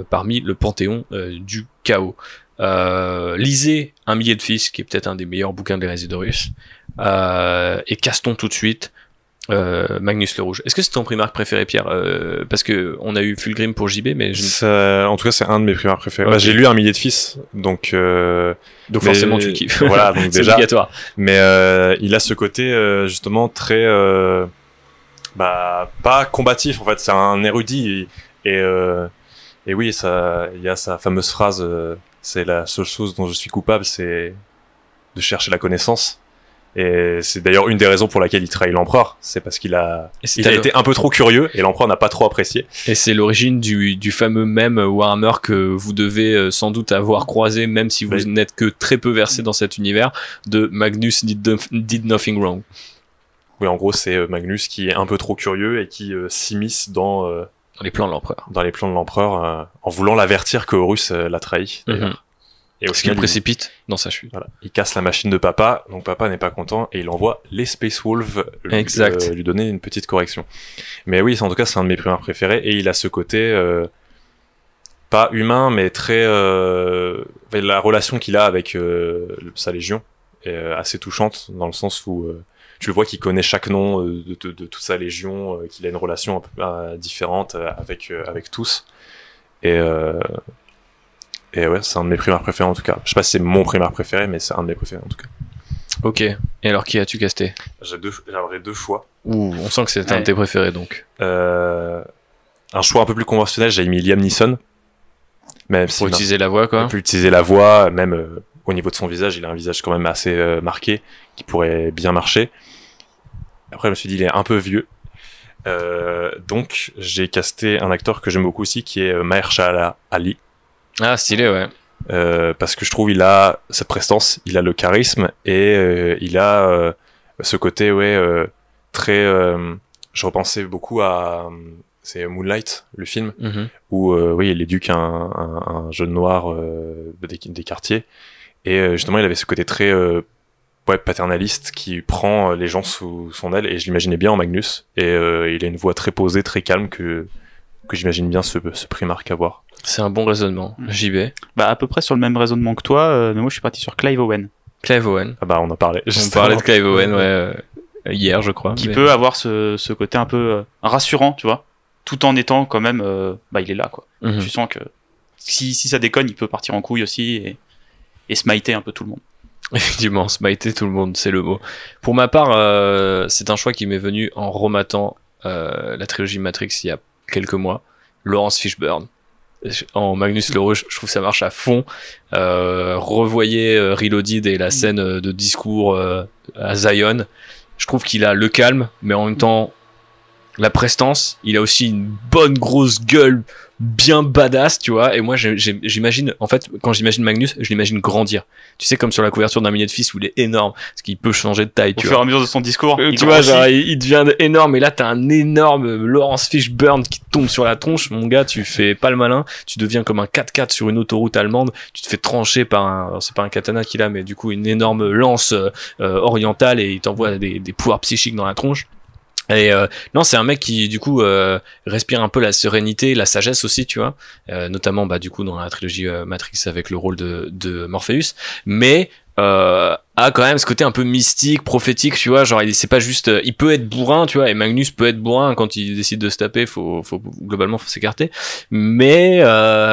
parmi le panthéon du chaos. Euh, lisez Un millier de fils, qui est peut-être un des meilleurs bouquins de Résidorus, euh, et castons tout de suite euh, Magnus le Rouge. Est-ce que c'est ton primarque préféré, Pierre? Euh, Parce que on a eu Fulgrim pour JB, mais je... Ça- en tout cas, c'est un de mes primaires préférés. Bah, j'ai lu un millier de fils, donc euh, donc mais- forcément tu kiffes. Voilà, donc c'est déjà. obligatoire. Mais euh, il a ce côté euh, justement très, euh, bah, pas combatif en fait. C'est un érudit et et, euh, et oui, ça, il y a sa fameuse phrase. C'est la seule chose dont je suis coupable, c'est de chercher la connaissance. Et c'est d'ailleurs une des raisons pour laquelle il trahit l'empereur. C'est parce qu'il a, il a été un peu trop curieux et l'empereur n'a pas trop apprécié. Et c'est l'origine du, du fameux même Warhammer que vous devez euh, sans doute avoir croisé, même si vous Oui. n'êtes que très peu versé dans cet univers, de Magnus did, nothing wrong. Oui, en gros, c'est euh, Magnus qui est un peu trop curieux et qui euh, s'immisce dans, euh, Dans les plans de l'empereur. dans les plans de l'empereur euh, en voulant l'avertir que Horus euh, l'a trahi. d'ailleurs. Mhm. Et au Ce qui le précipite dans sa chute. voilà, il casse la machine de papa, donc papa n'est pas content et il envoie les Space Wolves lui, Exact. euh, lui donner une petite correction. Mais oui, en tout cas, c'est un de mes primaires préférés et il a ce côté euh, pas humain, mais très euh, la relation qu'il a avec euh, sa légion est euh, assez touchante dans le sens où euh, tu vois qu'il connaît chaque nom euh, de, de- de toute sa légion, euh, qu'il a une relation un peu euh, différente avec euh, avec tous. Et euh, et ouais, c'est un de mes primaires préférés en tout cas. Je sais pas si c'est mon primaire préféré, mais c'est un de mes préférés en tout cas. Ok. Et alors qui as-tu casté? J'ai deux, j'aurais deux choix. Ouh, on sent que c'est un de tes préférés donc. Euh, un choix un peu plus conventionnel, j'ai mis Liam Neeson. Même si Pour utiliser la voix quoi. peut utiliser la voix, même euh, au niveau de son visage, il a un visage quand même assez euh, marqué, qui pourrait bien marcher. Après, je me suis dit, il est un peu vieux. Euh, donc, j'ai casté un acteur que j'aime beaucoup aussi, qui est euh, Mahershala Ali. Ah stylé ouais. Euh, parce que je trouve il a cette prestance, il a le charisme et il a ce côté ouais très. je repensais beaucoup à c'est Moonlight le film Mhm. où euh, oui il éduque un, un, un jeune noir euh, des, des quartiers et euh, justement il avait ce côté très euh, ouais, paternaliste qui prend euh, les gens sous son aile et je l'imaginais bien en Magnus et euh, il a une voix très posée très calme que que j'imagine bien ce, ce primarque avoir. C'est un bon raisonnement. Mhm. JB. Bah, à peu près sur le même raisonnement que toi, euh, mais moi je suis parti sur Clive Owen, Clive Owen. Ah bah on en parlait. On parlait de Clive Owen ouais, euh, hier je crois. qui mais- peut avoir ce, ce côté un peu euh, rassurant, tu vois, tout en étant quand même, euh, bah, il est là, quoi. Mhm. Tu sens que si, si ça déconne, il peut partir en couille aussi et, et smiter un peu tout le monde. Effectivement, smiter tout le monde, c'est le mot. Pour ma part, euh, c'est un choix qui m'est venu en rematant euh, la trilogie Matrix il y a quelques mois. Laurence Fishburne. En Magnus le Rouge, je trouve que ça marche à fond. Euh, revoyez euh, Reloaded et la scène euh, de discours euh, à Zion. Je trouve qu'il a le calme, mais en même temps la prestance. Il a aussi une bonne grosse gueule bien badass, tu vois. Et moi, j'imagine, en fait, quand j'imagine Magnus, je l'imagine grandir. Tu sais, comme sur la couverture d'un millier de fils où il est énorme, parce qu'il peut changer de taille, Au tu fur et à mesure de son discours, Euh, il tu vois, genre, il, il devient énorme, et là, t'as un énorme Laurence Fishburne qui tombe sur la tronche. Mon gars, tu fais pas le malin, tu deviens comme un 4x4 sur une autoroute allemande, tu te fais trancher par un, alors, c'est pas un katana qu'il a, mais du coup, une énorme lance euh, euh, orientale, et il t'envoie des, des pouvoirs psychiques dans la tronche. Et euh, non, c'est un mec qui du coup euh, respire un peu la sérénité, la sagesse aussi, tu vois, euh, notamment bah du coup dans la trilogie euh, Matrix avec le rôle de, de Morpheus, mais euh, a quand même ce côté un peu mystique, prophétique, tu vois, genre il c'est pas juste, euh, il peut être bourrin, tu vois, et Magnus peut être bourrin. Quand il décide de se taper, faut, faut globalement faut s'écarter, mais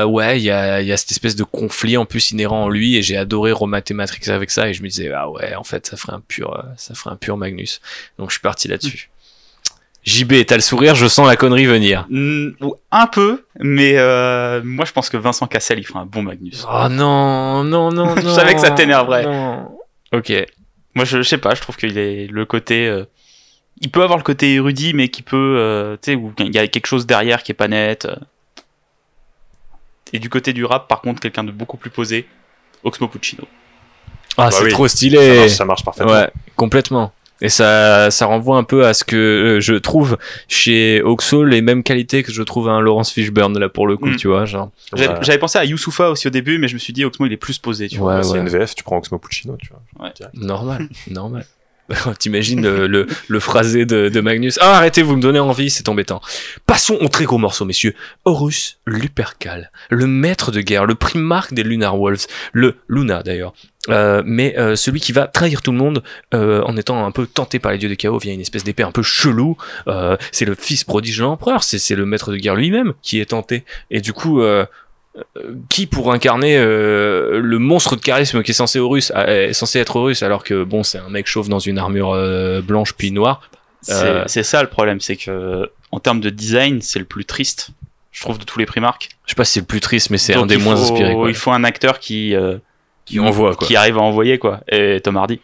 ouais, il y a, y a cette espèce de conflit en plus inhérent en lui, et j'ai adoré remater Matrix avec ça, et je me disais ah ouais, en fait ça ferait un pur, ça ferait un pur Magnus, donc je suis parti là-dessus. JB, t'as le sourire, je sens la connerie venir. Mm, un peu, mais euh, moi je pense que Vincent Cassel il ferait un bon Magnus. Oh non, non, non, non. Je savais que ça t'énerverait. Ok. Moi je, je sais pas, je trouve qu'il est le côté. euh, il peut avoir le côté érudit, mais qui peut. euh, tu sais, où il y a quelque chose derrière qui est pas net. Et du côté du rap, par contre, quelqu'un de beaucoup plus posé, Oxmo Puccino. Ah, Bah c'est oui. trop Ça stylé. marche, ça marche parfaitement. Ouais, complètement. Et ça, ça renvoie un peu à ce que euh, je trouve chez Oxo les mêmes qualités que je trouve à un Laurence Fishburne là pour le coup, Mm. tu vois, genre. J'avais pensé à Youssoufa aussi au début, mais je me suis dit Oxmo il est plus posé, tu vois. Ouais, C'est une VF, tu prends Oxmo Puccino, tu vois. Ouais. Normal, normal. T'imagines le, le, le phrasé de, de Magnus. Ah, arrêtez, vous me donnez envie, c'est embêtant. Passons au très gros morceau, messieurs. Horus Lupercal, le maître de guerre, le primarque des Lunar Wolves, le Luna d'ailleurs. Euh, mais euh, celui qui va trahir tout le monde euh, en étant un peu tenté par les dieux de chaos via une espèce d'épée un peu chelou. Euh, c'est le fils prodige de l'empereur, c'est c'est le maître de guerre lui-même qui est tenté. Et du coup, euh, qui pour incarner euh, le monstre de charisme qui est censé Horus, euh, est censé être Horus, alors que bon, c'est un mec chauve dans une armure euh, blanche puis noire. C'est Euh. c'est ça le problème, c'est que en termes de design, c'est le plus triste, je trouve, de tous les primarques. Je sais pas si c'est le plus triste, mais c'est un des moins inspirés. Quoi. Il faut un acteur qui euh, Qui envoie, quoi. qui arrive à envoyer quoi. Et Tom Hardy.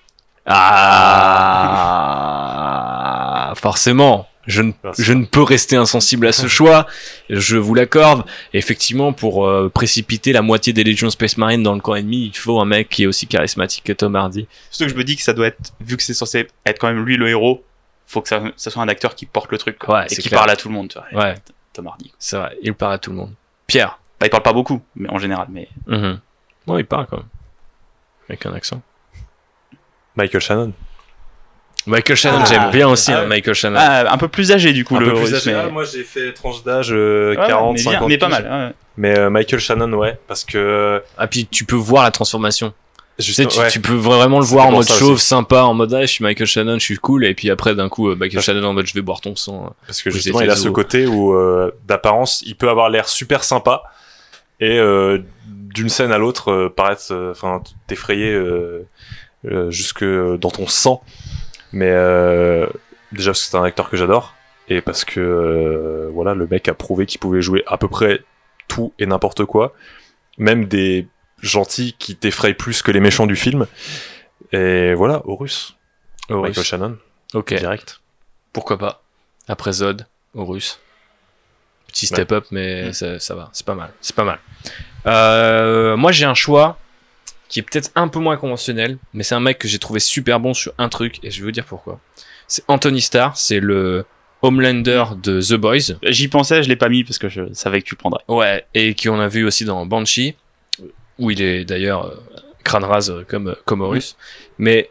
Ah, forcément. Je ne, je ne peux rester insensible à ce choix, je vous l'accorde. Effectivement, pour euh, précipiter la moitié des Légions Space Marine dans le camp ennemi, il faut un mec qui est aussi charismatique que Tom Hardy. Surtout que je me dis que ça doit être, vu que c'est censé être quand même lui le héros, faut que ça, ça soit un acteur qui porte le truc quoi, Ouais, et qui clair. parle à tout le monde. Tu vois. Ouais, Tom Hardy. c'est vrai, il parle à tout le monde. Pierre. Bah, il parle pas beaucoup, mais en général. Mais Mhm. Ouais, il parle quand même. Avec un accent. Michael Shannon. Michael Shannon, Ah. j'aime bien aussi Ah hein. Michael Shannon. ah, un peu plus âgé du coup Un le peu plus Horus, âgé. mais... Ah, moi j'ai fait tranche d'âge euh, Ouais, 40, mais, bien, 50. mais pas mal. ouais. Mais euh, Michael Shannon, ouais, parce que Ah, puis tu peux voir la transformation. Tu sais, justement, tu, ouais, tu peux vraiment le voir en mode chauve, aussi. sympa, en mode ah, je suis Michael Shannon, je suis cool, et puis après d'un coup, euh, Michael Shannon en mode je vais boire ton sang. parce que justement il a ce côté où euh, d'apparence il peut avoir l'air super sympa et euh, d'une scène à l'autre euh, paraître, euh, enfin t'effrayer euh, jusque dans ton sang. Mais euh, déjà parce que c'est un acteur que j'adore et parce que euh, voilà le mec a prouvé qu'il pouvait jouer à peu près tout et n'importe quoi, même des gentils qui t'effraient plus que les méchants du film. Et voilà, Horus, Horus. Michael Shannon, Ok, direct. pourquoi pas. Après Zod, Horus. Petit step up, mais Mm. ça, ça va, c'est pas mal. C'est pas mal. Euh, moi, j'ai un choix qui est peut-être un peu moins conventionnel, mais c'est un mec que j'ai trouvé super bon sur un truc, et je vais vous dire pourquoi. C'est Anthony Starr, c'est le Homelander de The Boys. J'y pensais, je l'ai pas mis parce que je savais que tu le prendrais. Ouais, et qu'on a vu aussi dans Banshee, où il est d'ailleurs euh, crâne rase euh, comme, comme Horus. Mais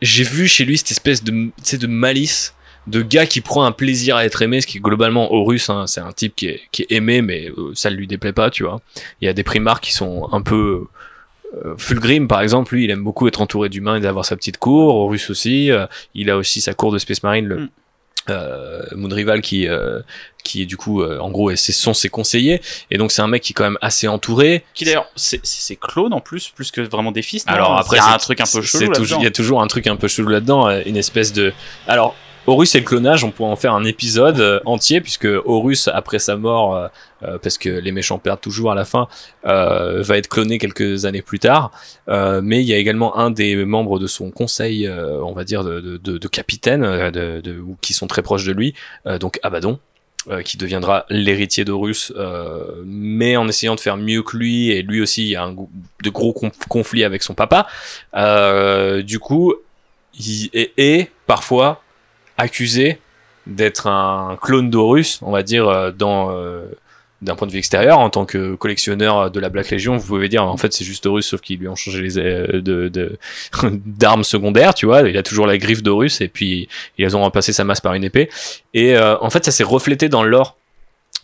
j'ai vu chez lui cette espèce de, de malice, de gars qui prend un plaisir à être aimé, ce qui est globalement Horus, hein, c'est un type qui est, qui est aimé, mais euh, ça ne lui déplaît pas, tu vois. Il y a des primarques qui sont un peu... euh, Fulgrim, par exemple, lui, il aime beaucoup être entouré d'humains et d'avoir sa petite cour. Horus aussi. euh, il a aussi sa cour de Space Marine, le Mm. euh, Moonrival, qui, euh, qui est du coup, euh, en gros, et ce sont ses conseillers. Et donc, c'est un mec qui est quand même assez entouré. Qui d'ailleurs, c'est c'est ses clones en plus, plus que vraiment des fils. Alors après, il y a c'est- un truc un peu chelou. Il y a toujours un truc un peu chelou là-dedans, euh, une espèce de. Alors, Horus et le clonage, on pourrait en faire un épisode euh, entier, puisque Horus, après sa mort, euh, euh, parce que les méchants perdent toujours à la fin, euh, va être cloné quelques années plus tard. Euh, mais il y a également un des membres de son conseil, euh, on va dire, de, de, de, capitaine, de, de, ou qui sont très proches de lui, donc Abaddon. euh, qui deviendra l'héritier d'Horus, euh, mais en essayant de faire mieux que lui, et lui aussi il y a un de gros conf- conflits avec son papa. Euh, du coup, il est, est parfois accusé d'être un clone d'Horus, on va dire, euh, dans euh, d'un point de vue extérieur, en tant que collectionneur de la Black Legion, vous pouvez dire en fait c'est juste Horus, sauf qu'ils lui ont changé les euh, d'armes secondaires, tu vois. Il a toujours la griffe d'Horus et puis ils ont remplacé sa masse par une épée. Et euh, en fait, ça s'est reflété dans l'or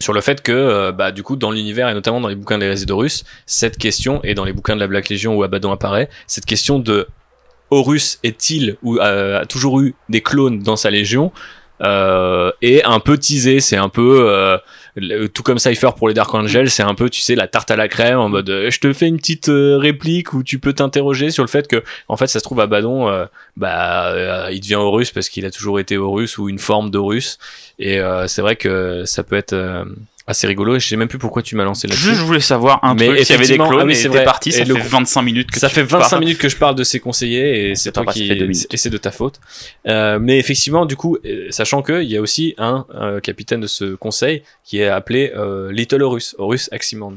sur le fait que, euh, bah, du coup, dans l'univers et notamment dans les bouquins de l'hérésie d'Horus, cette question, et dans les bouquins de la Black Legion où Abaddon apparaît, cette question de Horus est-il ou a toujours eu des clones dans sa légion euh, est un peu teasé, c'est un peu euh, tout comme Cypher pour les Dark Angels, c'est un peu tu sais la tarte à la crème en mode euh, je te fais une petite réplique où tu peux t'interroger sur le fait que en fait ça se trouve Abaddon bah il devient Horus parce qu'il a toujours été Horus ou une forme d'Horus. Et c'est vrai que ça peut être assez rigolo et je sais même plus pourquoi tu m'as lancé là-dessus. Juste, je voulais savoir un Mais truc, s'il y avait des clones, ah oui, et c'est vrai. parti, Et ça le- fait 25 minutes que ça fait 25 parles. minutes que je parle de ses conseillers et c'est toi qui et c'est de ta faute. Euh, mais effectivement, du coup, euh, sachant que il y a aussi un euh, capitaine de ce conseil qui est appelé euh, Little Horus, Horus Aximand,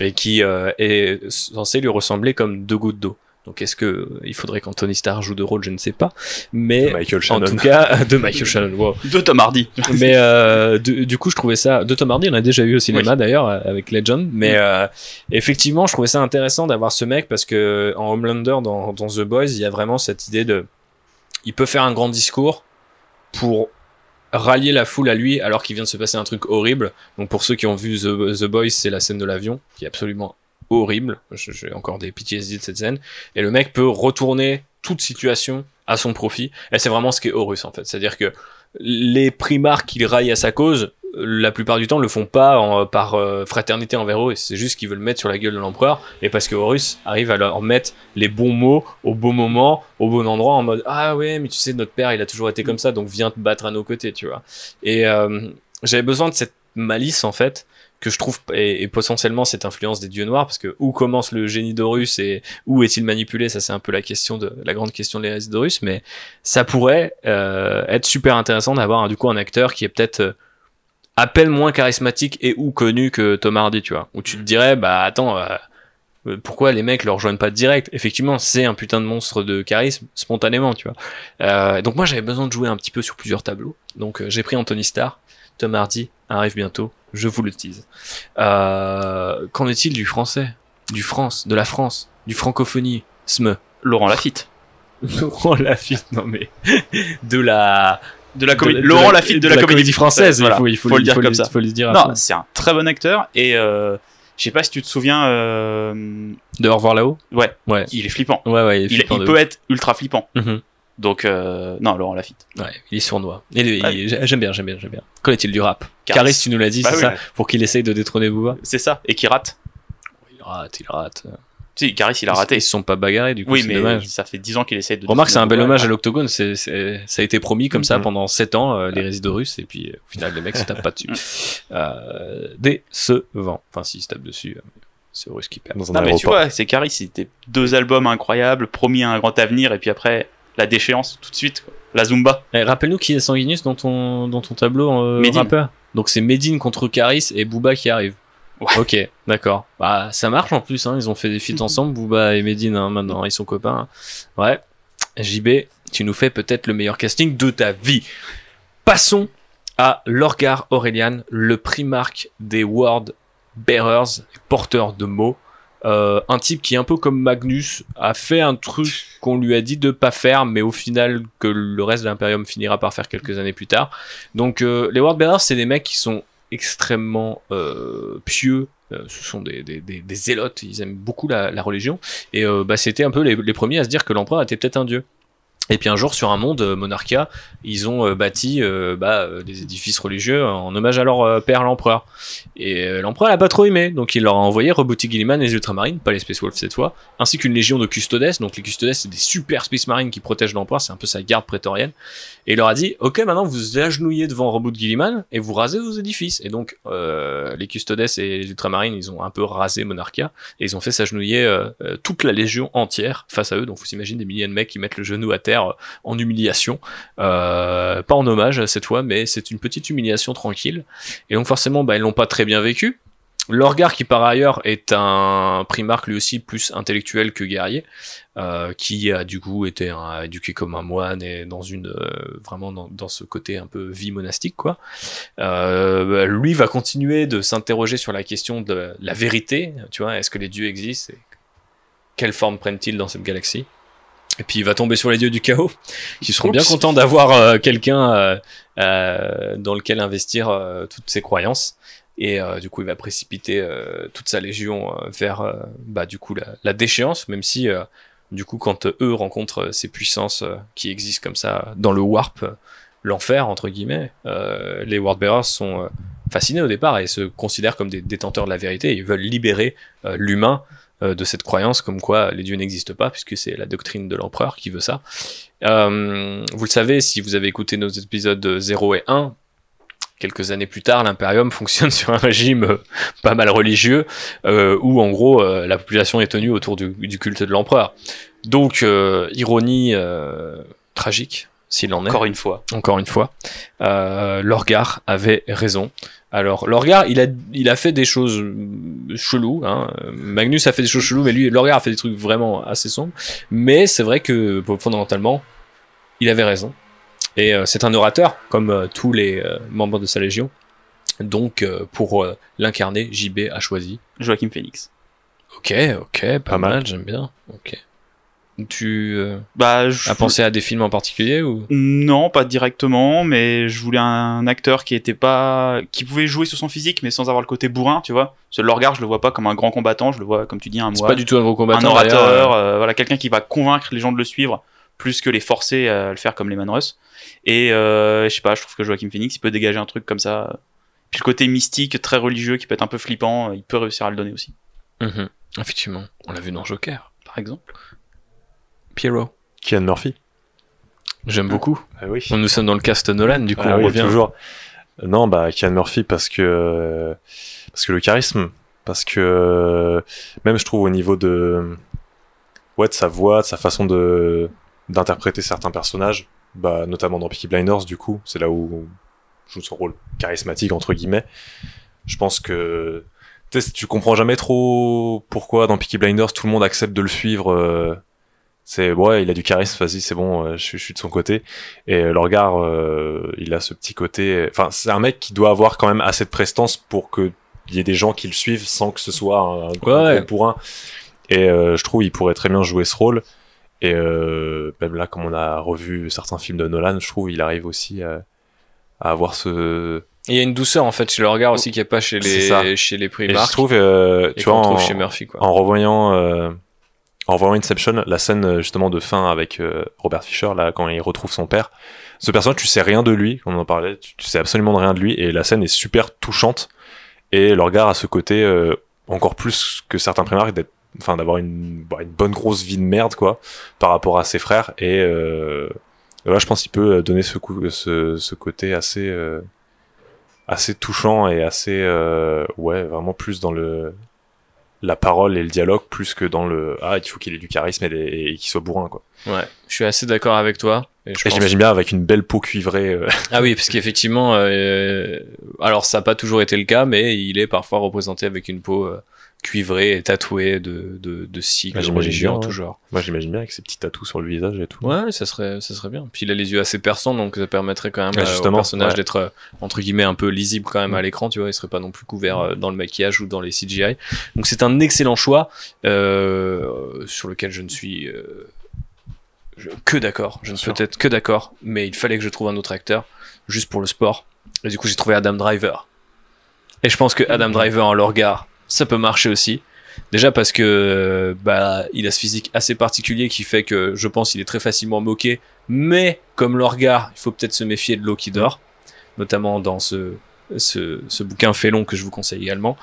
et qui euh, est censé lui ressembler comme deux gouttes d'eau. Donc est-ce que il faudrait qu'Anthony Starr joue de rôle, je ne sais pas, mais Michael en tout cas de Michael Shannon. Wow. De Tom Hardy. mais euh, du, du coup je trouvais ça de Tom Hardy on a déjà eu au cinéma d'ailleurs euh, avec Legend mais euh, effectivement je trouvais ça intéressant d'avoir ce mec parce que en Homelander dans, dans The Boys il y a vraiment cette idée de il peut faire un grand discours pour rallier la foule à lui alors qu'il vient de se passer un truc horrible. Donc pour ceux qui ont vu The, The Boys, c'est la scène de l'avion qui est absolument horrible. J'ai encore des PTSD de cette scène. Et le mec peut retourner toute situation à son profit. Et c'est vraiment ce qui est Horus en fait. C'est-à-dire que les primarques qu'il raille à sa cause, la plupart du temps le font pas par euh, fraternité envers Horus. C'est juste qu'ils veulent mettre sur la gueule de l'empereur. Et parce que Horus arrive à leur mettre les bons mots au bon moment, au bon endroit, en mode Ah ouais, mais tu sais, notre père il a toujours été comme ça, donc viens te battre à nos côtés, tu vois. Et euh, j'avais besoin de cette malice en fait que je trouve et, et potentiellement cette influence des dieux noirs parce que où commence le génie d'Horus et où est-il manipulé ça c'est un peu la question de la grande question de l'hérésie d'Horus mais ça pourrait euh, être super intéressant d'avoir du coup un acteur qui est peut-être euh, à peine moins charismatique et ou connu que Tom Hardy tu vois où tu te dirais bah attends euh, euh, pourquoi les mecs le rejoignent pas direct? Effectivement, c'est un putain de monstre de charisme spontanément, tu vois. Euh, donc moi, j'avais besoin de jouer un petit peu sur plusieurs tableaux. Donc euh, j'ai pris Anthony Starr, Tom Hardy arrive bientôt. Je vous le tease. Euh, Qu'en est-il du français, du France, de la France, du francophonie, sme Laurent Lafitte. Laurent Lafitte, non mais de la De la comédie. Laurent Lafitte de, la, comédie française. Voilà. Il faut, il faut, Faut le dire faut comme ça. Il faut le dire. Non, c'est un très bon acteur et euh, je sais pas si tu te souviens. euh, De au revoir là-haut? ouais, Ouais. il est flippant. Ouais, ouais. Il, est Il, flippant il peut être ultra flippant. Mhm. Donc euh, non, Laurent Lafitte. Ouais, il est sournois. Et il- Ouais. il- j'aime bien, j'aime bien, j'aime bien. Qu'en est-il du rap? Caris. Tu nous l'as dit, Bah c'est oui, ça? Ouais. Pour qu'il essaye de détrôner Booba? C'est ça. Et qui rate? Il rate, il rate. Si, Caris, il a raté. Ils se sont pas bagarrés, du coup, Oui, mais dommage. ça fait 10 ans qu'il essaie de. Remarque, c'est un bel hommage à l'Octogone. C'est, c'est- ça a été promis comme ça Mhm. pendant 7 ans, euh, les résidus russes, et puis euh, au final, les mecs se tapent pas dessus. Euh, décevant. Enfin, s'ils se tapent dessus, euh, c'est Russe qui perd. Dans un Non, mais tu vois, c'est Caris, c'était deux albums incroyables, promis à un grand avenir, et puis après, la déchéance, tout de suite. quoi. La Zumba. Eh, rappelle-nous qui est Sanguinus dans ton, dans ton tableau euh, rappeur. Donc c'est Medine contre Caris et Booba qui arrive. Ouais. Ok, d'accord. Bah, ça marche en plus, hein. ils ont fait des feats ensemble, Booba et Medine, hein, maintenant, ils sont copains. hein. Ouais. JB, tu nous fais peut-être le meilleur casting de ta vie. Passons à Lorgar Aurelian, le primarque des Word Bearers, porteurs de mots. Euh, un type qui, un peu comme Magnus, a fait un truc qu'on lui a dit de pas faire, mais au final que le reste de l'Imperium finira par faire quelques années plus tard. Donc euh, les Word Bearers, c'est des mecs qui sont extrêmement euh, pieux. Euh, ce sont des, des, des, des zélotes, ils aiment beaucoup la, la religion. Et euh, bah, c'était un peu les, les premiers à se dire que l'empereur était peut-être un dieu. Et puis un jour, sur un monde, euh, Monarchia, ils ont euh, bâti euh, bah, des édifices religieux en hommage à leur père, l'empereur. Et l'empereur n'a pas trop aimé, donc il leur a envoyé rebooter Gilliman et les Ultramarines, pas les Space Wolves cette fois, ainsi qu'une légion de custodes. Donc les custodes, c'est des super Space Marines qui protègent l'empereur, c'est un peu sa garde prétorienne. Et il leur a dit, ok, maintenant vous vous agenouillez devant Reboot Gilliman et vous rasez vos édifices. Et donc les custodes et les Ultramarines, ils ont un peu rasé Monarchia et ils ont fait s'agenouiller toute la légion entière face à eux. Donc vous imaginez des milliers de mecs qui mettent le genou à terre euh, en humiliation, Euh, pas en hommage cette fois, mais c'est une petite humiliation tranquille. Et donc forcément, bah, ils l'ont pas très bien vécu. Lorgar, qui par ailleurs est un primarque lui aussi plus intellectuel que guerrier, euh, qui a du coup été éduqué comme un moine et dans une vraiment dans, ce côté un peu vie monastique quoi. Bah, lui va continuer de s'interroger sur la question de la vérité, tu vois, est-ce que les dieux existent et quelle forme prennent-ils dans cette galaxie? Et puis il va tomber sur les dieux du chaos, qui seront bien contents d'avoir euh, quelqu'un euh, euh, dans lequel investir toutes ses croyances. Et du coup, il va précipiter toute sa légion vers bah, du coup la, la déchéance, même si du coup, quand eux rencontrent ces puissances qui existent comme ça dans le warp, l'enfer entre guillemets, les Wordbearers sont fascinés au départ et se considèrent comme des détenteurs de la vérité. Ils veulent libérer l'humain euh, de cette croyance comme quoi les dieux n'existent pas, puisque c'est la doctrine de l'empereur qui veut ça. Euh, vous le savez, si vous avez écouté nos épisodes 0 et 1, quelques années plus tard, l'Imperium fonctionne sur un régime euh, pas mal religieux, euh, où en gros la population est tenue autour du, du culte de l'empereur. Donc, euh, ironie euh, tragique, s'il en est Encore une fois. encore une fois, euh, Lorgar avait raison. Alors, Lorgar, il a, il a fait des choses cheloues. Hein. Magnus a fait des choses cheloues, mais lui, Lorgar a fait des trucs vraiment assez sombres. Mais c'est vrai que fondamentalement, il avait raison. Et euh, c'est un orateur, comme euh, tous les euh, membres de sa légion. Donc, euh, pour euh, l'incarner, JB a choisi. Joachim Phoenix. Ok, ok, pas, Pas mal. mal, j'aime bien. Ok. Tu euh, Bah, je as pensé à des films en particulier ou? Non, pas directement, mais je voulais un acteur qui était pas, qui pouvait jouer sur son physique, mais sans avoir le côté bourrin, tu vois. Ce Lorgar, je le vois pas comme un grand combattant, je le vois, comme tu dis, un C'est pas du tout un gros un combattant. orateur, d'ailleurs, euh. euh, voilà, quelqu'un qui va convaincre les gens de le suivre, plus que les forcer à le faire comme les Manrus. Et euh, je sais pas, je trouve que Joaquin Phoenix, il peut dégager un truc comme ça. Puis le côté mystique, très religieux, qui peut être un peu flippant, il peut réussir à le donner aussi. Mhm. Effectivement, on l'a vu dans Joker, Par exemple. Pierrot. Kian Murphy. J'aime beaucoup. Ah oui. Nous sommes dans le cast Nolan, du coup Ah on oui, revient. toujours. Non, bah Kian Murphy parce que parce que le charisme, parce que même je trouve au niveau de ouais de sa voix, de sa façon de d'interpréter certains personnages, bah notamment dans Peaky Blinders du coup, c'est là où il joue son rôle charismatique entre guillemets. Je pense que tu comprends jamais trop pourquoi dans Peaky Blinders tout le monde accepte de le suivre. C'est ouais, il a du charisme, vas-y, c'est bon, euh, je, suis- je suis de son côté. Et euh, le regard, euh, il a ce petit côté. Enfin, c'est un mec qui doit avoir quand même assez de prestance pour que il y ait des gens qui le suivent sans que ce soit un, un Ouais. bourrin. Et euh, je trouve il pourrait très bien jouer ce rôle. Et euh, même là, comme on a revu certains films de Nolan, je trouve il arrive aussi à, à avoir ce. Et Il y a une douceur en fait chez le regard aussi qui n'y a pas chez les, chez les Et Primark. je trouve, euh, et tu vois, en, chez Murphy quoi. en revoyant euh, en revoyant Inception, la scène euh, justement de fin avec euh, Robert Fisher là quand il retrouve son père, ce personnage tu sais rien de lui, on en parlait, tu, tu sais absolument rien de lui et la scène est super touchante et le regard a ce côté euh, encore plus que certains primaires d'être enfin d'avoir une, bah, une bonne grosse vie de merde quoi par rapport à ses frères et là je pense qu'il peut donner ce coup ce, côté assez assez touchant et assez ouais vraiment plus dans le la parole et le dialogue plus que dans le ah il faut qu'il ait du charisme et, des- et qu'il soit bourrin quoi. Ouais, je suis assez d'accord avec toi. Et pense- j'imagine bien avec une belle peau cuivrée euh, Ah oui, parce qu'effectivement, euh, alors ça n'a pas toujours été le cas, mais il est parfois représenté avec une peau cuivrée et tatouée de, de, de sigles Ah, religieux en tout genre. moi j'imagine bien avec ses petits tatous sur le visage et tout Ouais, ça serait, ça serait bien. Puis il a les yeux assez perçants, donc ça permettrait quand même Ouais, euh, au justement, personnage ouais. d'être euh, entre guillemets un peu lisible quand même à Mm. l'écran. Tu vois, il serait pas non plus couvert euh, dans le maquillage ou dans les CGI. Donc c'est un excellent choix euh, sur lequel je ne suis euh, je- que d'accord. Je ne peux être que d'accord, mais il fallait que je trouve un autre acteur juste pour le sport. Et du coup, j'ai trouvé Adam Driver. Et je pense que Adam Driver en Lorgar, ça peut marcher aussi. Déjà parce que bah il a ce physique assez particulier qui fait que je pense qu'il est très facilement moqué. Mais comme Lorgar, il faut peut-être se méfier de l'eau qui dort, notamment dans ce ce, ce bouquin félon que je vous conseille également.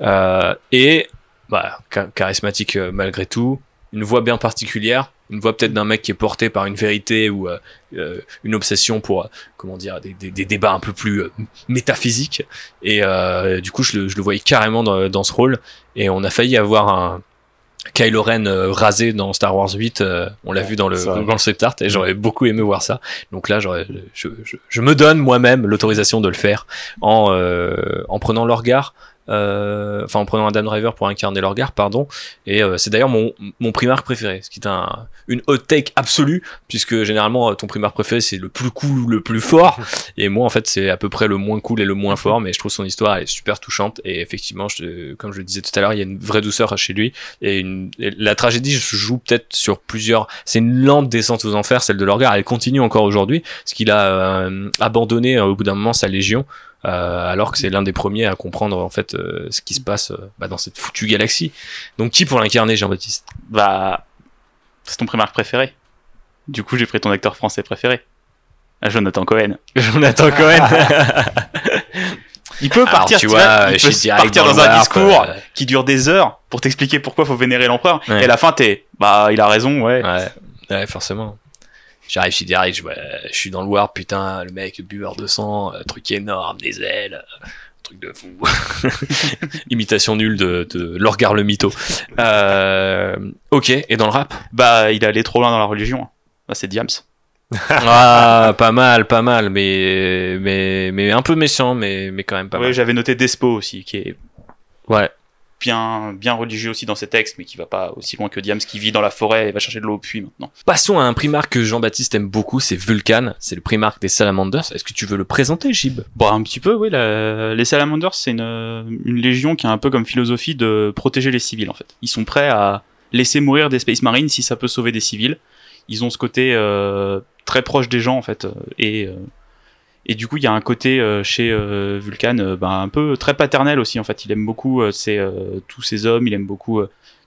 Euh, et bah, cha- charismatique euh, malgré tout, une voix bien particulière, une voix peut-être d'un mec qui est porté par une vérité ou euh, euh, une obsession pour, euh, comment dire, des, des, des débats un peu plus euh, métaphysiques. Et euh, du coup, je le, je le voyais carrément dans, dans ce rôle. Et on a failli avoir un Kylo Ren rasé dans Star Wars 8. euh, on l'a vu dans le dans le concept art et j'aurais beaucoup aimé voir ça. Donc là, j'aurais, je, je, je me donne moi-même l'autorisation de le faire en euh, en prenant l'orgar. euh, Enfin, en prenant Adam Driver pour incarner l'orgar, pardon. Et euh, c'est d'ailleurs mon, mon préféré, ce qui est un, une hot take absolue, puisque généralement euh, ton primarque préféré c'est le plus cool le plus fort, et moi en fait c'est à peu près le moins cool et le moins fort, mais je trouve son histoire est super touchante, et effectivement, je, comme je le disais tout à l'heure, il y a une vraie douceur chez lui, et, une, et la tragédie se joue peut-être sur plusieurs, c'est une lente descente aux enfers, celle de l'orgar, elle continue encore aujourd'hui, parce qu'il a euh, abandonné euh, au bout d'un moment sa légion, euh, alors que c'est l'un des premiers à comprendre en fait euh, ce qui se passe euh, bah, dans cette foutue galaxie. Donc qui pour l'incarner, Jean-Baptiste? Bah, c'est ton primarque préféré. Du coup, j'ai pris ton acteur français préféré. Ah, Jonathan Cohen. Jonathan Cohen. Il peut Alors, partir, tu tu vois, vois, il peut partir dans dans, un discours euh, qui dure des heures pour t'expliquer pourquoi faut vénérer l'empereur. Ouais. Et à la fin, t'es, bah, il a raison, ouais. Ouais, ouais, forcément. J'arrive, je suis direct, je, je suis dans le warp, putain, le mec, buveur de sang, euh, truc énorme, des ailes, euh, truc de fou. Imitation nulle de, de l'orgar le mytho. Euh, ok, et dans le rap? Bah, il est allé trop loin dans la religion. Bah, c'est Diams. Ah, pas mal, pas mal, mais, mais, mais un peu méchant, mais, mais quand même pas Ouais, mal. j'avais noté Despo aussi, qui est Ouais, bien, bien religieux aussi dans ses textes, mais qui va pas aussi loin que Diams, qui vit dans la forêt et va chercher de l'eau au puits maintenant. Passons à un primarque que Jean-Baptiste aime beaucoup, c'est Vulcan, c'est le primarque des Salamanders. Est-ce que tu veux le présenter, Gib? Bon, un petit peu, oui. la- Les Salamanders, c'est une, une légion qui a un peu comme philosophie de protéger les civils, en fait. Ils sont prêts à laisser mourir des Space Marines si ça peut sauver des civils. Ils ont ce côté euh, très proche des gens en fait euh, et euh, et du coup il y a un côté euh, chez euh, Vulcan euh, ben, un peu très paternel aussi en fait. Il aime beaucoup euh, ses, tous ces hommes, il aime beaucoup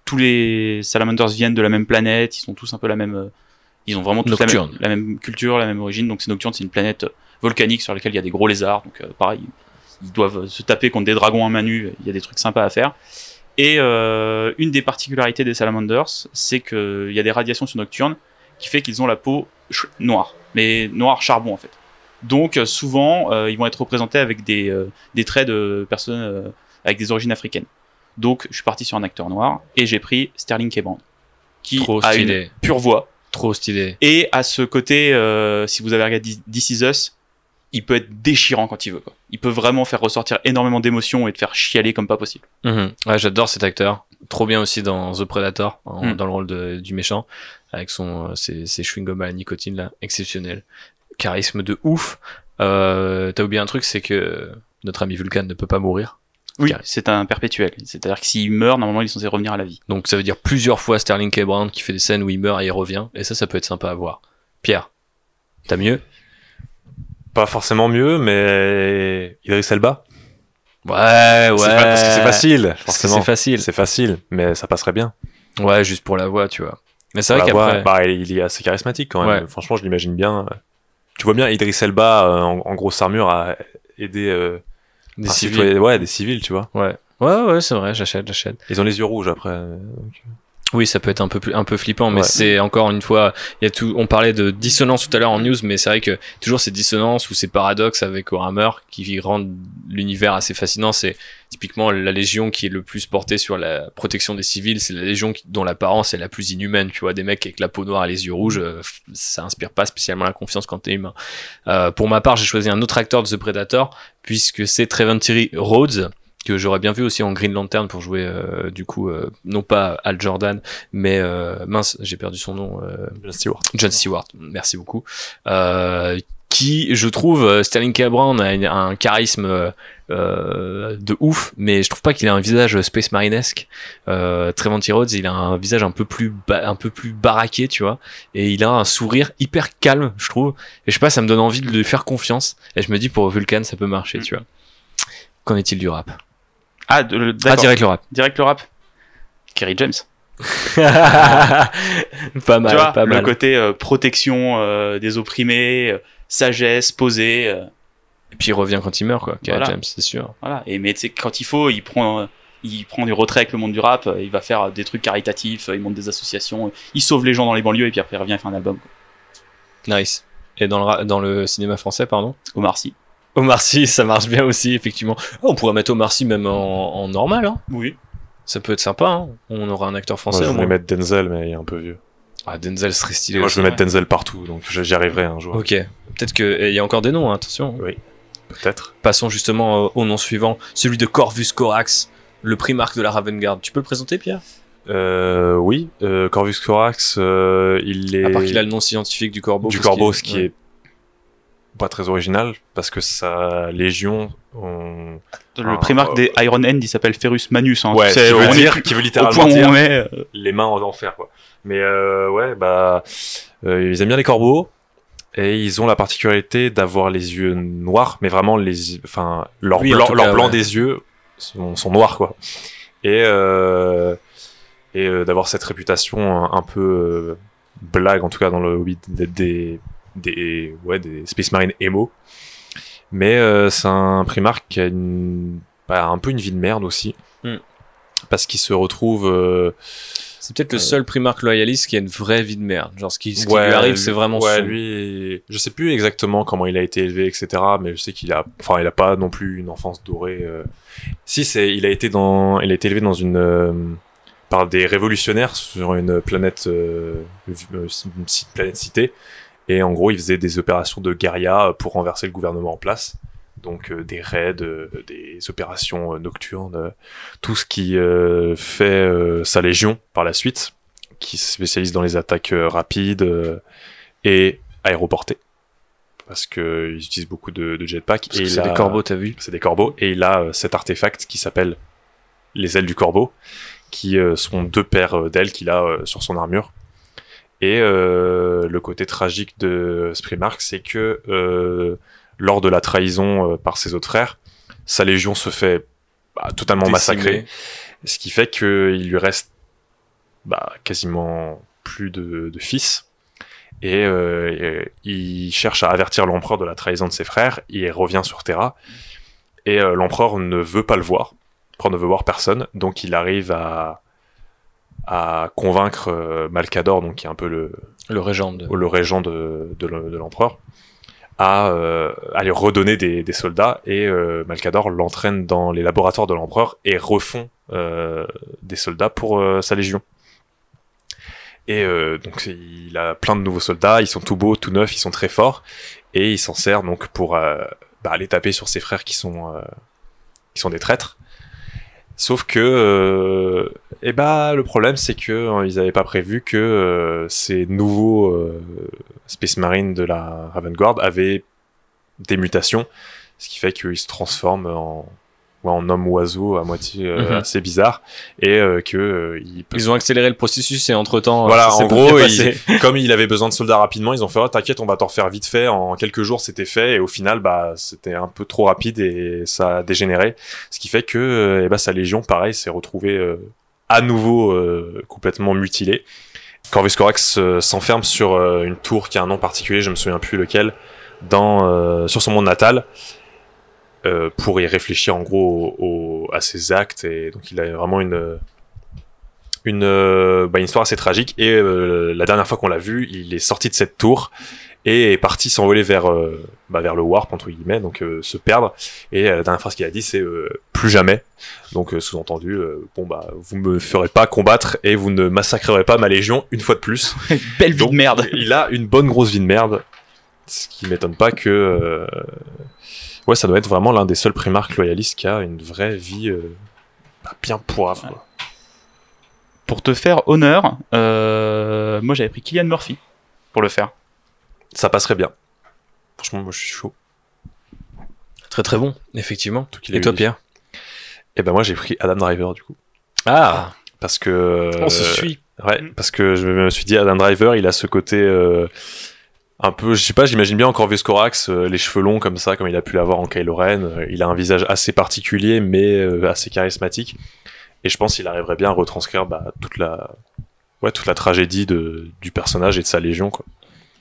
tous les salamanders viennent de la même planète, ils sont tous un peu la même ils ont vraiment tous la même, Nocturne. la même culture, la même origine. Donc c'est Nocturne, c'est une planète volcanique sur laquelle il y a des gros lézards. Donc pareil, ils doivent se taper contre des dragons à main nue. Il y a des trucs sympas à faire. Et une des particularités des salamanders, c'est qu'il y a des radiations sur Nocturne qui fait qu'ils ont la peau noire, mais noir charbon en fait. Donc euh, souvent, euh, ils vont être représentés avec des, euh, des traits de personnes avec des origines africaines. Donc je suis parti sur un acteur noir et j'ai pris Sterling K. Brand, qui Trop a une stylé. pure voix Trop stylé. et à ce côté, si vous avez regardé This Is Us, il peut être déchirant quand il veut. Quoi. Il peut vraiment faire ressortir énormément d'émotions et te faire chialer comme pas possible. Mhm. Ouais, j'adore cet acteur. Trop bien aussi dans The Predator, en- Mm. dans le rôle de- du méchant, avec son ses, ses chewing-gums à la nicotine là, exceptionnel. Charisme de ouf. Euh, T'as oublié un truc, c'est que notre ami Vulcan ne peut pas mourir. Oui, c'est un perpétuel. C'est-à-dire que s'il meurt, normalement, il est censé revenir à la vie. Donc ça veut dire plusieurs fois Sterling K. Brown qui fait des scènes où il meurt et il revient. Et ça, ça peut être sympa à voir. Pierre, t'as mieux? Pas forcément mieux, mais Idris Elba? Ouais, ouais. Pas- parce que c'est facile, forcément. c'est facile. C'est facile, mais ça passerait bien. Ouais, juste pour la voix, tu vois. Mais c'est vrai qu'après. bah, il est assez charismatique quand même. Ouais. Franchement, je l'imagine bien. Tu vois bien Idris Elba euh, en, en grosse armure à aider euh, des civils. citoyen- ouais, des civils, tu vois. Ouais. Ouais, ouais, c'est vrai, j'achète, j'achète. Ils ont les yeux rouges après. euh, donc. Oui, ça peut être un peu plus, un peu flippant, mais Ouais. c'est encore une fois, il y a tout, on parlait de dissonance tout à l'heure en news, mais c'est vrai que toujours ces dissonances ou ces paradoxes avec Warhammer qui rendent l'univers assez fascinant. C'est typiquement la Légion qui est le plus portée sur la protection des civils. C'est la Légion qui- dont l'apparence est la plus inhumaine. Tu vois, des mecs avec la peau noire et les yeux rouges, euh, ça inspire pas spécialement la confiance quand t'es humain. Euh, pour ma part, j'ai choisi un autre acteur de ce Predator puisque c'est Treventry Rhodes que j'aurais bien vu aussi en Green Lantern pour jouer euh, du coup euh, non pas Al Jordan mais euh, mince j'ai perdu son nom John Stewart. John Stewart merci beaucoup qui je trouve Sterling K. Brown a une- un charisme de ouf mais je trouve pas qu'il a un visage Space Marinesque euh, Trevor Rhodes il a un visage un peu plus un peu plus baraqué tu vois et il a un sourire hyper calme je trouve et je sais pas ça me donne envie de lui faire confiance et je me dis pour Vulcan ça peut marcher tu vois qu'en est-il du rap? Ah, de- le- ah d'accord. direct le rap Direct le rap. Kerry James. pas mal, tu vois, pas le mal. côté euh, protection euh, des opprimés, euh, sagesse, posée. euh, Et puis il revient quand il meurt, quoi. Kerry Voilà. James, c'est sûr. voilà. Et mais quand il faut, il prend, euh, il prend du retrait avec le monde du rap. Il va faire des trucs caritatifs. Il monte des associations. Il sauve les gens dans les banlieues et puis après il revient faire un album. quoi. Nice. Et dans le, ra- dans le cinéma français, pardon? Omar Sy. Omar Sy, ça marche bien aussi, effectivement. Oh, on pourrait mettre Omar Sy même en, en normal, hein. Oui. Ça peut être sympa, hein. On aura un acteur Moi, français je voulais moins. mettre Denzel, mais il est un peu vieux. Ah, Denzel serait stylé Moi, aussi. je veux mettre Denzel partout, donc je- j'y arriverai un jour. Ok. Peut-être que. et Il y a encore des noms, hein, attention. Oui, peut-être. Passons justement euh, au nom suivant, celui de Corvus Corax, le primarque de la Ravenguard. Tu peux le présenter, Pierre? Euh, oui, euh, Corvus Corax, euh, il est À part qu'il a le nom scientifique du corbeau. du corbeau, qu'il- ce qui ouais. est pas très original, parce que sa légion, on... Le primarque euh, des Iron End, il s'appelle Ferus Manus. Hein. ouais, qui veut dire, qui veut littéralement dire on est. euh, les mains en enfer, quoi. Mais euh, ouais, bah, euh, ils aiment bien les corbeaux. Et ils ont la particularité d'avoir les yeux noirs, mais vraiment les, enfin, leur Oui, blanc, tout leur cas, blanc ouais. des yeux sont, sont noirs, quoi. Et et d'avoir cette réputation un, un peu blague, en tout cas dans le Hobbit, des, des, ouais, des Space Marine emo. Mais euh, c'est un Primark qui a une, bah, un peu une vie de merde aussi. Hmm. Parce qu'il se retrouve. euh, C'est peut-être le Euh, seul primarque loyaliste qui a une vraie vie de merde. Genre, ce qui, ce qui Ouais, lui arrive, c'est vraiment ouais, son- lui, je sais plus exactement comment il a été élevé, etc. Mais je sais qu'il a, enfin, il a pas non plus une enfance dorée. euh. Si, c'est, il a été dans, il a été élevé dans une, euh, par des révolutionnaires sur une planète, euh, une planète cité. Et en gros, il faisait des opérations de guérilla pour renverser le gouvernement en place. Donc euh, des raids, euh, des opérations euh, nocturnes, euh, tout ce qui euh, fait euh, sa légion par la suite, qui se spécialise dans les attaques euh, rapides euh, et aéroportées. Parce qu'ils utilisent beaucoup de, de jetpack. Parce et c'est des corbeaux, t'as vu? C'est des corbeaux. Et il a euh, cet artefact qui s'appelle les ailes du corbeau, qui euh, sont deux paires euh, d'ailes qu'il a euh, sur son armure. Et euh, le côté tragique de ce Primarch, c'est que euh, lors de la trahison euh, par ses autres frères, sa légion se fait bah, totalement massacrer. Ce qui fait qu'il lui reste bah, quasiment plus de, de fils. Et, euh, et il cherche à avertir l'empereur de la trahison de ses frères. Il revient sur Terra. Et euh, l'empereur ne veut pas le voir. L'empereur ne veut voir personne. Donc il arrive à, à convaincre euh, Malcador, donc qui est un peu le, Le régent de... le régent de, de le- de l'empereur, à, euh, à lui redonner des, des soldats et euh, Malcador l'entraîne dans les laboratoires de l'empereur et refond euh, des soldats pour euh, sa légion. Et euh, donc il a plein de nouveaux soldats, ils sont tout beaux, tout neufs, ils sont très forts et il s'en sert donc pour euh, bah, aller taper sur ses frères qui sont euh, qui sont des traîtres. Sauf que euh, et bah le problème c'est que euh, ils avaient pas prévu que euh, ces nouveaux euh, Space Marines de la Raven Guard avaient des mutations, ce qui fait qu'ils se transforment en en homme oiseau à moitié euh, Mhm. assez bizarre et euh, que euh, ils peuvent Ils ont accéléré le processus et entre temps, Voilà, ça s'est en gros, il- comme il avait besoin de soldats rapidement, ils ont fait oh, t'inquiète, on va t'en refaire vite fait. En quelques jours, c'était fait et au final, bah c'était un peu trop rapide et ça a dégénéré, ce qui fait que euh, eh ben, sa légion, pareil, s'est retrouvée euh, à nouveau euh, complètement mutilée. Corvus Corax euh, s'enferme sur euh, une tour qui a un nom particulier, je me souviens plus lequel, dans euh, sur son monde natal. Euh, pour y réfléchir en gros au- au- à ses actes et donc il a vraiment une une, euh, bah, une histoire assez tragique. Et euh, la dernière fois qu'on l'a vu, il est sorti de cette tour et est parti s'envoler vers, euh, bah, vers le warp, entre guillemets, donc euh, se perdre. Et euh, la dernière phrase qu'il a dit, c'est euh, plus jamais. Donc, euh, sous-entendu, bon, bah, vous me ferez pas combattre et vous ne massacrerez pas ma légion une fois de plus. Belle vie Donc, de merde. Il a une bonne grosse vie de merde. Ce qui m'étonne pas que. euh, Ouais, ça doit être vraiment l'un des seuls primarques loyalistes qui a une vraie vie euh, bah, bien poivre. Pour te faire honneur, euh, moi j'avais pris Killian Murphy pour le faire. Ça passerait bien. Franchement, moi je suis chaud. Très très bon, effectivement. Tout qu'il Et ait toi. Pierre? Et ben moi j'ai pris Adam Driver du coup. Ah, Parce que. on se suit. Ouais, Mm. parce que je me suis dit Adam Driver, il a ce côté. euh, un peu, je sais pas, j'imagine bien encore Vescorax, euh, les cheveux longs comme ça, comme il a pu l'avoir en Kylo Ren. Euh, Il a un visage assez particulier, mais euh, assez charismatique. Et je pense qu'il arriverait bien à retranscrire bah, toute la, ouais, toute la tragédie de, du personnage et de sa légion.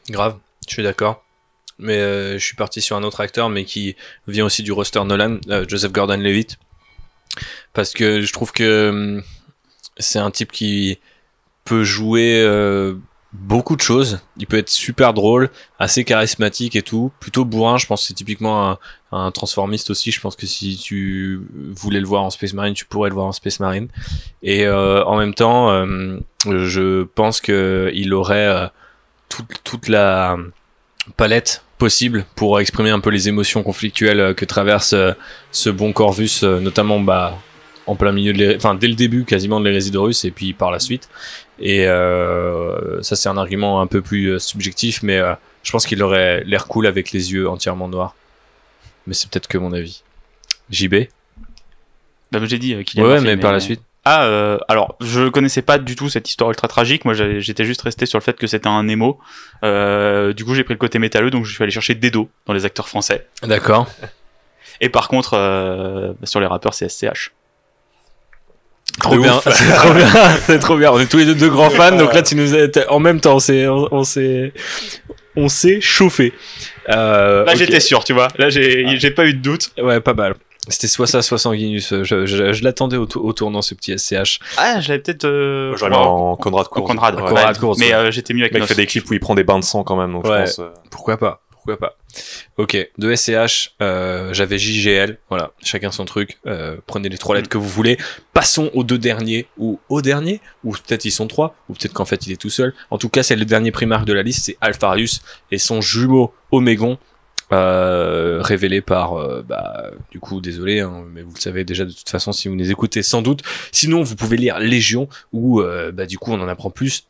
Grave, je suis d'accord. Mais je suis parti sur un autre acteur, mais qui vient aussi du roster Nolan, Joseph Gordon-Levitt. Parce que je trouve que hum, c'est un type qui peut jouer beaucoup de choses. Il peut être super drôle, assez charismatique et tout. Plutôt bourrin, je pense que c'est typiquement un, transformiste aussi. Je pense que si tu voulais le voir en Space Marine, tu pourrais le voir en Space Marine. Et euh, en même temps, euh, je pense que il aurait euh, toute, la palette possible pour exprimer un peu les émotions conflictuelles euh, que traverse ce bon Corvus, notamment bah, en plein milieu de enfin dès le début quasiment de l'hérésie de Russe et puis par la suite. Et euh, ça c'est un argument un peu plus euh, subjectif, mais euh, je pense qu'il aurait l'air cool avec les yeux entièrement noirs. Mais c'est peut-être que mon avis. JB Ouais, Bah, j'ai dit Cillian ouais, Murphy, mais par la suite. Ah, euh, alors, je connaissais pas du tout cette histoire ultra tragique. Moi, j'étais juste resté sur le fait que c'était un émo. Euh, du coup, j'ai pris le côté métalleux, donc je suis allé chercher Dedo dans les acteurs français. D'accord. Et par contre, euh, sur les rappeurs, c'est SCH. Trop De bien, c'est trop bien, c'est trop bien. On est tous les deux deux grands fans, donc là tu nous as, en même temps, on s'est, on, s'est, on s'est chauffé. Euh, Là, j'étais sûr, tu vois. Là, j'ai j'ai pas eu de doute. Ouais, pas mal. C'était soit ça, soit Sanguinus. Je, je, je l'attendais au, au tournant, ce petit SCH. Ah, j'avais peut-être. Euh, J'aurais mis en Conrad en Course. Conrad. En ouais. Conrad Course, Mais ouais. euh, j'étais mieux avec Le mec Nos. fait des clips où il prend des bains de sang quand même, donc Ouais. je pense. euh, Pourquoi pas Pourquoi pas Ok, de SCH, euh, j'avais JGL. Voilà, chacun son truc. Euh, prenez les trois lettres que vous voulez. Passons aux deux derniers, ou au dernier, ou peut-être ils sont trois, ou peut-être qu'en fait il est tout seul. En tout cas, c'est le dernier primarque de la liste, c'est Alpharius et son jumeau Omégon. Euh, révélé par, bah, du coup, désolé, hein, mais vous le savez déjà de toute façon si vous les écoutez sans doute. Sinon, vous pouvez lire Légion, où, bah, du coup, on en apprend plus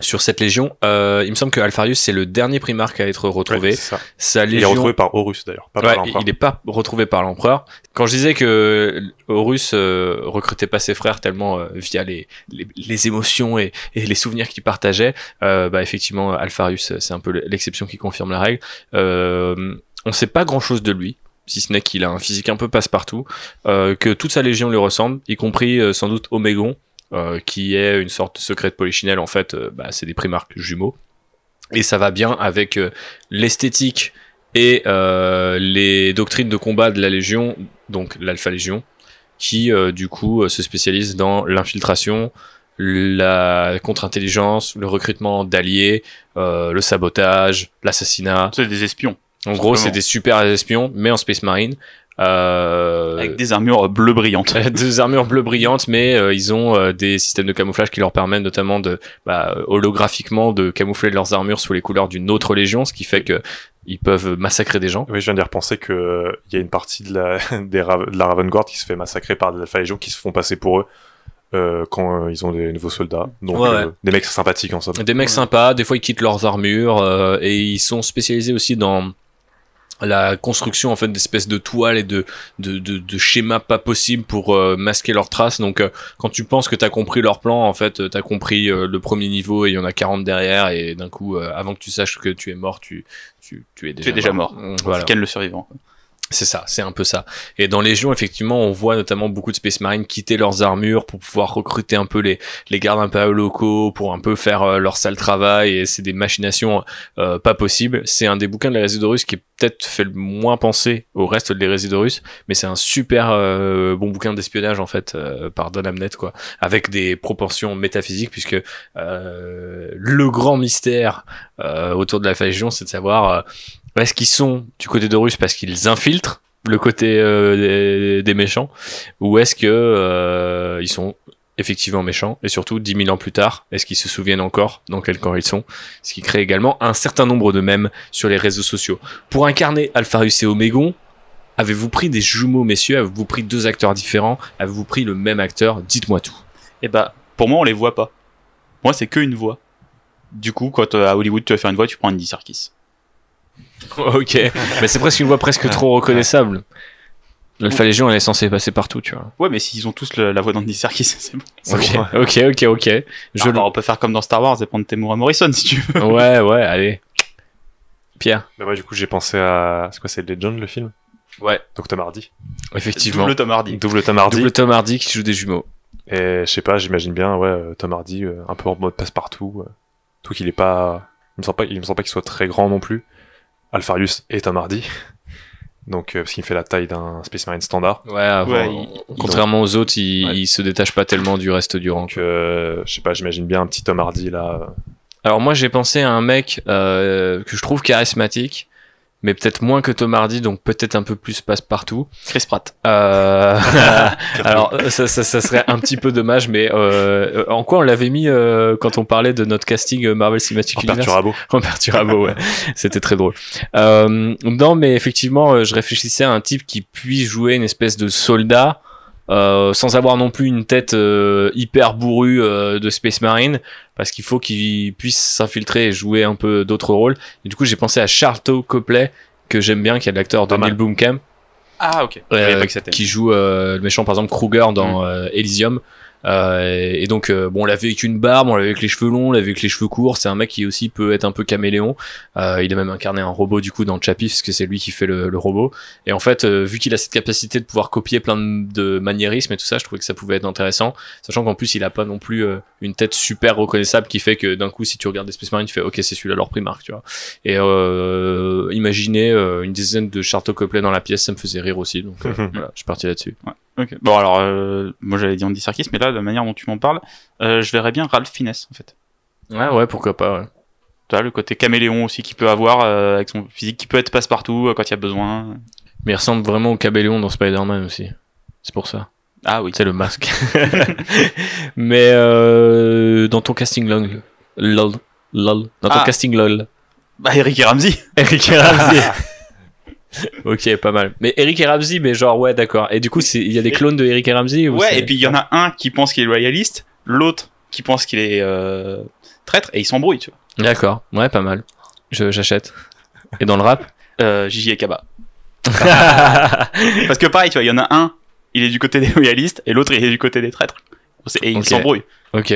sur cette légion. Euh, il me semble que Alpharius c'est le dernier Primarque à être retrouvé. Ouais, ça. Sa Il est légion. retrouvé par Horus d'ailleurs, pas Ouais, par l'empereur. il n'est pas retrouvé par l'empereur. Quand je disais que Horus euh, recrutait pas ses frères tellement euh, via les, les, les émotions et, et les souvenirs qu'il partageait, euh, bah effectivement Alpharius c'est un peu l'exception qui confirme la règle. Euh, on sait pas grand chose de lui. Si ce n'est qu'il a un physique un peu passe-partout, euh, que toute sa légion lui ressemble, y compris euh, sans doute Omégon, euh, qui est une sorte de secret de polichinelle. En fait, euh, bah, c'est des primarques jumeaux. Et ça va bien avec euh, l'esthétique et euh, les doctrines de combat de la Légion, donc l'Alpha Légion, qui euh, du coup euh, se spécialise dans l'infiltration, la contre-intelligence, le recrutement d'alliés, euh, le sabotage, l'assassinat. C'est des espions. En gros, c'est des super espions, mais en Space Marine. Euh, Avec des armures bleu brillantes. deux armures bleues brillantes, mais euh, ils ont euh, des systèmes de camouflage qui leur permettent notamment de bah, euh, holographiquement de camoufler leurs armures sous les couleurs d'une autre légion, ce qui fait que ils peuvent massacrer des gens. Oui, je viens d'y repenser que euh, il y a une partie de la, des Ra- de la Raven Guard qui se fait massacrer par des Alpha Légion qui se font passer pour eux euh, quand euh, ils ont des nouveaux soldats. Donc Ouais, euh, ouais. des mecs sympathiques en somme. Des mecs sympas, des fois ils quittent leurs armures euh, et ils sont spécialisés aussi dans la construction en fait d'espèces de toiles et de, de, de, de schémas pas possibles pour euh, masquer leurs traces. Donc euh, quand tu penses que t'as compris leur plan, en fait t'as compris euh, le premier niveau et il y en a 40 derrière et d'un coup euh, avant que tu saches que tu es mort, tu, tu, tu es déjà Tu es déjà mort. Mm, Voilà. Ken le survivant. C'est ça, c'est un peu ça. Et dans Légion, effectivement, on voit notamment beaucoup de Space Marines quitter leurs armures pour pouvoir recruter un peu les, les gardes impériaux locaux, pour un peu faire euh, leur sale travail, et c'est des machinations euh, pas possibles. C'est un des bouquins de la Résidorus qui est peut-être fait le moins penser au reste des Résidorus, mais c'est un super euh, bon bouquin d'espionnage, en fait, par Don Amnett, quoi, avec des proportions métaphysiques, puisque le grand mystère autour de la Légion, c'est de savoir... est-ce qu'ils sont du côté d'Horus parce qu'ils infiltrent le côté euh, des, méchants ou est-ce que euh, ils sont effectivement méchants et surtout 10 000 ans plus tard est-ce qu'ils se souviennent encore dans quel camp ils sont? Ce qui crée également un certain nombre de mèmes sur les réseaux sociaux pour incarner Alpharus et Omégon avez-vous pris des jumeaux messieurs? Avez-vous pris deux acteurs différents? Avez-vous pris le même acteur? Dites-moi tout Et bah, pour moi, on les voit pas. Moi, c'est que une voix. Du coup, quand euh, à Hollywood tu veux faire une voix, tu prends Andy Serkis. ok mais c'est presque une voix presque trop reconnaissable l'Alpha Légion elle est censée passer partout tu vois Ouais, mais s'ils ont tous le- la voix d'Andy Serkis, c'est bon. C'est ok bon, ok ok ok je Je on peut faire comme dans Star Wars et prendre Temuera Morrison si tu veux. Ouais, ouais, allez. Pierre. Mais moi, du coup, j'ai pensé à. C'est quoi, c'est Legend le film? Ouais. Donc Tom Hardy. Effectivement. Double Tom Hardy. Double Tom Hardy. Double Tom Hardy qui joue des jumeaux. Et je sais pas, j'imagine bien, ouais, euh, Tom Hardy, euh, un peu en mode passe-partout. euh, Tout qu'il est pas. Il me semble pas, il me semble pas qu'il soit très grand non plus. Alpharius et Tom Hardy. Donc, euh, parce qu'il fait la taille d'un Space Marine standard. Ouais, avant- Ouais, il- contrairement aux autres, il, Ouais. il se détache pas tellement du reste du rang. Donc, euh, je sais pas, j'imagine bien un petit Tom Hardy là. Alors moi, j'ai pensé à un mec euh, que je trouve charismatique, mais peut-être moins que Tom Hardy, donc peut-être un peu plus passe-partout. Chris Pratt. Euh... Alors ça, ça, ça serait un petit peu dommage, mais euh, en quoi on l'avait mis euh, quand on parlait de notre casting euh, Marvel Cinematic en Universe Perturabo. Robert Turabo, ouais. C'était très drôle. Euh, non, mais effectivement, euh, je réfléchissais à un type qui puisse jouer une espèce de soldat, euh, sans avoir non plus une tête euh, hyper bourrue euh, de Space Marine, parce qu'il faut qu'il puisse s'infiltrer et jouer un peu d'autres rôles. Et du coup, j'ai pensé à Charlton Copley, que j'aime bien, qui est l'acteur de. Neil Blomkamp, Ah, ok. Euh, pas que qui joue euh, le méchant par exemple Kruger Mm. dans euh, Elysium. Euh, et donc euh, bon on l'avait avec une barbe, on l'avait avec les cheveux longs, on l'avait avec les cheveux courts. C'est un mec qui aussi peut être un peu caméléon. Euh, il a même incarné un robot du coup dans Chappie parce que c'est lui qui fait le, le robot. Et en fait euh, vu qu'il a cette capacité de pouvoir copier plein de, de maniérismes et tout ça, je trouvais que ça pouvait être intéressant. Sachant qu'en plus il a pas non plus euh, une tête super reconnaissable qui fait que d'un coup si tu regardes des Space Marines tu fais ok c'est celui-là leur primarque tu vois. Et euh, imaginez euh, une dizaine de Charto Copley dans la pièce, ça me faisait rire aussi. Donc euh, voilà, je suis parti là-dessus. Bon, alors, euh, moi j'avais dit Andy Serkis, mais là, de la manière dont tu m'en parles, euh, je verrais bien Ralph Fiennes, en fait. Ouais, ouais, pourquoi pas, ouais. Tu vois, le côté caméléon aussi qu'il peut avoir, euh, avec son physique qui peut être passe-partout quand il y a besoin. Mais il ressemble vraiment au Cabellion dans Spider-Man aussi. C'est pour ça. Ah oui. C'est le masque. Mais dans ton casting lol, lol, lol, dans ton Ah. casting lol, Bah, Eric et Ramsey. Eric et Ramsey. ok, pas mal. Mais Eric et Ramsey, mais genre ouais, d'accord. Et du coup, il y a des clones de Eric et Ramsey ou Ouais, et puis il y en a un qui pense qu'il est royaliste, l'autre qui pense qu'il est euh, traître et ils s'embrouillent, tu vois. D'accord, ouais, pas mal. J'achète. Et dans le rap? Euh, Gigi et Kaba. Parce que pareil, tu vois, il y en a un, il est du côté des loyalistes et l'autre, il est du côté des traîtres. Et ils s'embrouillent. Ok.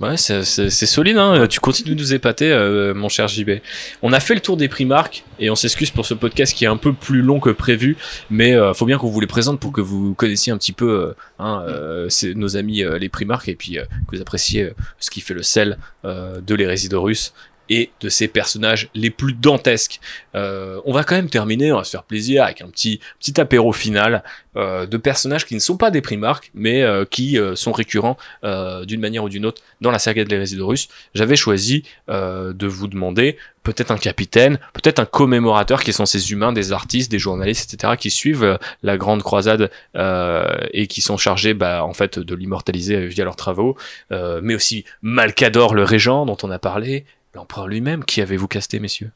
Ouais, c'est- solide, hein. Tu continues de nous épater, euh, mon cher JB. On a fait le tour des Primark et on s'excuse pour ce podcast qui est un peu plus long que prévu, mais euh, faut bien qu'on vous les présente pour que vous connaissiez un petit peu euh, hein, euh, nos amis euh, les Primark et puis euh, que vous appréciez ce qui fait le sel euh, de l'hérésie de Russe et de ses personnages les plus dantesques. Euh, on va quand même terminer, on va se faire plaisir avec un petit petit apéro final euh, de personnages qui ne sont pas des Primark, mais euh, qui sont récurrents d'une manière ou d'une autre dans la saga de Russe. J'avais choisi de vous demander peut-être un capitaine, peut-être un commémorateur qui sont ces humains, des artistes, des journalistes, etc., qui suivent la grande croisade et qui sont chargés, bah, en fait, de l'immortaliser via leurs travaux, mais aussi Malcador le régent dont on a parlé, l'empereur lui-même. Qui avez-vous casté, messieurs?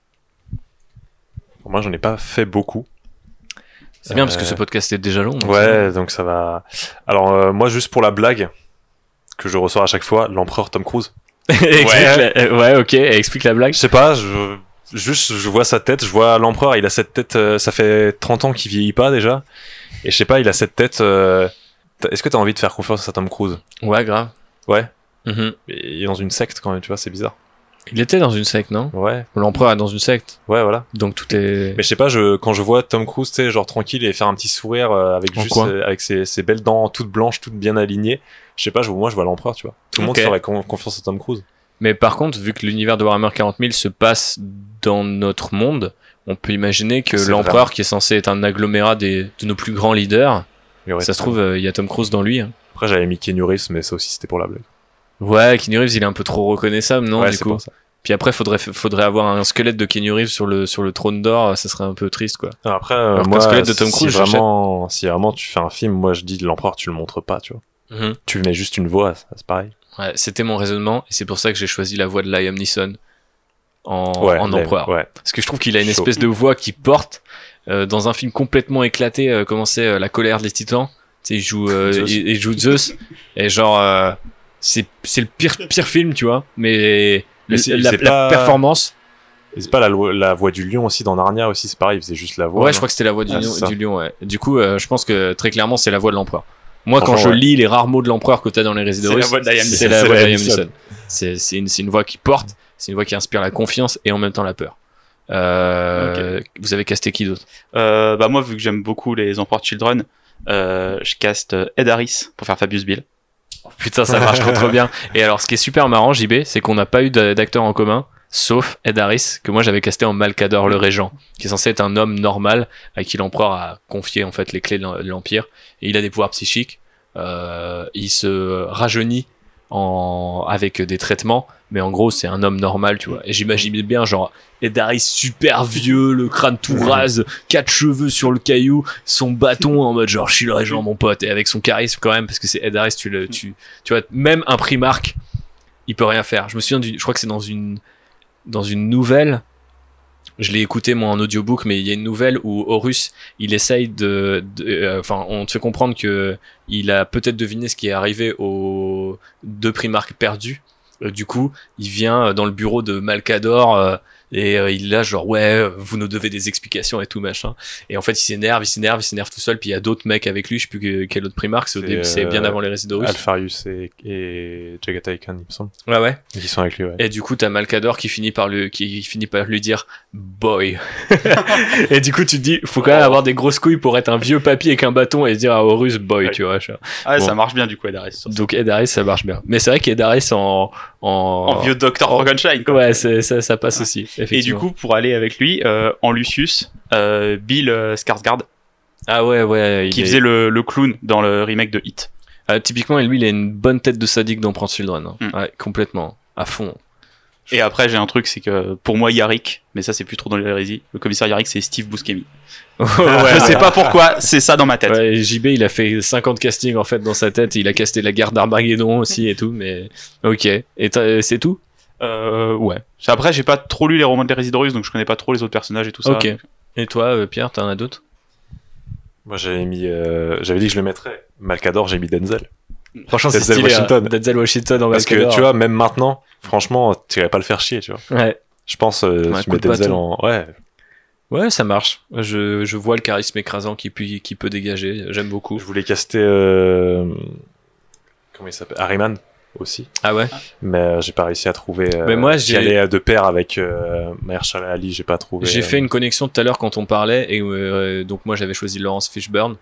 Bon, moi, j'en ai pas fait beaucoup. C'est bien parce que Euh, ce podcast est déjà long. donc Ouais, donc ça va. Alors, euh, moi, juste pour la blague que je ressors à chaque fois, l'empereur Tom Cruise. la- euh, ouais, ok, explique la blague. Je sais pas, je... juste, je vois sa tête, je vois l'empereur, il a cette tête, euh, ça fait 30 ans qu'il vieillit pas déjà. Et je sais pas, il a cette tête. euh, Est-ce que t'as envie de faire confiance à Tom Cruise? Ouais, grave. Ouais. Mhm. Il est dans une secte quand même, tu vois, c'est bizarre. Il était dans une secte, non Ouais, L'empereur est dans une secte, ouais, voilà. donc tout est. Mais je sais pas, je, quand je vois Tom Cruise, tu sais, genre tranquille et faire un petit sourire euh, avec En juste euh, avec ses, ses belles dents toutes blanches, toutes bien alignées. Je sais pas, je, moi je vois l'empereur, tu vois. Tout le monde ferait con- confiance à Tom Cruise. Mais par contre, vu que l'univers de Warhammer 40 000 se passe dans notre monde, on peut imaginer que l'empereur, qui est censé être un agglomérat des, de nos plus grands leaders, ça se trouve, euh, il y a Tom Cruise dans lui. hein. Après j'avais mis Keanu Reeves, mais ça aussi c'était pour la blague. Ouais, Keanu Reeves, il est un peu trop reconnaissable, non ouais, du coup. pour ça. Puis après, faudrait, faudrait avoir un squelette de Keanu Reeves sur le, sur le trône d'or, ça serait un peu triste, quoi. Après, euh, Alors moi, squelette de Tom si Cruise, vraiment, si vraiment tu fais un film, moi je dis l'empereur, tu le montres pas, tu vois. Tu mets juste une voix, c'est pareil. Ouais, c'était mon raisonnement, et c'est pour ça que j'ai choisi la voix de Liam Neeson en, ouais, en empereur. Ouais. Parce que je trouve qu'il a une Chaud. espèce de voix qui porte euh, dans un film complètement éclaté, euh, comment c'est euh, La colère des titans. Tu sais, il joue, Zeus. il, il joue Zeus. et genre, c'est c'est le pire, pire film, tu vois. Mais, Mais la, c'est la pas- performance. Et c'est pas la, la voix du lion aussi dans Narnia aussi, c'est pareil, il faisait juste la voix. Ouais, je crois que c'était la voix du, Ah, lion- du lion. Ouais. Du coup, euh, je pense que très clairement, c'est la voix de l'empereur. Moi, quand je ouais. lis les rares mots de l'empereur que t'as dans les de C'est la voix de c'est une, c'est une voix qui porte, c'est une voix qui inspire la confiance et en même temps la peur. Euh, Vous avez casté qui d'autre? Euh, bah moi, vu que j'aime beaucoup les Emperor Children, euh, je caste Ed Harris pour faire Fabius Bill. Putain, ça marche trop bien. Et alors, ce qui est super marrant, JB, c'est qu'on n'a pas eu d'a- d'acteur en commun, sauf Ed Harris, que moi j'avais casté en Malcador le Régent, qui est censé être un homme normal, à qui l'empereur a confié en fait les clés de l'em- de l'Empire. Et il a des pouvoirs psychiques. Euh, il se rajeunit avec des traitements, mais en gros, c'est un homme normal, tu vois. Et j'imaginais bien, genre, Ed Harris super vieux, le crâne tout rase, quatre cheveux sur le caillou, son bâton en mode genre, je suis le régent, mon pote, et avec son charisme quand même, parce que c'est Ed Harris, tu le, tu, tu vois, même un Primark, il peut rien faire. Je me souviens du, je crois que c'est dans une, dans une nouvelle, je l'ai écouté moi en audiobook, mais il y a une nouvelle où Horus, il essaye de, de- euh, enfin, on te fait comprendre que il a peut-être deviné ce qui est arrivé aux deux Primarques perdus. Euh, du coup, il vient euh, dans le bureau de Malcador euh, et euh, il est là genre ouais, euh, vous nous devez des explications et tout machin. Et en fait, il s'énerve, il s'énerve, il s'énerve tout seul. Puis il y a d'autres mecs avec lui, je sais plus que- quel autre Primarque. C'est au C'est, début, c'est bien euh, avant les résidus russes. Alpharius et, et Jagatai Khan, il me semble. Ouais ouais. Qui sont avec lui, ouais. Et du coup, t'as Malcador qui finit par lui, qui finit par lui dire boy. et du coup, tu te dis, faut quand même avoir des grosses couilles pour être un vieux papy avec un bâton et dire à Horus boy, Ouais. tu vois. genre. Ah, Bon. ça marche bien du coup, Ed Harris. sur ça. Donc Ed Harris, ça marche bien. Mais c'est vrai qu'Ed Harris en, en, En vieux Dr. en- Frankenstein. quoi. Ouais, c'est- ça, ça passe aussi. Et du coup, pour aller avec lui, euh, en Lucius, euh, Bill euh, Skarsgård, ah ouais, ouais. qui est- faisait le, le clown dans le remake de Hit. Ah, typiquement, lui, il a une bonne tête de sadique dans Prince Children. hein. Hmm. Ouais, complètement, à fond. Et après, j'ai un truc, c'est que pour moi, Yarrick, mais ça, c'est plus trop dans l'hérésie, le commissaire Yarrick, c'est Steve Buscemi. ouais, je sais pas pourquoi, c'est ça dans ma tête. Ouais, JB, il a fait 50 castings en fait dans sa tête. Il a casté la guerre d'Armageddon aussi et tout, mais ok. Et c'est tout? Euh, ouais. Après, j'ai pas trop lu les romans de Russe, donc je connais pas trop les autres personnages et tout ça. Ok. Et toi, euh, Pierre, t'en as d'autres? Moi, j'avais mis, euh, j'avais dit que je le mettrais. Malcador, j'ai mis Denzel. Franchement, c'est Denzel stylé. Washington. hein. Denzel Washington en Parce que tu vois, même maintenant, franchement, tu irais pas le faire chier, tu vois. Ouais. Je pense, euh, tu mets Denzel en. Ouais. Ouais, ça marche. Je, je vois le charisme écrasant qui, peut- qui peut dégager. J'aime beaucoup. Je voulais caster. euh, Comment il s'appelle? Harryman aussi. Ah ouais Mais euh, j'ai pas réussi à trouver. euh, Mais moi, j'ai- allait de pair avec euh, Mahershala Ali, j'ai pas trouvé. J'ai euh, fait une connexion tout à l'heure quand on parlait et euh, donc moi j'avais choisi Lawrence Fishburne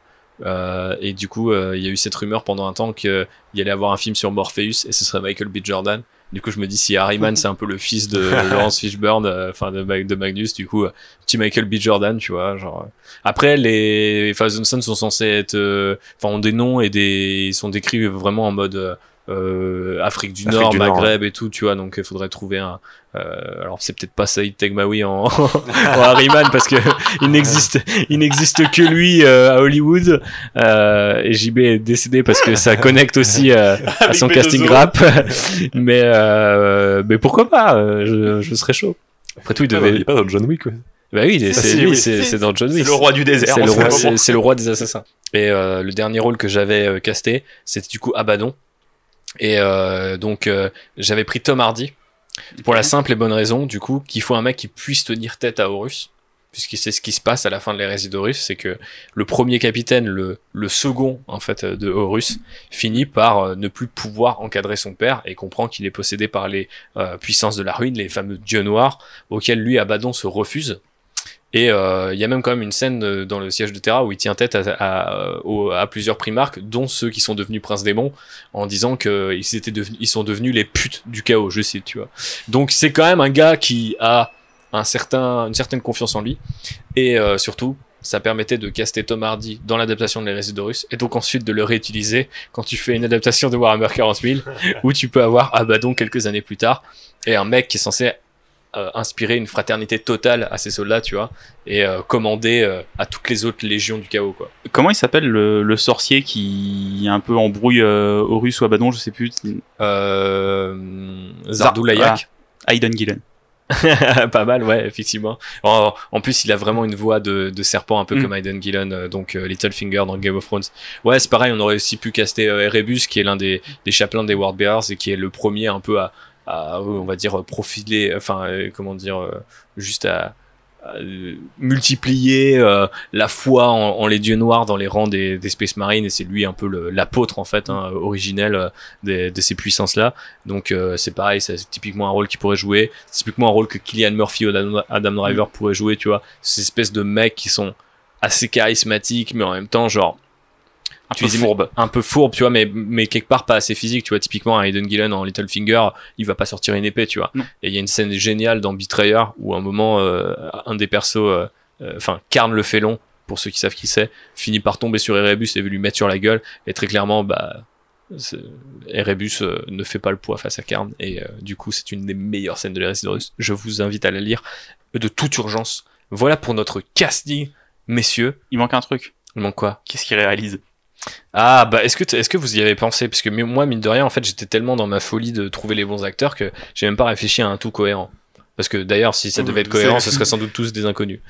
euh, et du coup euh, il y a eu cette rumeur pendant un temps qu'il y allait avoir un film sur Morpheus et ce serait Michael B. Jordan. Du coup je me dis si Harryman c'est un peu le fils de Lawrence Fishburne, euh, enfin de, Mag- de Magnus, du coup euh, petit Michael B. Jordan, tu vois. Genre euh. après les Sons sont censés être, euh, enfin ont des noms et des ils sont décrits vraiment en mode euh, Afrique du Afrique Nord, du Nord, Maghreb et tout, tu vois. Donc il faudrait trouver un. euh, alors c'est peut-être pas Saïd Tegmaoui en, en Harryman parce que il n'existe il n'existe que lui euh, à Hollywood euh, et JB est décédé parce que ça connecte aussi euh, à son casting rap mais euh, mais pourquoi pas je, je serais chaud après tout il Il devait est pas dans John Wick, ouais. bah oui il Ah, c'est si, lui oui. c'est c'est dans John C'est Wick le roi du désert. c'est le, c'est- c'est le roi des assassins. Et euh, le dernier rôle que j'avais euh, casté, c'était du coup Abaddon. Et euh, donc euh, j'avais pris Tom Hardy pour la simple et bonne raison, du coup, qu'il faut un mec qui puisse tenir tête à Horus. Puisque c'est ce qui se passe à la fin de l'hérésie d'Horus, c'est que le premier capitaine, le, le second en fait de Horus, finit par euh, ne plus pouvoir encadrer son père et comprend qu'il est possédé par les euh, puissances de la ruine, les fameux dieux noirs, auxquels lui Abaddon se refuse. Et euh, il y a même quand même une scène euh, dans le siège de Terra où il tient tête à, à, au- à plusieurs primarques, dont ceux qui sont devenus princes démons, en disant qu'ils étaient devenus, ils sont devenus les putes du chaos, je cite, tu vois. Donc c'est quand même un gars qui a un certain, une certaine confiance en lui, et euh, surtout, ça permettait de caster Tom Hardy dans l'adaptation de l'hérésie d'Horus, et donc ensuite de le réutiliser quand tu fais une adaptation de Warhammer 40 000, où tu peux avoir Abaddon quelques années plus tard, et un mec qui est censé euh, inspirer une fraternité totale à ses soldats, tu vois, et euh, commander euh, à toutes les autres légions du chaos, quoi. Comment il s'appelle le, le sorcier qui un peu embrouille Horus ou Abaddon, je sais plus. Euh, Zardoulayak. Aiden Gillen. pas mal, ouais, effectivement. En, en plus, il a vraiment une voix de, de serpent, un peu Mm. comme Aiden Gillen, donc euh, Littlefinger dans Game of Thrones. Ouais, c'est pareil, on aurait aussi pu caster euh, Erebus, qui est l'un des, des chapelains des Wordbearers et qui est le premier un peu à, à, on va dire, profiler, enfin, euh, comment dire, euh, juste à, euh, multiplier euh, la foi en, en les dieux noirs dans les rangs des, des Space Marines, et c'est lui un peu l'apôtre, en fait, hein, originel euh, des- de ces puissances-là. Donc euh, c'est pareil, c'est typiquement un rôle qu'il pourrait jouer. C'est typiquement un rôle que Killian Murphy ou Adam, Adam Driver pourraient jouer, tu vois. Ces espèces de mecs qui sont assez charismatiques, mais en même temps, genre, Un Tu peu les- fourbe. un peu fourbe, tu vois, mais, mais quelque part pas assez physique, tu vois. Typiquement, un Aiden Gillen en Littlefinger, il va pas sortir une épée, tu vois. Non. Et il y a une scène géniale dans Betrayer où à un moment, euh, un des persos, euh, euh, enfin, Karn le félon, pour ceux qui savent qui c'est, finit par tomber sur Erebus et veut lui mettre sur la gueule. Et très clairement, bah, Erebus euh, ne fait pas le poids face à Karn. Et euh, du coup, c'est une des meilleures scènes de d'Horus. Je vous invite à la lire de toute urgence. Voilà pour notre casting, messieurs. Il manque un truc. Il manque quoi? Qu'est-ce qu'il réalise? Ah bah est-ce que est-ce que vous y avez pensé? Parce que moi mine de rien en fait j'étais tellement dans ma folie de trouver les bons acteurs que j'ai même pas réfléchi à un tout cohérent. Parce que d'ailleurs si ça devait être cohérent ce serait sans doute tous des inconnus.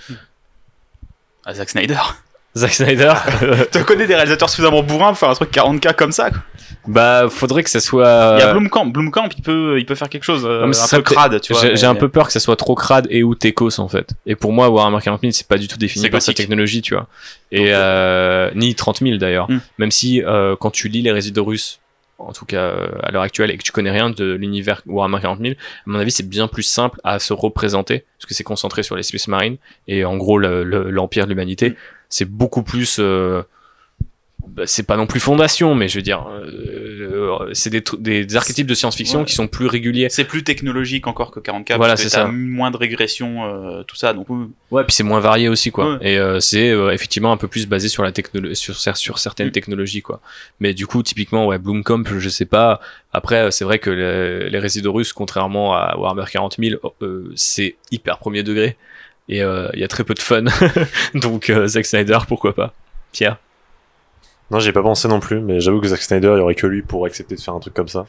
ah, Zack Snyder. Zack Snyder tu connais des réalisateurs suffisamment bourrins pour faire un truc 40k comme ça quoi. bah faudrait que ça soit Il y a Blomkamp. Blomkamp, il peut, il peut faire quelque chose euh, Non, mais ce un serait peu crade, tu vois. J'ai mais- un peu peur que ça soit trop crade et ou techos en fait. Et pour moi Warhammer 40 000 c'est pas du tout défini par sa technologie tu vois. Et euh, ni 30 000 d'ailleurs. Hmm. Même si euh, quand tu lis les résidus russes en tout cas euh, à l'heure actuelle et que tu connais rien de l'univers Warhammer 40 000 à mon avis c'est bien plus simple à se représenter parce que c'est concentré sur les Space Marines et en gros le- le- l'empire de l'humanité c'est beaucoup plus euh, bah, c'est pas non plus fondation mais je veux dire euh, c'est des, des, des archétypes de science-fiction Ouais. qui sont plus réguliers C'est plus technologique encore que 40k. Voilà, c'est ça. moins de régression, euh, tout ça. Donc. Ouais, puis c'est moins varié aussi, quoi. Ouais. Et euh, c'est euh, effectivement un peu plus basé sur la technologie, sur, sur certaines Mm. technologies, quoi. Mais du coup, typiquement, ouais, Bloomcamp, je sais pas. Après, euh, c'est vrai que les, les résidus russes, contrairement à Warhammer 40 000, euh, c'est hyper premier degré. Et euh, il y a très peu de fun. Donc, euh, Zack Snyder, pourquoi pas Pierre Non, j'y ai pas pensé non plus, mais j'avoue que Zack Snyder, il y aurait que lui pour accepter de faire un truc comme ça.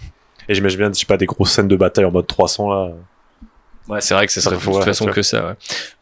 Et j'imagine bien, je sais pas, des grosses scènes de bataille en mode 300 là. Ouais, c'est vrai que ça serait de toute façon que ça. Ouais.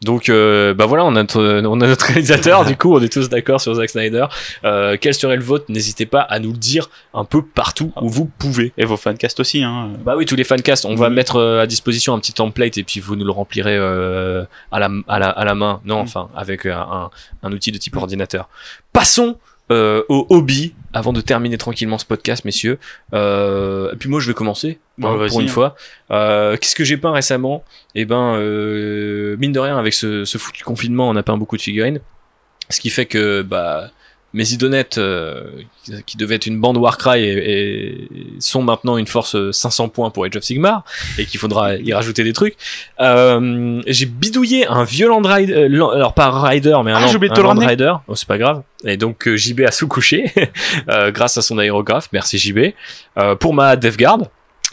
Donc, euh, bah voilà, on a notre, on a notre réalisateur. du coup, on est tous d'accord sur Zack Snyder. Euh, quel serait le vôtre N'hésitez pas à nous le dire un peu partout où vous pouvez. Et vos fancast aussi, hein. Bah oui, tous les fancasts, on va Mhm. mettre euh, à disposition un petit template et puis vous nous le remplirez euh, à, la, à, la, à la main. Non, Mhm. enfin, avec un, un, un outil de type ordinateur. Passons euh, au hobby avant de terminer tranquillement ce podcast, messieurs. Euh, et puis moi, je vais commencer Bah, hein, vas-y, pour une hein. fois. Euh, Qu'est-ce que j'ai peint récemment? Eh ben, euh, mine de rien, avec ce, ce foutu confinement, on a peint beaucoup de figurines. Ce qui fait que bah, mes idonettes, euh, qui- devaient être une bande Warcry, et, et sont maintenant une force euh, 500 points pour Age of Sigmar, et qu'il faudra y rajouter des trucs. Euh, j'ai bidouillé un Land Rider, euh, alors pas Rider, mais un, Ah, Land- j'ai oublié de un Land. Rider. Oh, c'est pas grave. Et donc euh, JB a sous-couché, euh, grâce à son aérographe. Merci JB. Euh, pour ma Death Guard,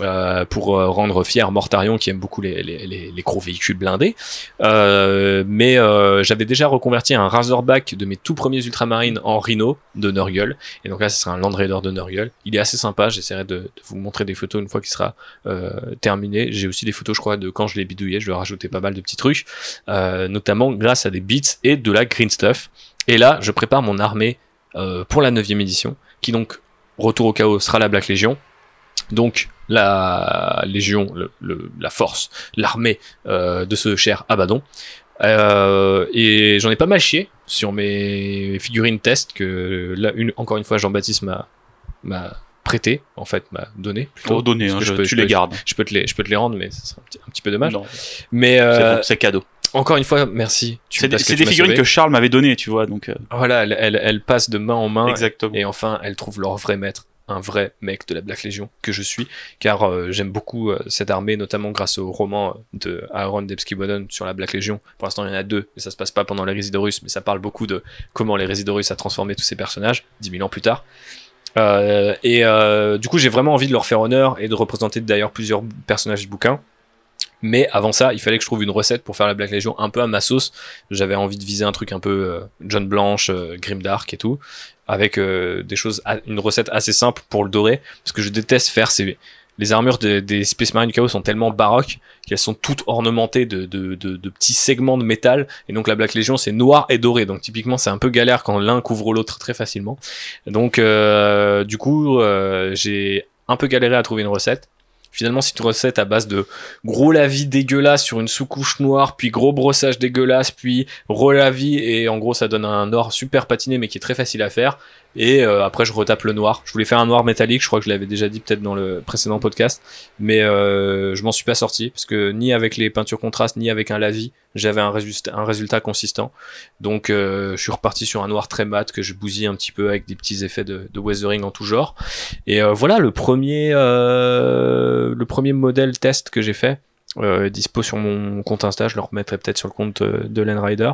euh, pour euh, rendre fier Mortarion qui aime beaucoup les, gros véhicules blindés. Euh, mais j'avais déjà reconverti un Razorback de mes tout premiers Ultramarines en Rhino de Nurgle. Et donc là, ce sera un Land Raider de Nurgle. Il est assez sympa. J'essaierai de, vous montrer des photos une fois qu'il sera terminé. J'ai aussi des photos, je crois, de quand je l'ai bidouillé. Je vais rajouter pas mal de petits trucs, notamment grâce à des bits et de la green stuff. Et là, je prépare mon armée pour la 9 édition, qui donc, retour au chaos, sera la Black Legion. Donc, la Légion, le, le- la force, l'armée euh, de ce cher Abaddon. Euh, et j'en ai pas mal chié sur mes figurines test que là, une, encore une fois, Jean-Baptiste m'a, m'a prêté, en fait, m'a donné plutôt. Pour donner, Parce hein, je- peux- tu je les peux- gardes. Je peux te les, je peux te les rendre, mais ça serait un petit, un petit peu dommage. Non, Mais c'est euh, bon, c'est cadeau. encore une fois, merci. C'est des, que des figurines sauvé. que Charles m'avait donné, tu vois, donc euh, Voilà, elles, elles, elles passent de main en main. exactement. Et enfin, elles trouvent leur vrai maître, un vrai mec de la Black Legion que je suis, car euh, j'aime beaucoup euh, cette armée, notamment grâce au roman euh, de Aaron Debski-Bodden sur la Black Legion. Pour l'instant, il y en a deux, et ça se passe pas pendant les Résidorus, mais ça parle beaucoup de comment les Résidorus a transformé tous ces personnages, 10 000 ans plus tard. Et du coup, j'ai vraiment envie de leur faire honneur et de représenter d'ailleurs plusieurs personnages du bouquin. Mais avant ça, il fallait que je trouve une recette pour faire la Black Legion un peu à ma sauce. J'avais envie de viser un truc un peu euh, John Blanche, euh, Grimdark et tout, avec euh, des choses, une recette assez simple pour le dorer, parce que je déteste faire ces les armures des, Space Marine Chaos sont tellement baroques qu'elles sont toutes ornementées de, petits segments de métal. Et donc la Black Legion c'est noir et doré. Donc typiquement c'est un peu galère quand l'un couvre l'autre très facilement. Donc du coup j'ai un peu galéré à trouver une recette. Finalement, c'est une recette à base de gros lavis dégueulasse sur une sous-couche noire, puis gros brossage dégueulasse, puis relavis, et en gros, ça donne un or super patiné, mais qui est très facile à faire. Et euh, après, je retape le noir. Je voulais faire un noir métallique, je crois que je l'avais déjà dit peut-être dans le précédent podcast, mais euh, je m'en suis pas sorti, parce que ni avec les peintures contrastes, ni avec un lavis, j'avais un résultat, un résultat consistant. Donc, euh, je suis reparti sur un noir très mat que je bousille un petit peu avec des petits effets de, de weathering en tout genre. Et euh, voilà le premier, euh, le premier modèle test que j'ai fait, euh, dispo sur mon compte Insta. Je le remettrai peut-être sur le compte de Len Rider.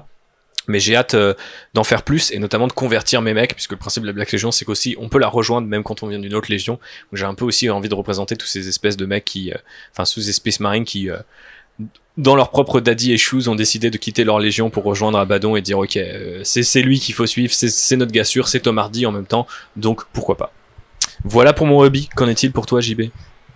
Mais j'ai hâte euh, d'en faire plus et notamment de convertir mes mecs, puisque le principe de la Black Legion, c'est qu'aussi on peut la rejoindre même quand on vient d'une autre légion. J'ai un peu aussi envie de représenter tous ces espèces de mecs qui, euh, enfin sous espèces marines qui, euh, dans leur propre daddy issues, ont décidé de quitter leur légion pour rejoindre Abaddon et dire ok, c'est lui qu'il faut suivre, c'est notre gars sûr, c'est Tom Hardy en même temps, donc pourquoi pas. Voilà pour mon hobby. Qu'en est-il pour toi, JB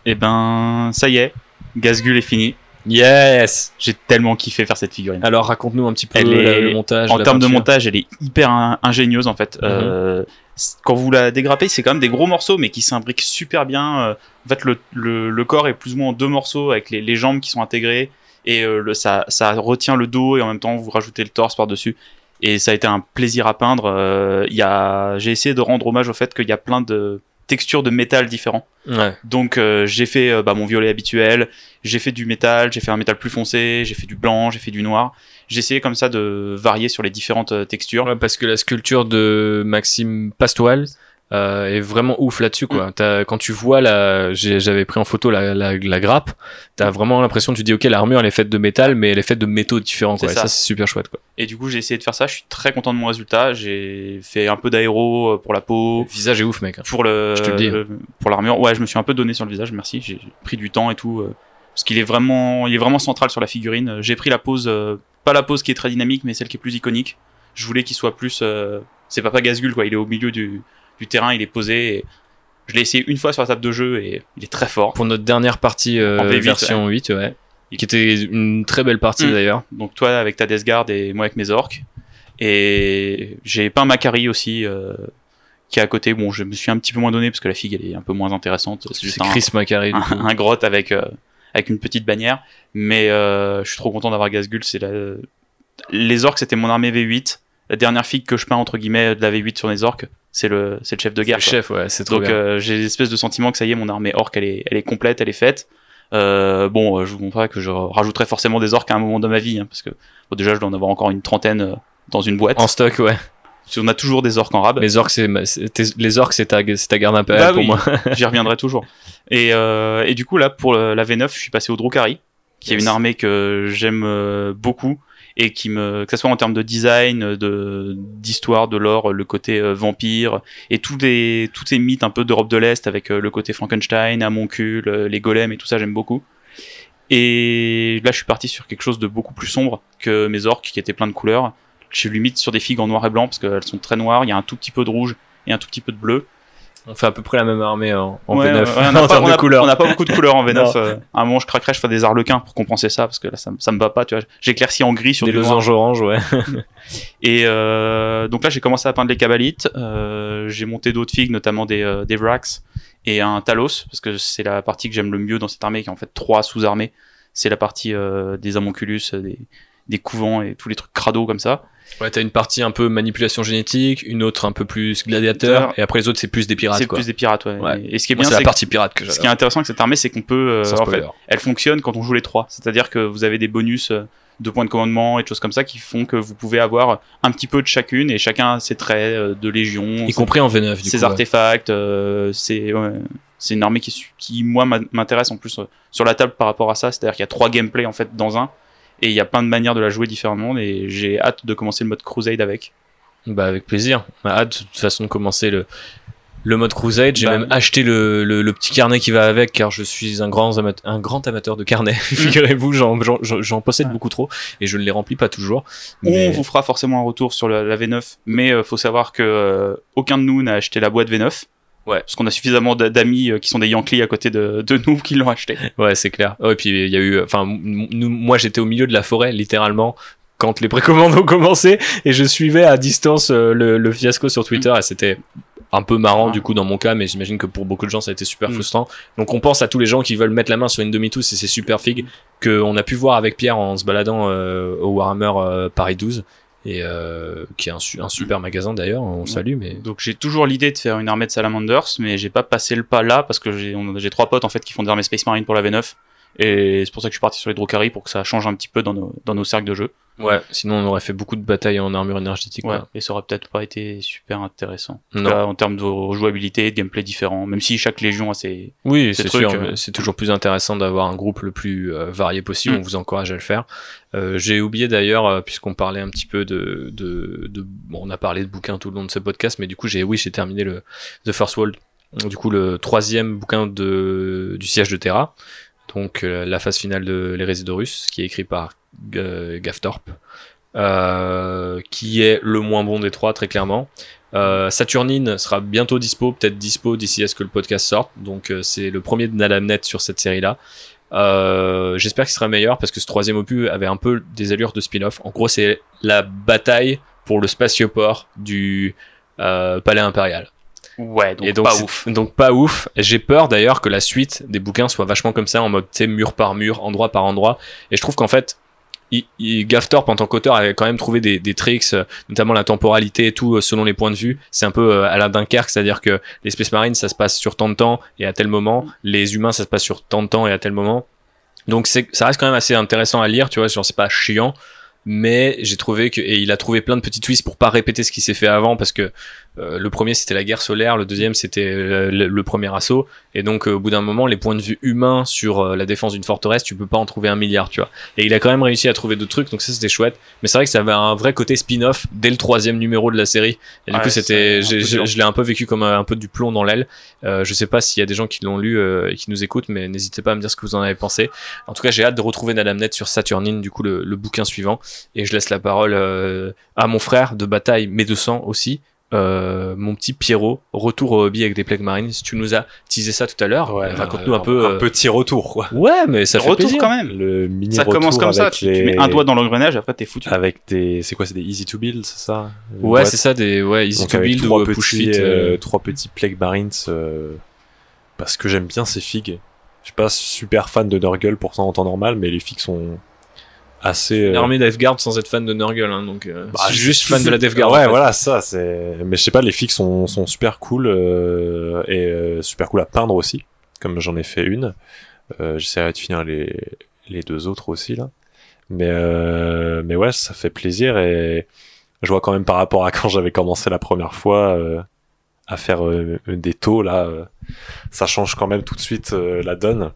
Et ben, ça y est, Gazgul est fini. Yes. J'ai tellement kiffé faire cette figurine. Alors raconte-nous un petit peu Elle le, est- le montage. en termes de montage, elle est hyper in- ingénieuse en fait. Euh, c- quand vous la dégrappez, c'est quand même des gros morceaux, mais qui s'imbriquent super bien. Euh, En fait, le, le, le corps est plus ou moins en deux morceaux avec les, les jambes qui sont intégrées et euh, le, ça, ça retient le dos et en même temps vous rajoutez le torse par dessus. Et ça a été un plaisir à peindre. Euh, il y a, j'ai essayé de rendre hommage au fait qu'il y a plein de textures de métal différents. Ouais. Donc euh, j'ai fait euh, bah, mon violet habituel, j'ai fait du métal, j'ai fait un métal plus foncé, j'ai fait du blanc, j'ai fait du noir. J'ai essayé comme ça de varier sur les différentes euh, textures. Ouais, parce que la sculpture de Maxime Pastoal euh, est vraiment ouf là-dessus quoi. T'as- Quand tu vois la, j'avais pris en photo la, la, la grappe, t'as vraiment l'impression, tu dis ok l'armure elle est faite de métal, mais elle est faite de métaux différents quoi. C'est Et ça, ça. c'est super chouette quoi. Et du coup j'ai essayé de faire ça, je suis très content de mon résultat. J'ai fait un peu d'aéro euh, pour la peau, Le visage est ouf mec. pour le, Je te le dis. le- pour l'armure. Ouais, je me suis un peu donné sur le visage, merci. J'ai pris du temps et tout. euh, parce qu'il est vraiment, il est vraiment central sur la figurine. Euh, J'ai pris la pose, euh, pas la pose qui est très dynamique, mais celle qui est plus iconique. Je voulais qu'il soit plus, euh, c'est Papa Gazgul quoi. Il est au milieu du, du terrain, il est posé. Et je l'ai essayé une fois sur la table de jeu et il est très fort. Pour notre dernière partie euh, En V8, version 8 ouais. Qui était une très belle partie Mm. d'ailleurs. Donc toi avec ta Death Guard et moi avec mes orques. Et j'ai peint Macari aussi, euh, qui est à côté. Bon, je me suis un petit peu moins donné parce que la figue elle est un peu moins intéressante. C'est un, Chris Macari. un, un grotte avec euh, avec une petite bannière. Mais je suis trop content d'avoir Gazgul. C'est la... les orques c'était mon armée V8. La dernière figue que je peins entre guillemets de la V8 sur les orques, c'est le c'est le chef de Le guerre. quoi. chef, ouais, c'est trop Donc bien. euh, j'ai l'espèce de sentiment que ça y est, mon armée orque, elle est, elle est complète, elle est faite. Euh, bon, euh, je vous montrerai que je rajouterai forcément des orques à un moment de ma vie, hein, parce que bon, déjà je dois en avoir encore une trentaine dans une boîte. En stock, ouais. Qu'on a toujours des orques en rab. Les orques, c'est les orques, c'est ta, garde impériale Bah pour oui. moi. J'y reviendrai toujours. Et, euh, et du coup là, pour le- la V9, je suis passé au Drukhari, qui est une armée que j'aime beaucoup et qui me, que ce soit en termes de design, de d'histoire, de lore, le côté euh, vampire et tous les tous ces mythes un peu d'Europe de l'Est avec euh, le côté Frankenstein, Amoncule, euh, les golems et tout ça, j'aime beaucoup. Et là, je suis parti sur quelque chose de beaucoup plus sombre que mes orques qui étaient plein de couleurs. Je suis limite sur des figues en noir et blanc parce qu'elles sont très noires. Il y a un tout petit peu de rouge et un tout petit peu de bleu. On fait à peu près la même armée en, en Ouais, V9 ouais, ouais, on n'a en pas, termes on de couleurs. on n'a pas beaucoup de couleurs en V9. Non. euh, à un moment, je craquerais, je ferais des arlequins pour compenser ça, parce que là, ça, ça me va pas, tu vois. J'éclaircis en gris sur Des du losanges orange, ouais. Et euh, donc là, j'ai commencé à peindre les cabalites. Euh, j'ai monté d'autres figues, notamment des, des Vrax et un Talos, parce que c'est la partie que j'aime le mieux dans cette armée, qui est en fait trois sous-armées. C'est la partie des Amonculus, des, des couvents et tous les trucs crado comme ça. Ouais, t'as une partie un peu manipulation génétique, une autre un peu plus gladiateur, et après les autres c'est plus des pirates, C'est plus des pirates, ouais. Ouais. Et, ce qui est bien, c'est la partie pirate que ce qui est intéressant avec cette armée, c'est qu'on peut, euh, en fait, elle fonctionne quand on joue les trois. C'est-à-dire que vous avez des bonus euh, de points de commandement et de choses comme ça qui font que vous pouvez avoir un petit peu de chacune et chacun ses traits euh, de légion, Y compris en V9, du ses coup. artefacts. euh, c'est ouais, c'est une armée qui, qui moi m'intéresse en plus euh, sur la table par rapport à ça. C'est-à-dire qu'il y a trois gameplays en fait dans un et il y a plein de manières de la jouer différemment et j'ai hâte de commencer le mode Crusade avec. Bah, avec plaisir. On a hâte de toute façon de commencer le, le mode Crusade. J'ai Bah, même acheté le, le, le petit carnet qui va avec car je suis un grand, ama- un grand amateur de carnets. Figurez-vous, j'en, possède Ouais. beaucoup trop et je ne les remplis pas toujours. On vous fera forcément un retour sur la, la V9, mais euh, faut savoir que euh, aucun de nous n'a acheté la boîte V9. Ouais. Parce qu'on a suffisamment d'a- d'amis euh, qui sont des Yankees à côté de, de nous qui l'ont acheté. Ouais, c'est clair. Oh, et puis il y a eu, enfin, moi j'étais au milieu de la forêt, littéralement, quand les précommandes ont commencé, et je suivais à distance euh, le, le fiasco sur Twitter, et c'était un peu marrant Ah. du coup dans mon cas, mais j'imagine que pour beaucoup de gens ça a été super Mm. frustrant. Donc on pense à tous les gens qui veulent mettre la main sur une demi-tousse et c'est super fig que on a pu voir avec Pierre en se baladant euh, au Warhammer euh, Paris 12 et euh, qui est un, un super magasin d'ailleurs, on Ouais. salue mais Donc j'ai toujours l'idée de faire une armée de Salamanders, mais j'ai pas passé le pas là parce que j'ai trois potes en fait qui font des armées Space Marine pour la V9. Et c'est pour ça que je suis parti sur les Drukhari pour que ça change un petit peu dans nos, dans nos cercles de jeu. ouais, sinon on aurait fait beaucoup de batailles en armure énergétique. Ouais. quoi. Et ça aurait peut-être pas été super intéressant. En, Non. cas, en termes de jouabilité, de gameplay différent, même si chaque légion a ses, Oui, Ces c'est sûr. euh, C'est toujours plus intéressant d'avoir un groupe le plus euh, varié possible. Mm. On vous encourage à le faire. Euh, J'ai oublié d'ailleurs, euh, puisqu'on parlait un petit peu de, de, de- bon, on a parlé de bouquins tout le long de ce podcast, mais du coup, j'ai, oui, j'ai terminé le The First World. Du coup, le troisième bouquin de, du siège de Terra. Donc, euh, la phase finale de l'hérésie d'Horus, qui est écrit par euh, Gaftorp, euh, qui est le moins bon des trois, très clairement. Saturnine sera bientôt dispo, peut-être dispo d'ici à ce que le podcast sorte. Donc c'est le premier de Nalamnet sur cette série-là. J'espère qu'il sera meilleur parce que ce troisième opus avait un peu des allures de spin-off. En gros, c'est la bataille pour le spatioport du palais impérial. Ouais, donc, Et donc, pas ouf. Donc pas ouf. J'ai peur d'ailleurs que la suite des bouquins soit vachement comme ça, en mode tu mur par mur, endroit par endroit. Et je trouve qu'en fait, il, il, Gaftorp en tant qu'auteur avait quand même trouvé des, des tricks, euh, notamment la temporalité et tout, euh, selon les points de vue. C'est un peu euh, à la Dunkerque, c'est-à-dire que les Space Marines, ça se passe sur tant de temps et à tel moment. Les humains, ça se passe sur tant de temps et à tel moment. Donc c'est, ça reste quand même assez intéressant à lire, tu vois, genre c'est pas chiant. Mais j'ai trouvé que et il a trouvé plein de petits twists pour pas répéter ce qui s'est fait avant parce que euh, le premier c'était la guerre solaire, le deuxième c'était euh, le, le premier assaut. Et donc euh, au bout d'un moment les points de vue humains sur la défense d'une forteresse tu peux pas en trouver un milliard tu vois. Et il a quand même réussi à trouver d'autres trucs donc ça c'était chouette. Mais c'est vrai que ça avait un vrai côté spin-off dès le troisième numéro de la série. Et du Ouais, coup c'était je l'ai un peu vécu comme un, peu du plomb dans l'aile. Euh, je sais pas s'il y a des gens qui l'ont lu euh, et qui nous écoutent mais n'hésitez pas à me dire ce que vous en avez pensé. En tout cas j'ai hâte de retrouver Nadamnet sur Saturnine du coup le, le bouquin suivant. Et je laisse la parole euh, à mon frère de bataille Médecin aussi euh, mon petit Pierrot, retour au hobby avec des Plague Marines. Tu nous as teasé ça tout à l'heure. Raconte-nous un peu. Un euh, petit retour, quoi. Ouais, mais ça fait Retour plaisir. quand même. Le mini Ça commence comme ça. avec Tu, les- tu mets un doigt dans l'engrenage, après t'es foutu. Avec des. C'est quoi C'est des easy to build, c'est ça? Ouais, c'est ça, des ouais, easy Donc to avec build trois ou petits, push fit. euh, euh, trois petits Plague Marines euh, parce que j'aime bien ces figues. Je suis pas super fan de Nurgle pour ça en temps normal, mais les figues sont assez. Une euh, armée Death Guard sans être fan de Nurgle, hein, donc euh, bah, juste fan de la Death Guard. Ouais, en fait. voilà, ça, c'est. Mais je sais pas, les figues sont, sont super cool euh, et euh, super cool à peindre aussi, comme j'en ai fait une. Euh, J'essaierai de finir les, les deux autres aussi là. Mais euh, mais ouais, ça fait plaisir et je vois quand même par rapport à quand j'avais commencé la première fois euh, à faire des taux là, euh, ça change quand même tout de suite euh, la donne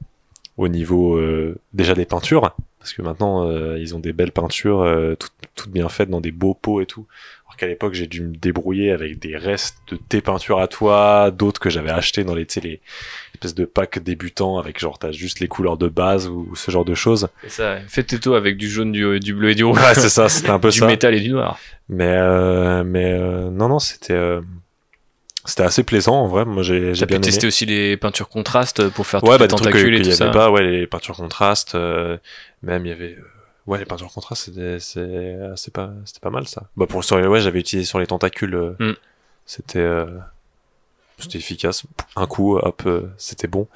au niveau euh, déjà des peintures parce que maintenant euh, ils ont des belles peintures euh, toutes, toutes bien faites dans des beaux pots et tout. Alors qu'à l'époque j'ai dû me débrouiller avec des restes de tes peintures à toi, d'autres que j'avais acheté dans les, les espèces de packs débutants avec genre t'as juste les couleurs de base ou, ce genre de choses. C'est ça. Fais tes taux avec du jaune, du, du bleu et du rouge. Ouais c'est ça, c'était un peu du ça. métal et du noir. Mais euh, mais euh, non non c'était euh, c'était assez plaisant en vrai. Moi j'ai bien pu tester aussi les peintures contrastes pour faire Ouais bah les des trucs tentacules et tout y ça. avait pas. Ouais les peintures contrastes. euh, même il y avait. euh, Ouais les peintures contrastes c'était c'est c'est pas c'était pas mal ça. Bah pour sur les ouais j'avais utilisé sur les tentacules. euh, Mm. C'était euh, c'était efficace. Un coup hop euh, c'était bon.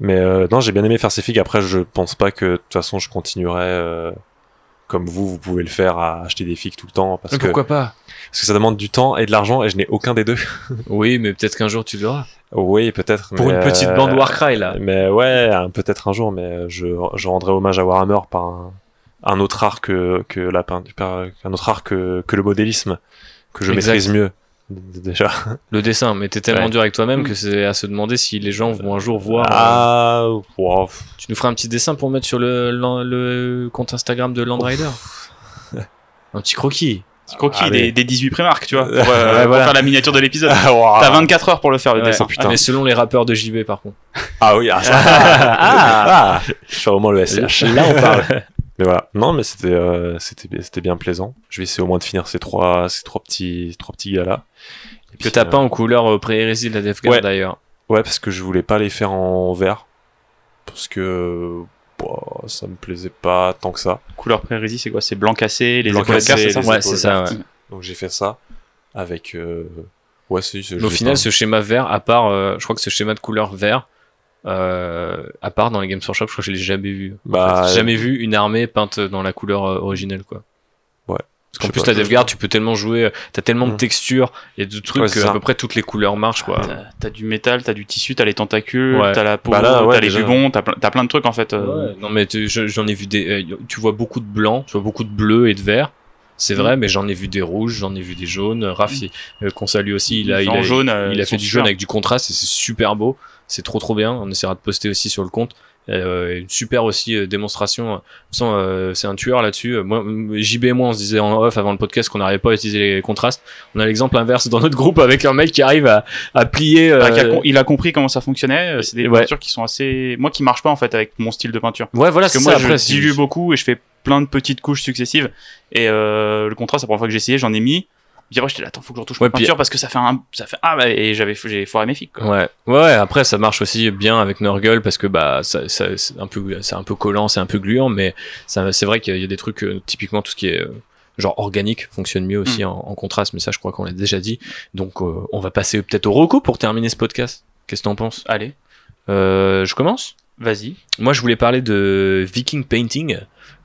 Mais euh, non j'ai bien aimé faire ces figues. Après je pense pas que de toute façon je continuerai. euh, comme vous, vous pouvez le faire à acheter des figues tout le temps parce Mais que, pourquoi pas? Parce que ça demande du temps et de l'argent et je n'ai aucun des deux. Oui, mais peut-être qu'un jour tu l'auras. Oui, peut-être. Pour une petite euh, bande Warcry là. Mais ouais, peut-être un jour, mais je, je rendrai hommage à Warhammer par un, un autre art que, que la peint- par- un autre art que, que le modélisme, que je Exact. maîtrise mieux, déjà. Le dessin, mais t'es tellement Ouais. dur avec toi-même que c'est à se demander si les gens vont un jour voir. euh, Ah, wow. Tu nous feras un petit dessin pour mettre sur le, le, le compte Instagram de Land Rider. un petit croquis. Petit croquis Allez. des, des 18 Primark, tu vois, pour, euh, Ouais, pour faire la miniature de l'épisode. Ah, wow. T'as 24 heures pour le faire le Ouais. dessin. putain. Mais selon les rappeurs de JB par contre. Ah oui, ah, ça. ah, je fais au moins le SCH. Là on parle. Mais voilà. Non, mais c'était, euh, c'était, c'était bien plaisant. Je vais essayer au moins de finir ces trois, ces trois petits, trois petits gars là. Et que puis, t'as euh, pas en couleur euh, pré-hérésie de la Ouais. d'ailleurs. Ouais, parce que je voulais pas les faire en vert. Parce que bah, ça me plaisait pas tant que ça. Couleur pré-rési, c'est quoi? C'est blanc cassé, les Blanc épaules cassé, c'est ça? Ouais, épaules c'est ça, ouais. Donc j'ai fait ça avec. euh, Ouais, c'est. au final, pas- ce schéma vert, à part, euh, je crois que ce schéma de couleur vert, euh, à part dans les Games Workshop, je crois que je l'ai jamais vu. En Bah, fait, j'ai jamais vu une armée peinte dans la couleur euh, originelle, quoi. Parce qu'en Je plus, la pas. Death Guard, tu peux tellement jouer, euh, t'as tellement de Mhm. textures et de trucs Ouais, que à peu près toutes les couleurs marchent, quoi. T'as- T'as du métal, t'as du tissu, t'as les tentacules, Ouais. t'as la peau, Bah là, ouais, t'as les déjà. bubons, t'as plein, t'as plein de trucs en fait. euh. Ouais, non mais j'en ai vu des. euh, tu vois beaucoup de blanc, tu vois beaucoup de bleu et de vert. C'est vrai, mais j'en ai vu des rouges, j'en ai vu des jaunes. Raph, il- euh, qu'on salue aussi, il a, il a, jaune, il a ils fait du jaune avec du contraste et c'est super beau. C'est trop trop bien. On essaiera de poster aussi sur le compte. Euh, une super aussi euh, démonstration. De toute façon, euh, c'est un tueur là-dessus. Euh, Moi, JB et moi, on se disait en off avant le podcast qu'on n'arrivait pas à utiliser les contrastes. On a l'exemple inverse dans notre groupe avec un mec qui arrive à, à plier. Ah, a euh, il a compris comment ça fonctionnait. euh, C'est des Ouais. peintures qui sont assez, moi qui marchent pas en fait avec mon style de peinture. Ouais, voilà, Parce que moi ça. je Après, c'est- dilue beaucoup et je fais plein de petites couches successives. Et euh, le contraste, la première fois que j'ai essayé, j'en ai mis. Puis après, j'étais là, attends, faut que je retouche Ouais, ma puis- peinture parce que ça fait un, ça fait ah bah, et j'avais, j'ai foiré mes figues. Quoi. Ouais. ouais, après ça marche aussi bien avec Nurgle parce que bah ça, ça- c'est un peu c'est un peu collant, c'est un peu gluant, mais ça c'est vrai qu'il y a des trucs euh, typiquement tout ce qui est euh, genre organique fonctionne mieux aussi en, en contraste, mais ça je crois qu'on l'a déjà dit. Donc euh, on va passer peut-être au recours pour terminer ce podcast. Qu'est-ce que t'en penses? Allez, Je commence? vas-y. Moi, je voulais parler de Viking Painting.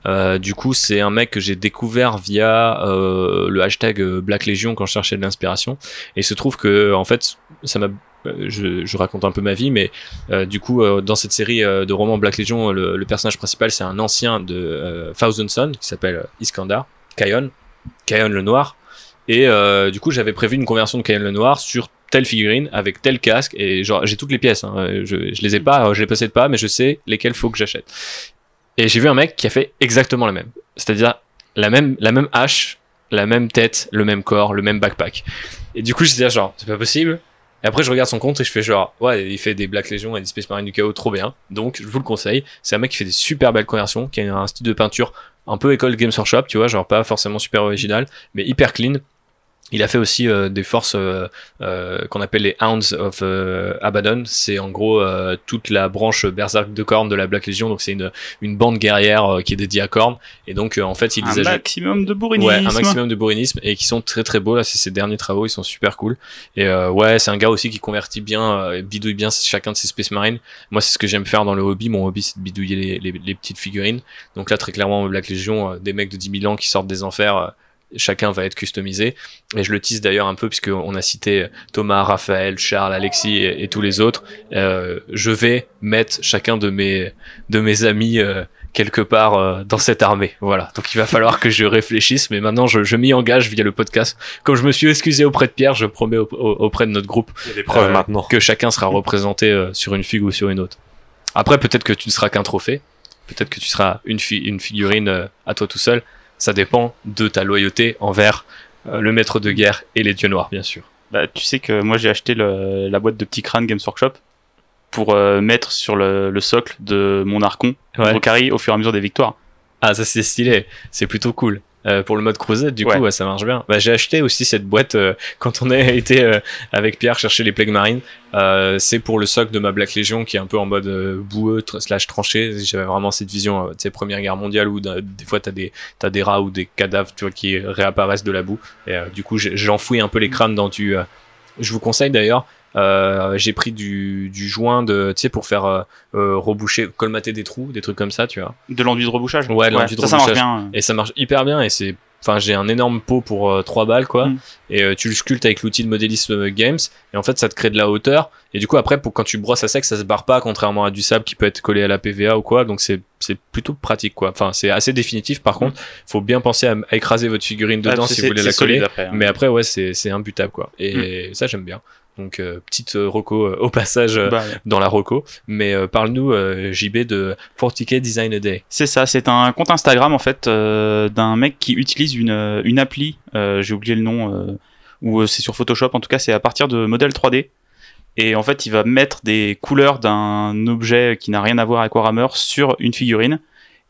Euh, du coup, c'est un mec que j'ai découvert via euh, le hashtag euh, Black Legion quand je cherchais de l'inspiration. Et il se trouve que, en fait, ça m'a. Je, raconte un peu ma vie, mais du coup, dans cette série de romans Black Legion, le, personnage principal, c'est un ancien de Thousand Sun qui s'appelle Iskandar, Kayon, Kayon le Noir. Et du coup, j'avais prévu une conversion de Kayon le Noir sur telle figurine avec tel casque et genre j'ai toutes les pièces hein. je, je les ai pas je les possède pas mais je sais lesquelles faut que j'achète et j'ai vu un mec qui a fait exactement la même. C'est-à-dire la même hache la même tête le même corps le même backpack. Et du coup j'étais là genre c'est pas possible. Et après je regarde son compte et je fais genre ouais il fait des Black Legion et des Space Marine du chaos trop bien. Donc je vous le conseille. C'est un mec qui fait des super belles conversions qui a un style de peinture un peu école Games Workshop tu vois genre pas forcément super original mais hyper clean Il a fait aussi euh, des forces euh, euh, qu'on appelle les Hounds of euh, Abaddon. C'est en gros euh, toute la branche berserk de Korn de la Black Legion. Donc c'est une, une bande guerrière euh, qui est dédiée à Korn. Et donc euh, en fait il Un les maximum de bourrinisme. Ouais, un maximum de bourrinisme et qui sont très très beaux. Là, c'est ses derniers travaux, ils sont super cool. Et euh, ouais, c'est un gars aussi qui convertit bien, euh, bidouille bien chacun de ses Space Marines. Moi, c'est ce que j'aime faire dans le hobby. Mon hobby, c'est de bidouiller les, les, les petites figurines. Donc là, très clairement, Black Legion, euh, des mecs de 10 000 ans qui sortent des enfers. Chacun va être customisé. Et je le tease d'ailleurs un peu, puisqu'on a cité Thomas, Raphaël, Charles, Alexis et, et tous les autres. Euh, je vais mettre chacun de mes, de mes amis euh, quelque part euh, dans cette armée. Voilà. Donc il va falloir que je réfléchisse, mais maintenant je, je m'y engage via le podcast. Comme je me suis excusé auprès de Pierre, je promets au- au- auprès de notre groupe Il y a des preuves Euh, maintenant. que chacun sera représenté euh, sur une figue ou sur une autre. Après, peut-être que tu ne seras qu'un trophée, peut-être que tu seras une, fi- une figurine euh, à toi tout seul. Ça dépend de ta loyauté envers euh, le maître de guerre et les dieux noirs, bien sûr. Bah, tu sais que moi j'ai acheté le- la boîte de petits crânes Games Workshop pour euh, mettre sur le, le socle de mon archon Ouais. Drocari au fur et à mesure des victoires. Ah, ça c'est stylé, c'est plutôt cool. Euh, pour le mode croisette, du Ouais. coup, ouais, ça marche bien. Bah, j'ai acheté aussi cette boîte euh, quand on a été euh, avec Pierre chercher les plagues marines. C'est pour le socle de ma Black Legion qui est un peu en mode boueux slash tranché. J'avais vraiment cette vision, tu sais, Première Guerre mondiale où des fois t'as des t'as des rats ou des cadavres, tu vois, qui réapparaissent de la boue. Et du coup, j'enfouis un peu les crânes dans du. je vous conseille d'ailleurs. Euh, j'ai pris du, du joint de, tu sais, pour faire euh, euh, reboucher, colmater des trous, des trucs comme ça, tu vois. De l'enduit de rebouchage. Ouais, de l'enduit de ça, ça marche rebouchage. bien. Et ça marche hyper bien et c'est enfin j'ai un énorme pot pour euh, 3 balles quoi. Mm. et euh, tu le sculptes avec l'outil de modélisme euh, games et en fait ça te crée de la hauteur. Et du coup après pour quand tu brosses à sec ça se barre pas contrairement à du sable qui peut être collé à la PVA ou quoi. Donc c'est c'est plutôt pratique quoi. Enfin c'est assez définitif par contre. Faut bien penser à, à écraser votre figurine Ah, dedans si vous voulez la coller. après, hein. mais après ouais c'est c'est imbutable quoi. Et ça j'aime bien donc euh, petite euh, roco euh, au passage Bah, ouais. dans la roco mais parle-nous JB de 40k Design a Day C'est ça, c'est un compte Instagram en fait d'un mec qui utilise une, une appli, j'ai oublié le nom, ou c'est sur Photoshop, en tout cas c'est à partir de modèles 3D. Et en fait il va mettre des couleurs d'un objet qui n'a rien à voir avec Warhammer sur une figurine.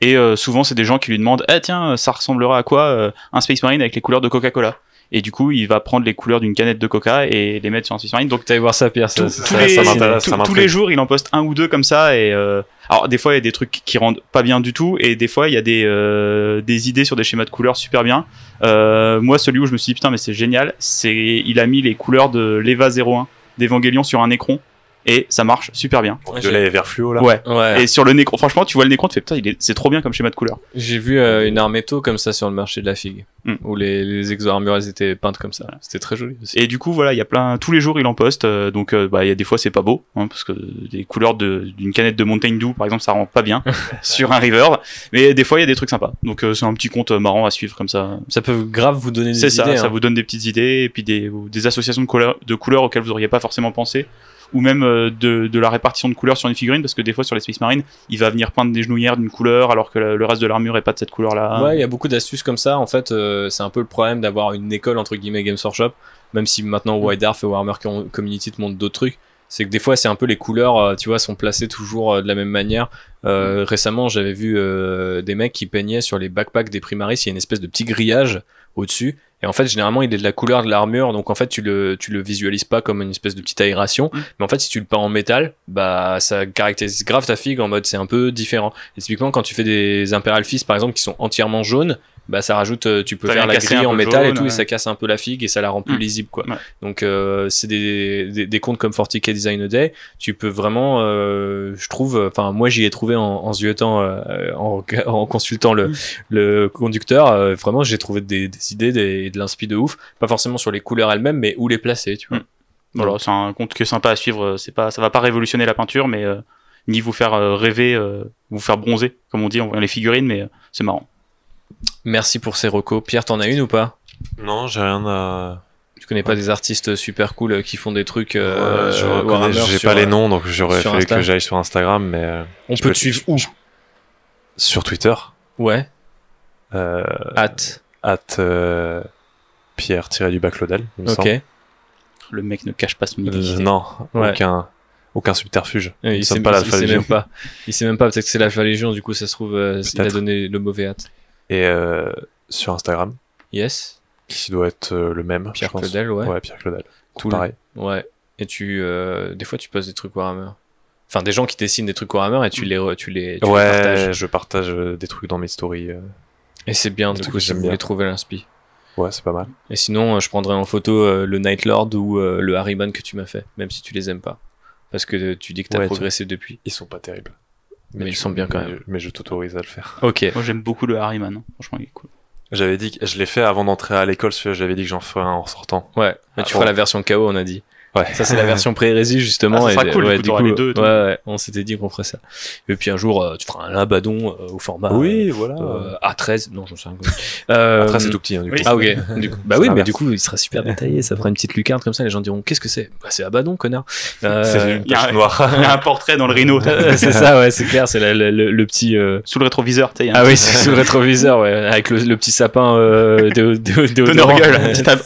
Et euh, souvent c'est des gens qui lui demandent Ah tiens, ça ressemblera à quoi euh, un Space Marine avec les couleurs de Coca-Cola? Et du coup il va prendre les couleurs d'une canette de Coca et les mettre sur un Space Marine. Donc t'allais voir ça Pierre ça, tous- ça- les, ça tous- les jours, il en poste un ou deux comme ça. Et euh, alors des fois, il y a des trucs qui rendent pas bien du tout, et des fois, il y a des euh, des idées sur des schémas de couleurs super bien. Euh, moi, celui où je me suis dit putain, mais c'est génial, c'est il a mis les couleurs de l'Eva 01 d'Evangelion sur un écran. Et ça marche super bien. Ouais, De lait vert fluo là. Ouais. Ouais. Et sur le Necron, franchement, tu vois le Necron, tu fais putain, il est- c'est trop bien comme schéma de couleurs. J'ai vu euh, une arméto comme ça sur le marché de la figue, Mm. où les, les exo-armures elles étaient peintes comme ça. C'était très joli aussi. Et du coup, voilà, il y a plein, tous les jours, il en poste. euh, donc, euh, bah, il y a des fois, c'est pas beau, hein, parce que des couleurs de- d'une canette de Mountain Dew, par exemple, ça rend pas bien sur un river. Mais des fois, il y a des trucs sympas. Donc, euh, c'est un petit compte marrant à suivre comme ça. Ça peut grave vous donner des C'est ça, idées. ça hein. vous donne des petites idées et puis des, des associations de couleurs, de couleurs auxquelles vous auriez pas forcément pensé. Ou même euh, de, de la répartition de couleurs sur une figurine, parce que des fois sur les Space Marines, il va venir peindre des genouillères d'une couleur alors que le, reste de l'armure est pas de cette couleur-là. Ouais, il y a beaucoup d'astuces comme ça. En fait, euh, c'est un peu le problème d'avoir une école entre guillemets Games Workshop, même si maintenant Mm. White Dwarf et Warhammer Com- Community te montrent d'autres trucs. C'est que des fois, c'est un peu les couleurs, euh, tu vois, sont placées toujours de la même manière. Mm. Euh, récemment, j'avais vu euh, des mecs qui peignaient sur les backpacks des Primaris. Il y a une espèce de petit grillage au-dessus. Et en fait, généralement, il est de la couleur de l'armure, donc en fait, tu le, tu le visualises pas comme une espèce de petite aération. Mm. Mais en fait, si tu le peins en métal, bah, ça caractérise grave ta figue en mode c'est un peu différent. Et typiquement, quand tu fais des Imperial Fist, par exemple, qui sont entièrement jaunes, bah, ça rajoute, euh, tu peux Ça faire la grille en métal et tout, et ça casse un peu la figue et ça la rend plus Mm. lisible, quoi. Ouais. Donc, euh, c'est des, des, des comptes comme 40k Design a Day. Tu peux vraiment, euh, je trouve, enfin, moi, j'y ai trouvé en, en ziotant, euh, en, en consultant le, le conducteur, vraiment, j'ai trouvé des, des idées, des, de l'inspi de ouf. Pas forcément sur les couleurs elles-mêmes, mais où les placer, tu vois. Mm. Voilà, c'est un compte qui est sympa à suivre. C'est pas, ça va pas révolutionner la peinture, mais ni vous faire rêver, vous faire bronzer, comme on dit voyant les figurines, mais c'est marrant. Merci pour ces recos. Pierre, t'en as une ou pas? Non, j'ai rien à. Tu connais pas des artistes super cool euh, qui font des trucs euh, Ouais, je j'ai sur, pas les euh, noms, donc j'aurais fallu que j'aille sur Instagram, mais euh, On peut te suivre où? sur Twitter, Ouais. euh, At. at euh, Pierre tiré du Baclodel, il me Ok. semble. Le mec ne cache pas son Euh, identité. non, Ouais. aucun, aucun subterfuge. Il, sait, pas il l'Alpha sait Légion. même pas. Il sait même pas. Peut-être que c'est l'Alpha Légion. Du coup, ça se trouve, euh, il a donné le mauvais at. Et euh, sur Instagram, Yes. Qui doit être euh, le même. Pierre. Claudel, ouais. Ouais, Pierre Claudel. Tout pareil. Ouais. Et tu, euh, des fois, tu postes des trucs Warhammer. Enfin, des gens qui dessinent des trucs Warhammer et tu les, tu les, tu les ouais, partages. je partage des trucs dans mes stories. Et c'est bien, du coup, que si j'aime vous bien. voulez trouver l'inspi. Ouais, c'est pas mal. Et sinon, je prendrais en photo le Night Lord ou le Harriman que tu m'as fait, même si tu les aimes pas. Parce que tu dis que t'as Ouais, tu- progressé depuis. Ils sont pas terribles. Mais ils tu- sont bien quand même. Mais je t'autorise à le faire. Ok. Moi, j'aime beaucoup le Harryman. hein. Franchement, il est cool. J'avais dit que je l'ai fait avant d'entrer à l'école, celui-là, j'avais dit que j'en ferais un en sortant. Ouais. Mais tu Ah, feras bon. la version KO, on a dit. Ouais. Ça, c'est la version pré-hérésie, justement. Ah, ça sera et, cool, du ouais, coup, t'auras les deux. Ouais, ouais, on s'était dit qu'on ferait ça. Et puis un jour, euh, tu feras un Abaddon euh, au format oui, voilà. euh, A13. Non, j'en sais rien. Euh, Après, c'est tout petit, hein, du oui. coup. Ah ok. Du coup, bah oui, mais du coup, il sera super détaillé. Ça fera une petite lucarne comme ça. Les gens diront qu'est-ce que c'est? Bah c'est Abaddon, connard. Euh, C'est une il y a tache un- noire. Il y a un portrait dans le Rhino. c'est ça, ouais, c'est clair. C'est le, le petit. euh, Sous le rétroviseur, tu sais. Ah oui, c'est sous le rétroviseur, ouais, avec le, le petit sapin euh, de, de,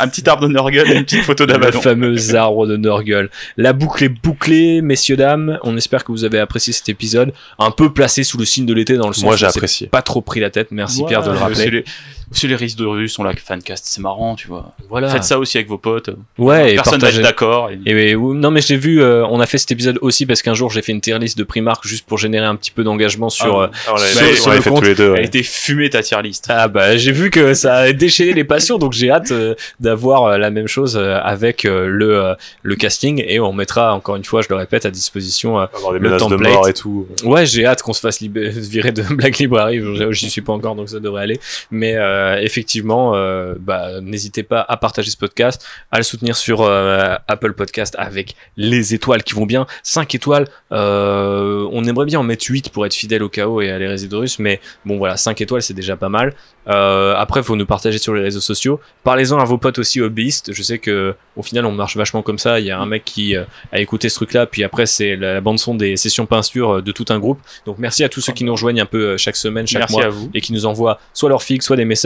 un petit, arbre et une petite photo Le d'Abaddon. fameux arbre de Nurgle. La boucle est bouclée, messieurs, dames. On espère que vous avez apprécié cet épisode. Un peu placé sous le signe de l'été dans le sens Moi, où j'ai apprécié. pas trop pris la tête. Merci Ouais, Pierre de le rappeler. Aussi les, risques de rue sont là, fancast, c'est marrant, tu vois. Voilà. Faites ça aussi avec vos potes. Ouais, Personne être d'accord. et- Et non mais j'ai vu, euh, on a fait cet épisode aussi parce qu'un jour j'ai fait une tier list de Primark juste pour générer un petit peu d'engagement sur. Ah, euh, Sur- sur on le fait compte, tous les deux. Elle a ouais. été fumée ta tier list. Ah bah j'ai vu que ça a déchaîné les passions donc j'ai hâte euh, d'avoir euh, la même chose avec le le casting et on mettra encore une fois je le répète à disposition Avoir des le menaces de template. mort et tout. Ouais, j'ai hâte qu'on se fasse virer de Black Library. J'y suis pas encore, donc ça devrait aller. Mais euh, effectivement, euh, bah, n'hésitez pas à partager ce podcast, à le soutenir sur euh, Apple Podcast avec les étoiles qui vont bien. 5 étoiles, on aimerait bien en mettre 8 pour être fidèle au chaos et à l'Hérésidorus, mais bon voilà, 5 étoiles c'est déjà pas mal. Après, faut nous partager sur les réseaux sociaux. Parlez-en à vos potes aussi hobbyistes. Je sais que au final, on marche vachement comme ça. Il y a un mec qui a écouté ce truc-là, puis après c'est la bande son des sessions peinture de tout un groupe. Donc merci à tous ceux qui nous rejoignent un peu chaque semaine, chaque Merci mois, et qui nous envoient soit leurs figues, soit des messages.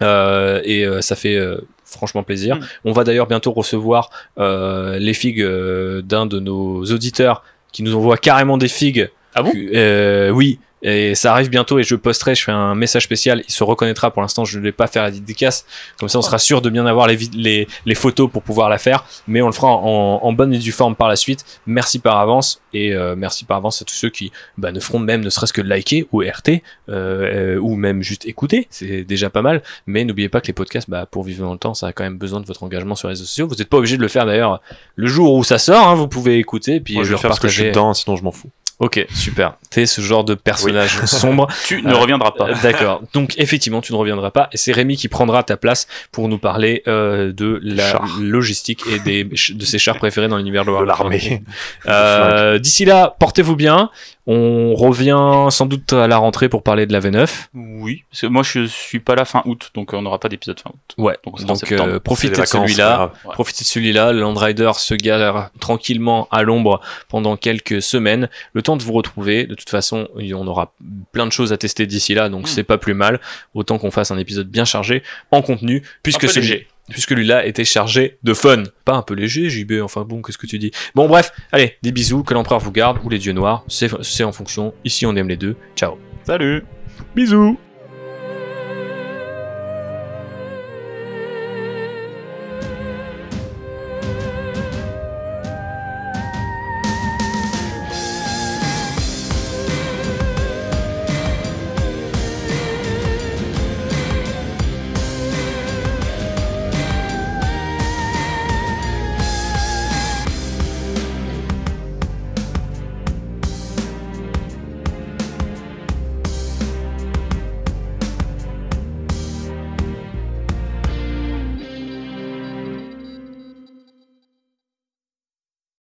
Euh, et euh, ça fait euh, franchement plaisir. Mm. On va d'ailleurs bientôt recevoir les figues d'un de nos auditeurs qui nous envoie carrément des figues. Ah bon? Oui. Et ça arrive bientôt et je posterai, je fais un message spécial, il se reconnaîtra pour l'instant, je ne vais pas faire la dédicace, comme ça on sera sûr de bien avoir les, les, les photos pour pouvoir la faire, mais on le fera en, en bonne et due forme par la suite. Merci par avance et euh, merci par avance à tous ceux qui bah, ne feront même ne serait-ce que liker ou RT euh, ou même juste écouter, c'est déjà pas mal. Mais n'oubliez pas que les podcasts, bah, pour vivre dans le temps, ça a quand même besoin de votre engagement sur les réseaux sociaux. Vous n'êtes pas obligé de le faire d'ailleurs le jour où ça sort, hein, vous pouvez écouter puis Moi, je vais faire parce que je suis dedans, sinon je m'en fous. Ok, super. T'es ce genre de personnage sombre. Tu ne reviendras pas. Euh, D'accord. Donc effectivement, tu ne reviendras pas. Et c'est Rémi qui prendra ta place pour nous parler euh, de la logistique et des, de ses chars préférés dans l'univers de l'armée. Euh, D'ici là, portez-vous bien. On revient sans doute à la rentrée pour parler de la V9. Oui, parce que moi je suis pas là fin août, donc euh, on n'aura pas d'épisode fin août. Ouais. Donc, c'est Donc euh, C'est profitez de vacances, c'est celui-là. Ouais. Profitez de celui-là. Le Land Rider se galère tranquillement à l'ombre pendant quelques semaines. Le temps de vous retrouver. De toute façon, on aura plein de choses à tester d'ici là, donc Mm. c'est pas plus mal. Autant qu'on fasse un épisode bien chargé en contenu, puisque Un peu celui, léger. Puisque lui-là était chargé de fun. Pas un peu léger, JB. Enfin bon, qu'est-ce que tu dis? Bon, bref. Allez, des bisous. Que l'empereur vous garde ou les dieux noirs. C'est en fonction. Ici, on aime les deux. Ciao. Salut Bisous.